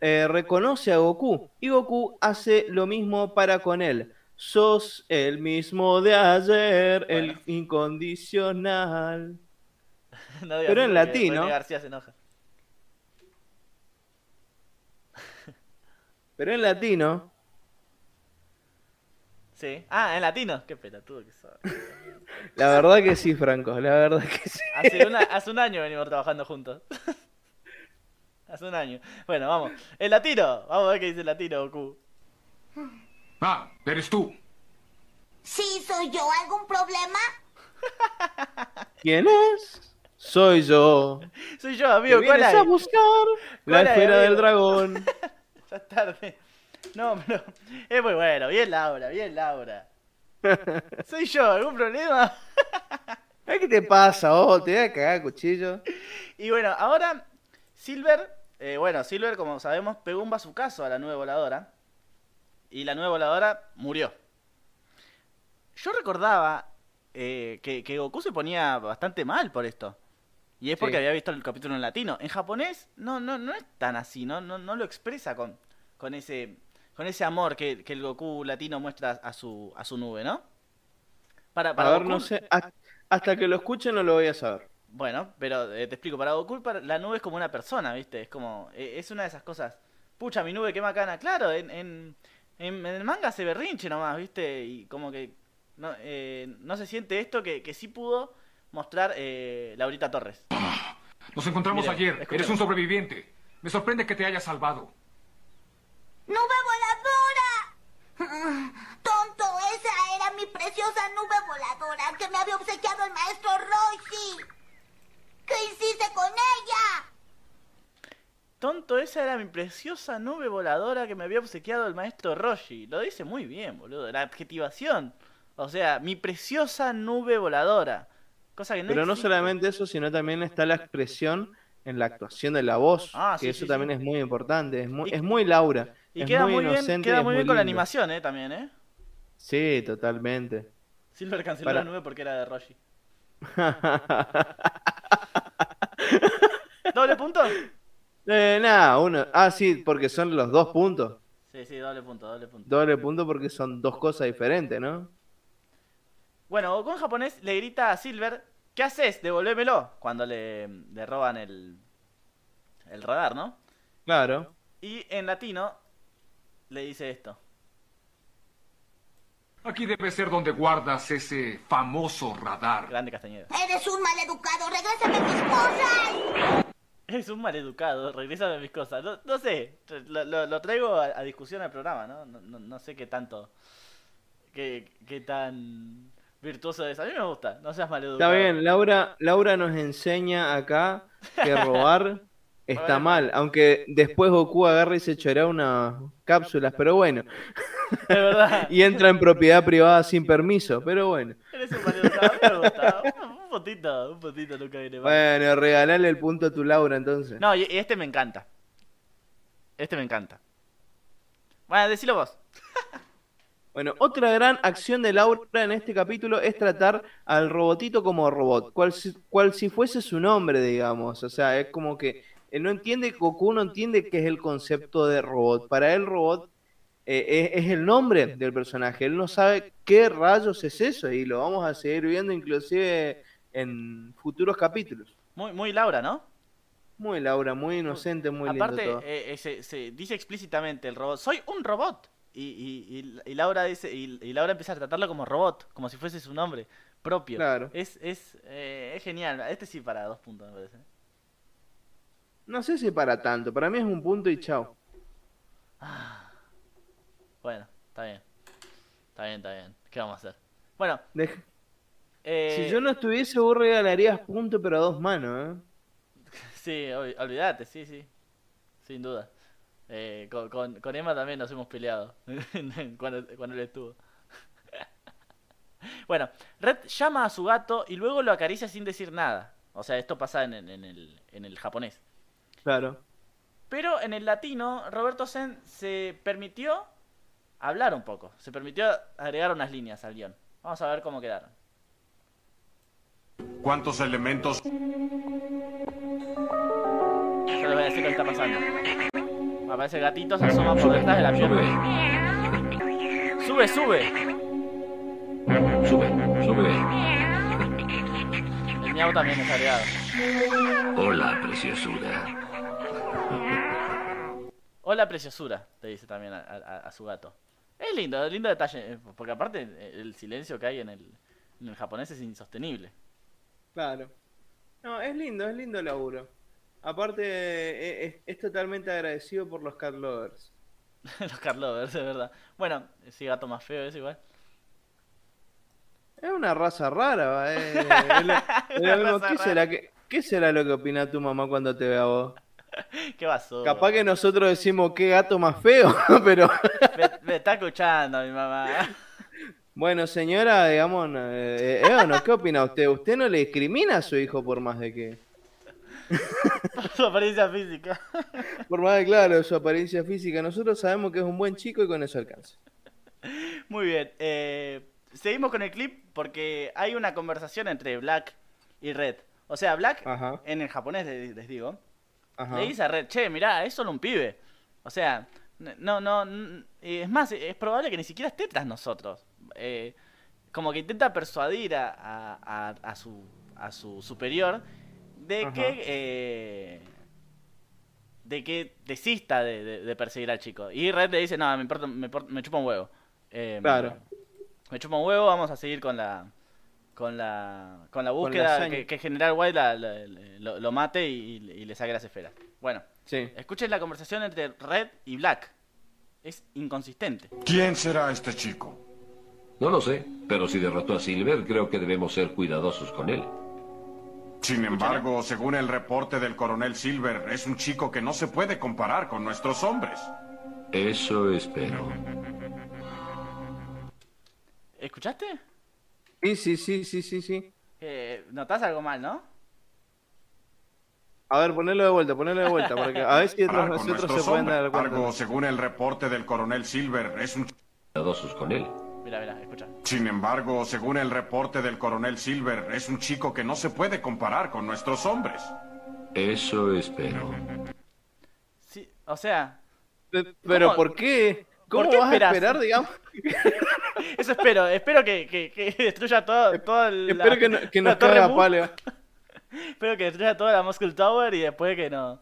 eh, reconoce a Goku y Goku hace lo mismo para con él. Sos el mismo de ayer, el incondicional. (laughs) No Pero en latino- García se enoja. Pero en latino, Sí. Ah, en latino. Qué pelotudo que sos. (laughs) la verdad que sí, Franco, la verdad que sí. Hace, una- hace un año venimos trabajando juntos. (laughs) hace un año. Bueno, vamos. El latino. Vamos a ver qué dice el latino, Goku. Ah, eres tú. Sí, soy yo. ¿Algún problema? (laughs) ¿Quién es? Soy yo. Soy yo, ¿Te amigo. vienes Cola. a buscar la esfera del dragón. Ya es tarde. No, pero es muy bueno. Bien, Laura, bien, Laura. (laughs) Soy yo, ¿algún problema? (laughs) ¿Qué te pasa, oh? Te voy a cagar cuchillo. Y bueno, ahora Silver, eh, bueno, Silver, como sabemos, pegó un bazucazo a la nueva voladora. Y la nueva voladora murió. Yo recordaba eh, que, que Goku se ponía bastante mal por esto. Y es porque Sí. había visto el capítulo en latino. En japonés no, no, no es tan así, no, no, no lo expresa con, con ese con ese amor que, que el Goku latino muestra a su, a su nube, ¿no? Para, para A ver, Goku- no sé. ha- Hasta que lo escuchen no lo voy a saber. bueno, pero eh, te explico, para Goku para- la nube es como una persona, ¿viste? Es como, eh, es una de esas cosas. Pucha, mi nube, qué macana. Claro, en, en, en- en el manga se berrinche nomás, ¿viste? Y como que no, eh, no se siente esto que, que sí pudo mostrar eh, Laurita Torres. Nos encontramos ayer. Eres un sobreviviente. Me sorprende que te hayas salvado. ¡Nube voladora! Tonto, esa era mi preciosa nube voladora que me había obsequiado el maestro Roshi. ¿Qué hiciste con ella? Tonto, esa era mi preciosa nube voladora que me había obsequiado el maestro Roshi. Lo dice muy bien, boludo. La adjetivación. O sea, mi preciosa nube voladora. Cosa que no Pero no solamente eso, sino también está la expresión en la actuación de la voz. Ah, que sí, eso sí, también sí. es muy importante. Es muy, Y- es muy Laura. Y es queda muy, bien, inocente. queda muy bien con la animación, eh, también, eh. Sí, totalmente. Silver canceló Para- la nube porque era de Roshi. (laughs) ¿Doble punto? eh, nada, uno. Ah, sí, porque son los dos puntos. Sí, sí, doble punto, doble punto. Doble punto porque son dos cosas diferentes, ¿no? Bueno, Goku en japonés le grita a Silver, ¿qué haces? Devolvémelo. Cuando le, le roban el, el radar, ¿no? Claro. Y en latino le dice esto. Aquí debe ser donde guardas ese famoso radar. Grande Castañeda. Eres un maleducado. Regrésame mis cosas. Es un maleducado, regresa de mis cosas. No, no sé, lo, lo- lo traigo a, a discusión al programa, ¿no? No, no- no sé qué tanto. Qué, qué tan virtuoso es. A mí me gusta, no seas maleducado. Está bien, Laura, Laura nos enseña acá que (laughs) robar está mal, aunque después Goku agarra y se chorea unas cápsulas, pero bueno, Es verdad. (laughs) y entra en propiedad privada sin permiso, pero bueno. Eres un maleducado, a mí me gusta. Un, un puntito, un puntito nunca viene mal. Bueno, regalale el punto a tu Laura entonces. No, y y este me encanta. Este me encanta. Bueno, decilo vos. (laughs) Bueno, otra gran acción de Laura en este capítulo es tratar al robotito como robot, cual si, cual si fuese su nombre, digamos. O sea, es como que él no entiende, Goku no entiende qué es el concepto de robot. Para él, robot eh, es, es el nombre del personaje. Él no sabe qué rayos es eso y lo vamos a seguir viendo inclusive en futuros capítulos. Muy, muy Laura, ¿no? Muy Laura, muy inocente, muy lindo Aparte, todo. eh, eh, se, se dice explícitamente el robot. Soy un robot. Y, y, y- Laura dice y, y Laura empieza a tratarlo como robot, como si fuese su nombre propio. Claro. Es, es, eh, es genial. Este sí para dos puntos, me parece. No sé si para tanto, para mí es un punto y chao. Bueno, está bien. Está bien, está bien. ¿Qué vamos a hacer? Bueno, Dej- eh, Si yo no estuviese, vos regalarías punto, pero a dos manos, ¿eh? (laughs) Sí, ol- olvídate, sí, sí. Sin duda. Eh, con, con, con Emma también nos hemos peleado (laughs) cuando, cuando él estuvo. (laughs) bueno, Red llama a su gato y luego lo acaricia sin decir nada. O sea, esto pasa en, en- en el, en el japonés. Claro. Pero en el latino, Roberto Sen se permitió hablar un poco. Se permitió agregar unas líneas al guion. Vamos a ver cómo quedaron. ¿Cuántos elementos? Yo les voy a decir lo que está pasando. Aparece el gatito, se asoma por detrás de la pierna. Sube, sube. Sube, sube. El miau también es agregado. Hola, preciosura. Hola, preciosura, te dice también a, a- a su gato. Es lindo, lindo detalle, eh, porque aparte eh, el silencio que hay en el, en el japonés es insostenible. Claro. No, es lindo, es lindo el laburo. Aparte, eh, es, es totalmente agradecido por los cat lovers. (laughs) Los Carlovers, de verdad. Bueno, ese gato más feo es igual. Es una raza rara, eh. Es lo- es lo Una mismo, raza ¿Qué rara. será, ¿Qué lo que opina tu mamá cuando te ve a vos? (laughs) ¿Qué pasó? Capaz que nosotros decimos qué gato más feo, (laughs) pero Me, me está escuchando mi mamá. bueno, señora, digamos, eh, eh, ¿no? ¿qué opina usted? ¿Usted no le discrimina a su hijo por más de que, Su apariencia física. por más de claro, su apariencia física? Nosotros sabemos que es un buen chico y con eso alcanza. Muy bien. eh, seguimos con el clip porque hay una conversación entre Black y Red. O sea, Black, Ajá. en el japonés les, les digo, Ajá. le dice a Red, che, mirá, es solo un pibe. O sea, no, no, es más, es probable que ni siquiera esté tras nosotros. Eh, como que intenta persuadir a, a- a- a su, a su superior de Ajá. que... eh, de que desista de, de- de perseguir al chico. Y Red le dice, no, me, importa, me, chupa un huevo. Eh, Claro. Me chupa un huevo, vamos a seguir con la con la con la búsqueda que, que General White la- la- lo, lo mate y, y le saque las esferas. Bueno, Sí. escuchen la conversación entre Red y Black. Es inconsistente. ¿Quién será este chico? No lo sé, pero si derrotó a Silver, creo que debemos ser cuidadosos con él. Sin embargo, según el reporte del coronel Silver, es un chico que no se puede comparar con nuestros hombres. Eso espero. ¿Escuchaste? Sí, sí, sí, sí, sí, sí. Eh, Notás algo mal, ¿no? A ver, ponelo de vuelta, ponelo de vuelta, porque a ver si otros, Comparar con si otros se pueden dar cuenta. Algo, según el reporte del coronel Silver, es un Cuidadosos con él. Mira, mira, escucha. Sin embargo, según el reporte del coronel Silver, es un chico que no se puede comparar con nuestros hombres. Eso espero. (laughs) Sí, o sea, Pe- Pero ¿Cómo- ¿por qué? ¿Por ¿Cómo qué vas a esperar, digamos? (laughs) eso espero. espero que, que, que destruya todo, todo el, Espero la- que, no, que la nos Torre caiga a Mu. palo. (laughs) Espero que destruya toda la Muscle Tower y después que no.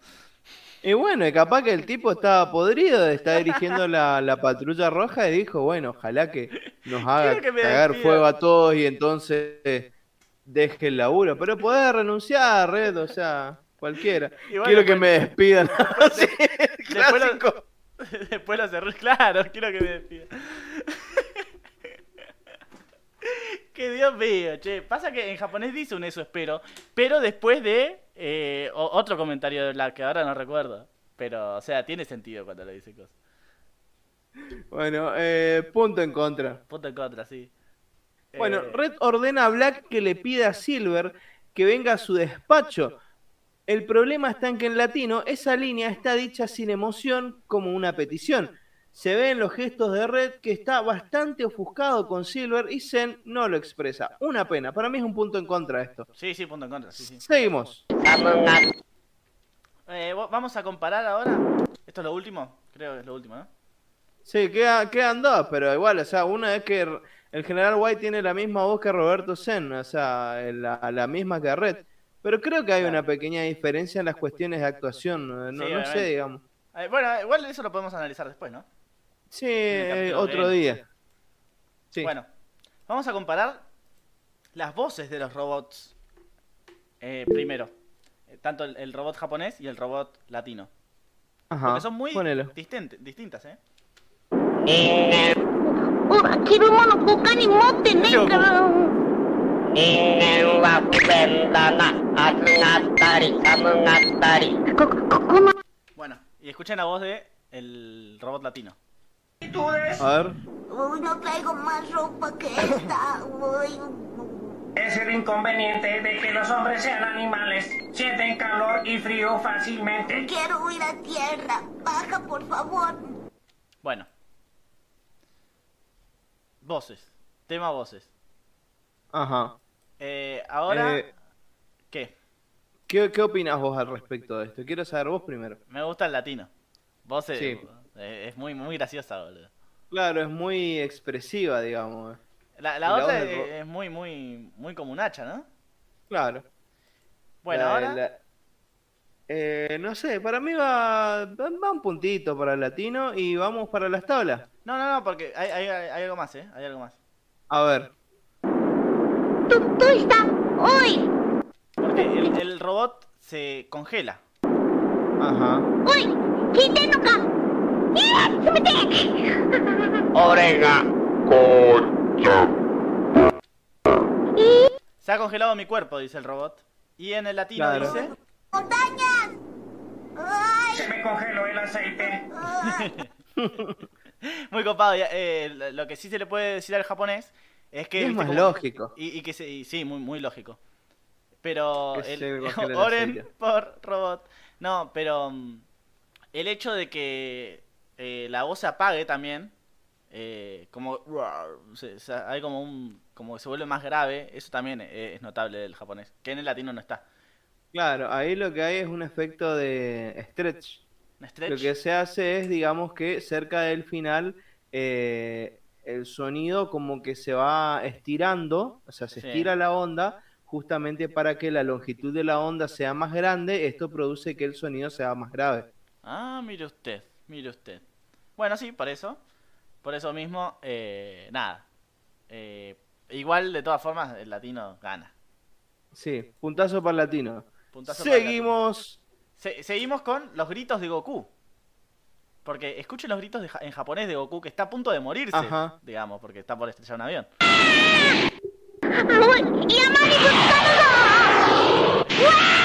Y bueno, y capaz que el tipo estaba podrido de estar dirigiendo la, la patrulla roja y dijo, bueno, ojalá que nos haga que cagar fuego a todos y entonces deje el laburo. Pero podés renunciar, Red, o sea, cualquiera. (laughs) Quiero que después- me despidan. (laughs) (laughs) Sí, después lo-. Después lo cerré, claro, quiero que me despida. que Dios mío, che. Pasa que en japonés dice un eso espero, pero después de eh, otro comentario de Black que ahora no recuerdo. Pero, o sea, tiene sentido cuando le dice cosas. Bueno, eh, punto en contra. Punto en contra, sí. Bueno, Eh, Red ordena a Black que le pida a Silver que venga a su despacho. El problema está en que en latino esa línea está dicha sin emoción como una petición. Se ve en los gestos de Red que está bastante ofuscado con Silver y Zen no lo expresa. Una pena, para mí es un punto en contra esto. Sí, sí, punto en contra, sí, sí. Seguimos. Eh, vamos a comparar ahora. Esto es lo último, creo que es lo último, ¿no? Sí, queda- quedan dos, pero igual, o sea, una es que el general White tiene la misma voz que Roberto Zen, o sea, la, la misma que Red. Pero creo que hay una pequeña diferencia en las cuestiones de actuación, no, Sí, no sé, digamos. Eh, bueno, igual eso lo podemos analizar después, ¿no? Sí, otro día. Bueno, vamos a comparar las voces de los robots eh, primero. Eh, tanto el, robot japonés y el robot latino. Ajá. Porque son muy distintas, ¿eh? eh. Bueno, y escuchen la voz de el robot latino. A ver. Uy, no traigo más ropa que esta. Uy. Es el inconveniente de que los hombres sean animales. Sienten calor y frío fácilmente. Quiero ir a tierra. Baja, por favor. Bueno. Voces. Tema voces. Ajá. Eh, ahora, Eh, ¿qué? ¿qué, ¿Qué opinas vos al respecto de esto? Quiero saber vos primero. Me gusta el latino. Voces Sí. Es muy, muy graciosa, boludo. Claro, es muy expresiva, digamos. La, la otra es, muy, muy, muy como un hacha, ¿no? Claro. Bueno, ahora. Eh, no sé, para mí va, va un puntito para el latino y vamos para las tablas. No, no, no, porque hay, hay, hay algo más, ¿eh? Hay algo más. A ver. hoy! Porque el, el robot se congela. Ajá. ¡Uy! ¡Quítenlo Orega. Se ha congelado mi cuerpo, dice el robot. Y en el latino dice. ¡Montañas! ¡Ay! Se me congeló el aceite. (laughs) Muy copado. Eh, lo que sí se le puede decir al japonés es que. es más lógico. Y, que se- sí, muy, lógico. Pero (laughs) oren por robot. No, pero mm, el hecho de que eh, la voz se apague también, eh, como se- se- hay como un como que se vuelve más grave, eso también eh, es notable del japonés, que en el latino no está. Claro, ahí lo que hay es un efecto de stretch. Lo que se hace es, digamos que cerca del final, eh, el sonido como que se va estirando, o sea, se Sí. estira la onda justamente para que la longitud de la onda sea más grande. Esto produce que el sonido sea más grave. Ah, mire usted, mire usted. Bueno, sí, por eso. Por eso mismo, eh, nada. Eh, igual, de todas formas, el latino gana. Sí, puntazo para el latino. Puntazo para el Seguimos. Se- seguimos con los gritos de Goku. Porque escuchen los gritos ja- en japonés de Goku que está a punto de morirse, Ajá. digamos, porque está por estrellar un avión. お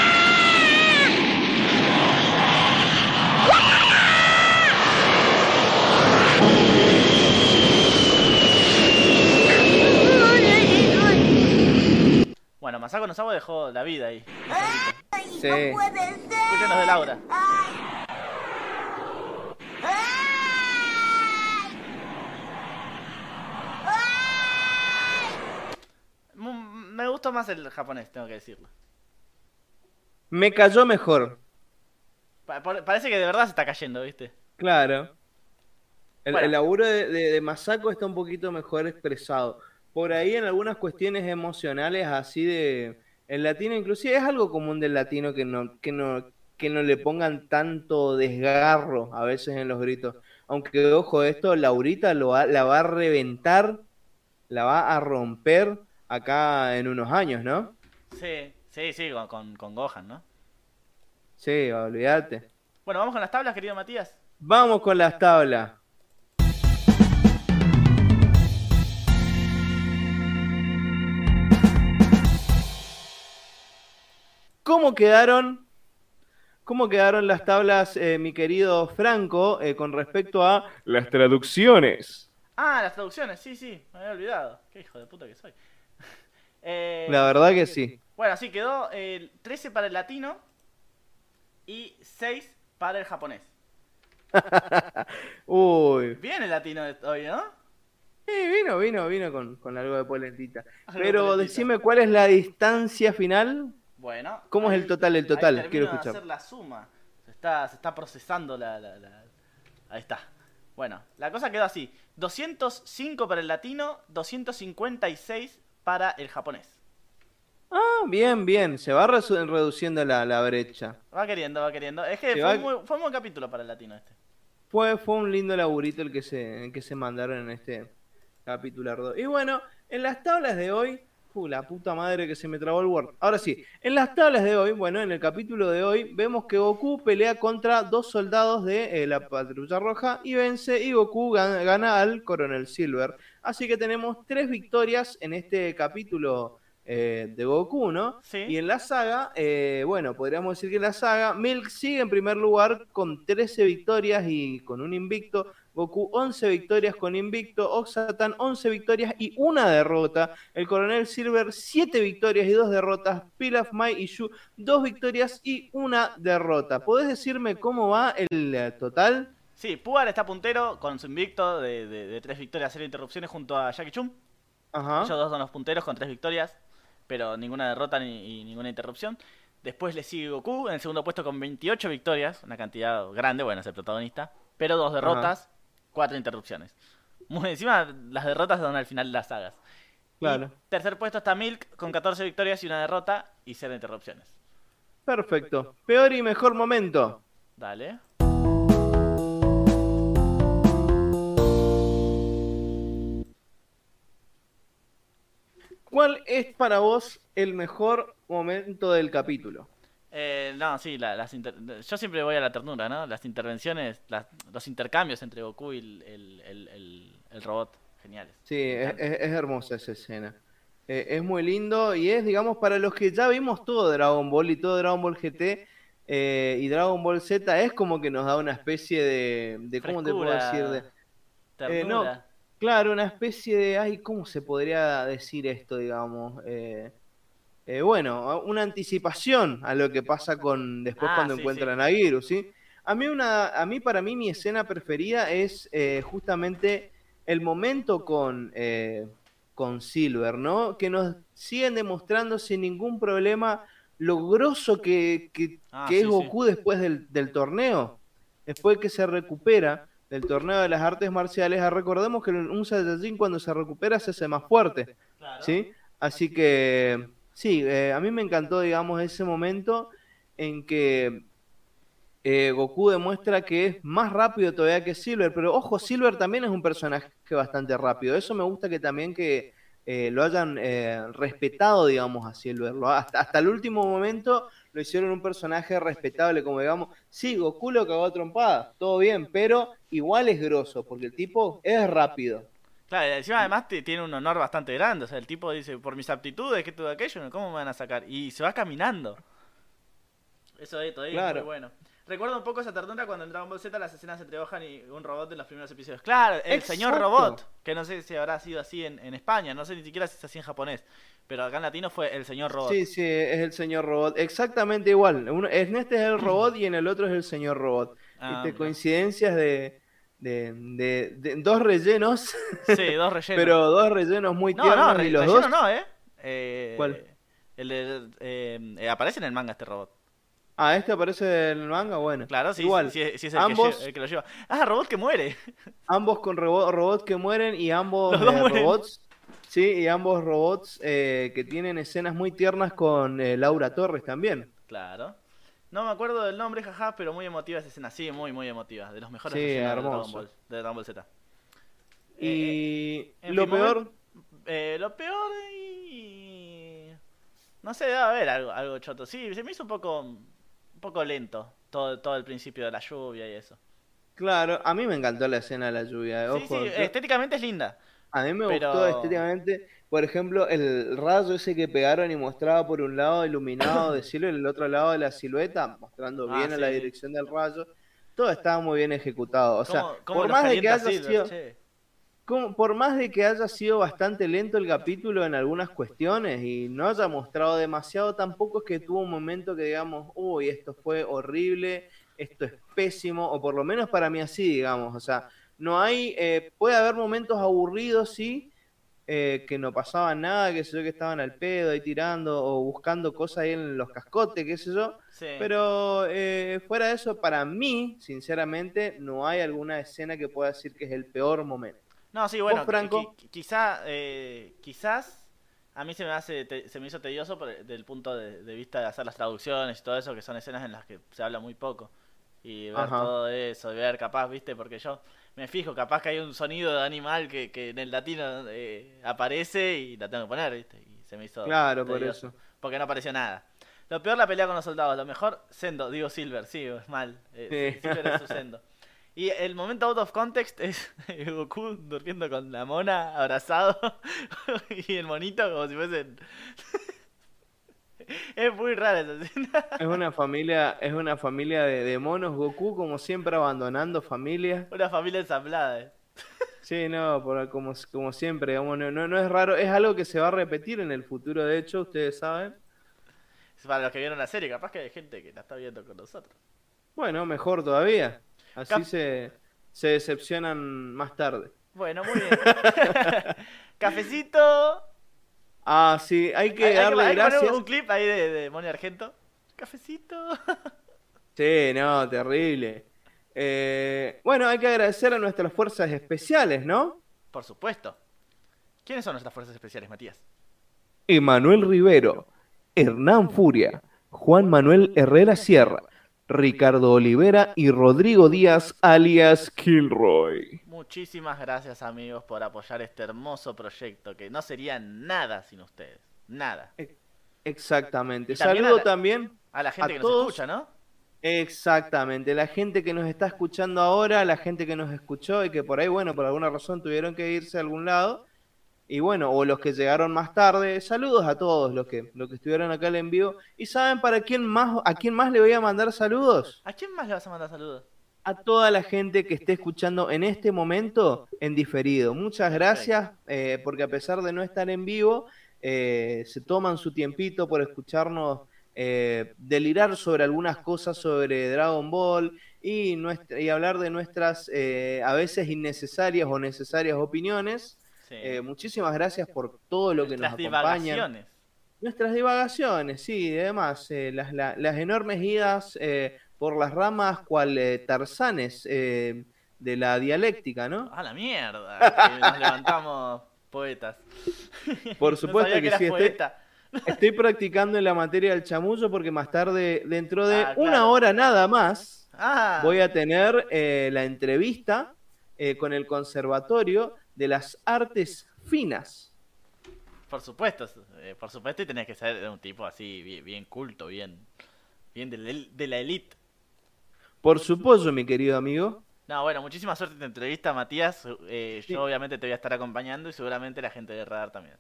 Bueno, Masako Nozawa dejó la vida ahí. ¡Ay, Sí. no puede ser! Escuchen los de Laura. ¡Ay! ¡Ay! ¡Ay! Mu- Me gustó más el japonés, tengo que decirlo. Me cayó mejor. Pa- parece que de verdad se está cayendo, ¿viste? Claro. El, Bueno. el laburo de, de, de Masako está un poquito mejor expresado. Por ahí en algunas cuestiones emocionales así de... El latino inclusive es algo común del latino que no, que no, que no le pongan tanto desgarro a veces en los gritos. Aunque, ojo, esto Laurita lo va- la va a reventar, la va a romper acá en unos años, ¿no? Sí, sí, sí, con, con, con Gohan, ¿no? Sí, olvídate. Bueno, vamos con las tablas, querido Matías. Vamos con las tablas. ¿Cómo quedaron? ¿Cómo quedaron las tablas, eh, mi querido Franco, eh, con respecto a las traducciones? Ah, las traducciones, sí, sí, me había olvidado. Qué hijo de puta que soy. (laughs) Eh, La verdad que sí. Bueno, sí, quedó eh, 13 para el latino y 6 para el japonés. (laughs) Uy. Bien el latino hoy, ¿no? Sí, vino, vino, vino con, con algo de polentita. Algo de Pero polentita. decime cuál es la distancia final. Bueno. ¿Cómo es el total, el total? ahí Quiero termino de escuchar. hacer la suma. Se está, se está procesando la, la- la- Ahí está. Bueno, la cosa quedó así. 205 para el latino, 256 para el japonés. Ah, bien, bien. Se va reduciendo la, la brecha. Va queriendo, va queriendo. Es que fue, va- muy- fue un buen capítulo para el latino este. Fue, fue un lindo laburito el que se, el que se mandaron en este capítulo. Y bueno, en las tablas de hoy. Uh, la puta madre que se me trabó el Word. Ahora sí, en las tablas de hoy, bueno, en el capítulo de hoy, vemos que Goku pelea contra dos soldados de eh, la Patrulla Roja y vence y Goku gana, gana al Coronel Silver. Así que tenemos tres victorias en este capítulo eh, de Goku, ¿no? Sí. Y en la saga, eh, bueno, podríamos decir que en la saga, Milk sigue en primer lugar con 13 victorias y con un invicto. Goku 11 victorias con invicto, Oxatan 11 victorias y una derrota, el Coronel Silver 7 victorias y 2 derrotas, Pilaf, Mai y Shu 2 victorias y una derrota. ¿Podés decirme cómo va el eh, total? Sí, Pugar está puntero con su invicto de, de, de tres victorias, cero interrupciones junto a Jackie Chun. Ajá. Ellos dos son los punteros con tres victorias, pero ninguna derrota ni, ninguna interrupción. Después le sigue Goku en el segundo puesto con 28 victorias, una cantidad grande, bueno, es el protagonista, pero dos derrotas, cuatro interrupciones. Muy encima, las derrotas son al final de las sagas. Y Claro. tercer puesto está Milk con 14 victorias y una derrota y cero interrupciones. Perfecto. Peor y mejor momento. Dale. ¿Cuál es para vos el mejor momento del capítulo? Eh, no, sí, la- las inter- yo siempre voy a la ternura, ¿no? Las intervenciones, las- los intercambios entre Goku y el, el- el- el- el robot, geniales. Sí, es, es- hermosa esa escena. Eh, es muy lindo y es, digamos, para los que ya vimos todo Dragon Ball y todo Dragon Ball GT eh, y Dragon Ball Z, es como que nos da una especie de, de ¿cómo te puedo decir? De, eh, no, claro, una especie de, ay, ¿cómo se podría decir esto, digamos? Eh, eh, bueno, una anticipación a lo que pasa con después Ah, cuando sí, encuentran a Giru, ¿sí? A mí, una, a mí, para mí, mi escena preferida es eh, justamente el momento con, eh, con Silver, ¿no? Que nos siguen demostrando sin ningún problema lo grosso que, que, Ah, que sí, es sí. Goku después del, del torneo. Después que se recupera del torneo de las artes marciales, ah, recordemos que un Saiyajin cuando se recupera se hace más fuerte. Claro. ¿sí? Así que sí, eh, a mí me encantó, digamos, ese momento en que eh, Goku demuestra que es más rápido todavía que Silver, pero ojo, Silver también es un personaje bastante rápido. Eso me gusta que también que eh, lo hayan eh, respetado, digamos, a Silver. Hasta, hasta el último momento lo hicieron un personaje respetable, como digamos, sí, Goku lo cagó a trompada, todo bien, pero igual es grosso, porque el tipo es rápido. Claro, y encima además te- tiene un honor bastante grande. O sea, el tipo dice, por mis aptitudes, que todo aquello, ¿cómo me van a sacar? Y se va caminando. Eso es todavía Claro. muy bueno. Recuerdo un poco esa ternura cuando en Dragon Ball Z las escenas entre Gohan y un robot en los primeros episodios. Claro, el señor robot, que no sé si habrá sido así en, en España, no sé ni siquiera si es así en japonés, pero acá en latino fue el señor robot. Sí, sí, es el señor robot. Exactamente igual. Uno, en este es el robot y en el otro es el señor robot. Ah, mira. coincidencias de, de, de- de dos rellenos, Sí, dos (laughs) rellenos. pero dos rellenos muy no, tiernos no, y re- los relleno dos. no, ¿eh? Eh, ¿Cuál? El de, eh, eh, aparece en el manga este robot. Ah, este aparece en el manga, bueno. Claro, sí, igual. sí, sí, sí es el, ambos, que, el lo lleva. Ah, robot que muere. (laughs) ambos con robo- robots que mueren y ambos eh, mueren. robots. Sí, y ambos robots eh, que tienen escenas muy tiernas con eh, Laura Torres también. Claro. No me acuerdo del nombre, jaja, pero muy emotiva esa escena. Sí, muy, muy emotiva. De los mejores Sí, escenas de Dragon hermoso. Ball, de Dragon Ball Z. Y en lo fin, peor, Eh, lo peor y... No sé, debe haber algo, algo choto. Sí, se me hizo un poco, un poco lento todo, todo el principio de la lluvia y eso. claro, a mí me encantó la escena de la lluvia. eh, Sí, sí, estéticamente es linda. A mí me pero- gustó estéticamente, por ejemplo, el rayo ese que pegaron y mostraba por un lado iluminado de (coughs) cielo y el otro lado de la silueta, mostrando Ah, bien a la dirección del rayo. Todo estaba muy bien ejecutado. O sea, ¿Cómo- cómo por más de que haya sido, che? como- por más de que haya sido bastante lento el capítulo en algunas cuestiones y no haya mostrado demasiado, tampoco es que tuvo un momento que digamos, uy, esto fue horrible, esto es pésimo, o por lo menos para mí así, digamos, o sea, no hay, eh, puede haber momentos aburridos, sí, eh, que no pasaba nada, que sé yo, que estaban al pedo ahí tirando o buscando cosas ahí en los cascotes, qué sé yo, Sí. pero eh, fuera de eso, para mí, sinceramente, no hay alguna escena que pueda decir que es el peor momento. No, sí, bueno, ¿Vos, Franco? qui- qui- quizá, eh, quizás a mí se me hace te- se me hizo tedioso por, del punto de, de vista de hacer las traducciones y todo eso, que son escenas en las que se habla muy poco. Y ver Ajá. todo eso, y ver capaz, viste, porque yo me fijo, capaz que hay un sonido de animal que, que en el latino eh, aparece y la tengo que poner, viste, y se me hizo Claro, por eso. Porque no apareció nada. Lo peor la pelea con los soldados, lo mejor Sendo, digo Silver, sí, es mal. eh, Sí. Silver es su Sendo. Y el momento out of context es (laughs) Goku durmiendo con la mona abrazado (laughs) y el monito como si fuesen... (laughs) es muy rara esa escena. Es una familia, es una familia de, de monos Goku, como siempre abandonando familias. Una familia ensamblada. eh. (laughs) Sí, no, por, como, como siempre, digamos, no, no, no es raro, es algo que se va a repetir en el futuro, de hecho, ustedes saben. Para los que vieron la serie, capaz que hay gente que la está viendo con nosotros. Bueno, mejor todavía. Así Cap- se, se decepcionan más tarde. Bueno, muy bien. (laughs) Cafecito. Ah, sí, hay que Hay- hay darle hay que gracias. un clip ahí de, de Moni Argento. Cafecito. (laughs) Sí, no, terrible. Eh, bueno, hay que agradecer a nuestras fuerzas especiales, ¿no? Por supuesto. ¿Quiénes son nuestras fuerzas especiales, Matías? Emanuel Rivero, Hernán Furia, Juan Manuel Herrera Sierra, Ricardo Olivera y Rodrigo Díaz, alias Kilroy. Muchísimas gracias, amigos, por apoyar este hermoso proyecto que no sería nada sin ustedes. Nada. Exactamente. Y también Saludo a la- también A la gente A que todos. nos escucha, ¿no? Exactamente, la gente que nos está escuchando ahora, la gente que nos escuchó y que por ahí, bueno, por alguna razón tuvieron que irse a algún lado, y bueno, o los que llegaron más tarde, saludos a todos los que, los que estuvieron acá en vivo. ¿Y saben para quién más, a quién más le voy a mandar saludos? ¿A quién más le vas a mandar saludos? A toda la gente que esté escuchando en este momento en diferido. Muchas gracias, eh, porque a pesar de no estar en vivo, eh, se toman su tiempito por escucharnos eh, delirar sobre algunas cosas sobre Dragon Ball y, nuestra, y hablar de nuestras eh, a veces innecesarias o necesarias opiniones. Sí. Eh, muchísimas gracias por todo lo que nos Las acompañan. divagaciones. Nuestras divagaciones, sí, y además, eh, las, la- las enormes idas eh, por las ramas cual eh, tarzanes eh, de la dialéctica, ¿no? ¡A la mierda! Que nos levantamos poetas. Por (laughs) supuesto que sí, estoy, poeta. estoy practicando en la materia del chamullo porque más tarde, dentro de Ah, una hora nada más, Ah, voy a tener eh, la entrevista eh, con el Conservatorio de las Artes Finas. por supuesto. eh, por supuesto, y tenés que ser un tipo así, bien, bien culto, bien, bien de, la- elite. Por supuesto, mi querido amigo. No, bueno, muchísima suerte en tu entrevista, Matías. Eh, Sí. Yo obviamente te voy a estar acompañando y seguramente la gente de Radar también.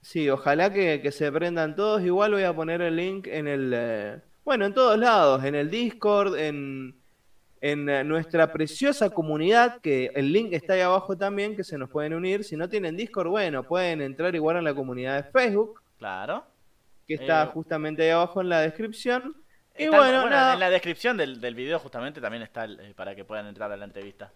Sí, ojalá que, que se prendan todos. Igual voy a poner el link en el... eh, bueno, en todos lados, en el Discord, en, en eh, nuestra preciosa comunidad, que el link está ahí abajo también, que se nos pueden unir. Si no tienen Discord, bueno, pueden entrar igual en la comunidad de Facebook, Claro. que está Eh, justo ahí abajo en la descripción. Y Está- bueno, nada, en la descripción del, del video justamente también está eh, para que puedan entrar a la entrevista.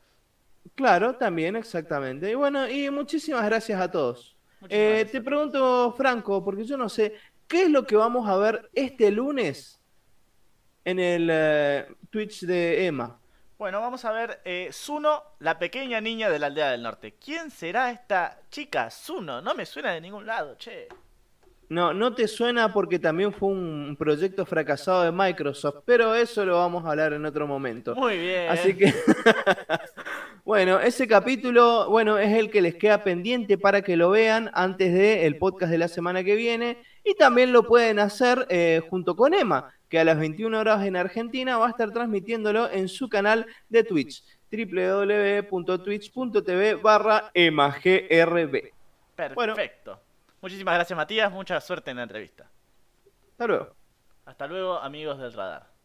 claro, también, exactamente. Y bueno, y muchísimas gracias a todos. Eh, gracias. te pregunto, Franco, porque yo no sé, ¿qué es lo que vamos a ver este lunes en el eh, Twitch de Emma? Bueno, vamos a ver eh, Zuno, la pequeña niña de la aldea del norte. ¿Quién será esta chica? Zuno, no me suena de ningún lado, che. No, no te suena porque también fue un proyecto fracasado de Microsoft, pero eso lo vamos a hablar en otro momento. Muy bien. Así que, (laughs) bueno, ese capítulo, bueno, es el que les queda pendiente para que lo vean antes del podcast de la semana que viene. Y también lo pueden hacer eh, junto con Emma, que a las 21 horas en Argentina va a estar transmitiéndolo en su canal de Twitch, www.twitch.tv barra emagrb. Perfecto. Muchísimas gracias, Matías. Mucha suerte en la entrevista. Hasta luego. Hasta luego, amigos del radar.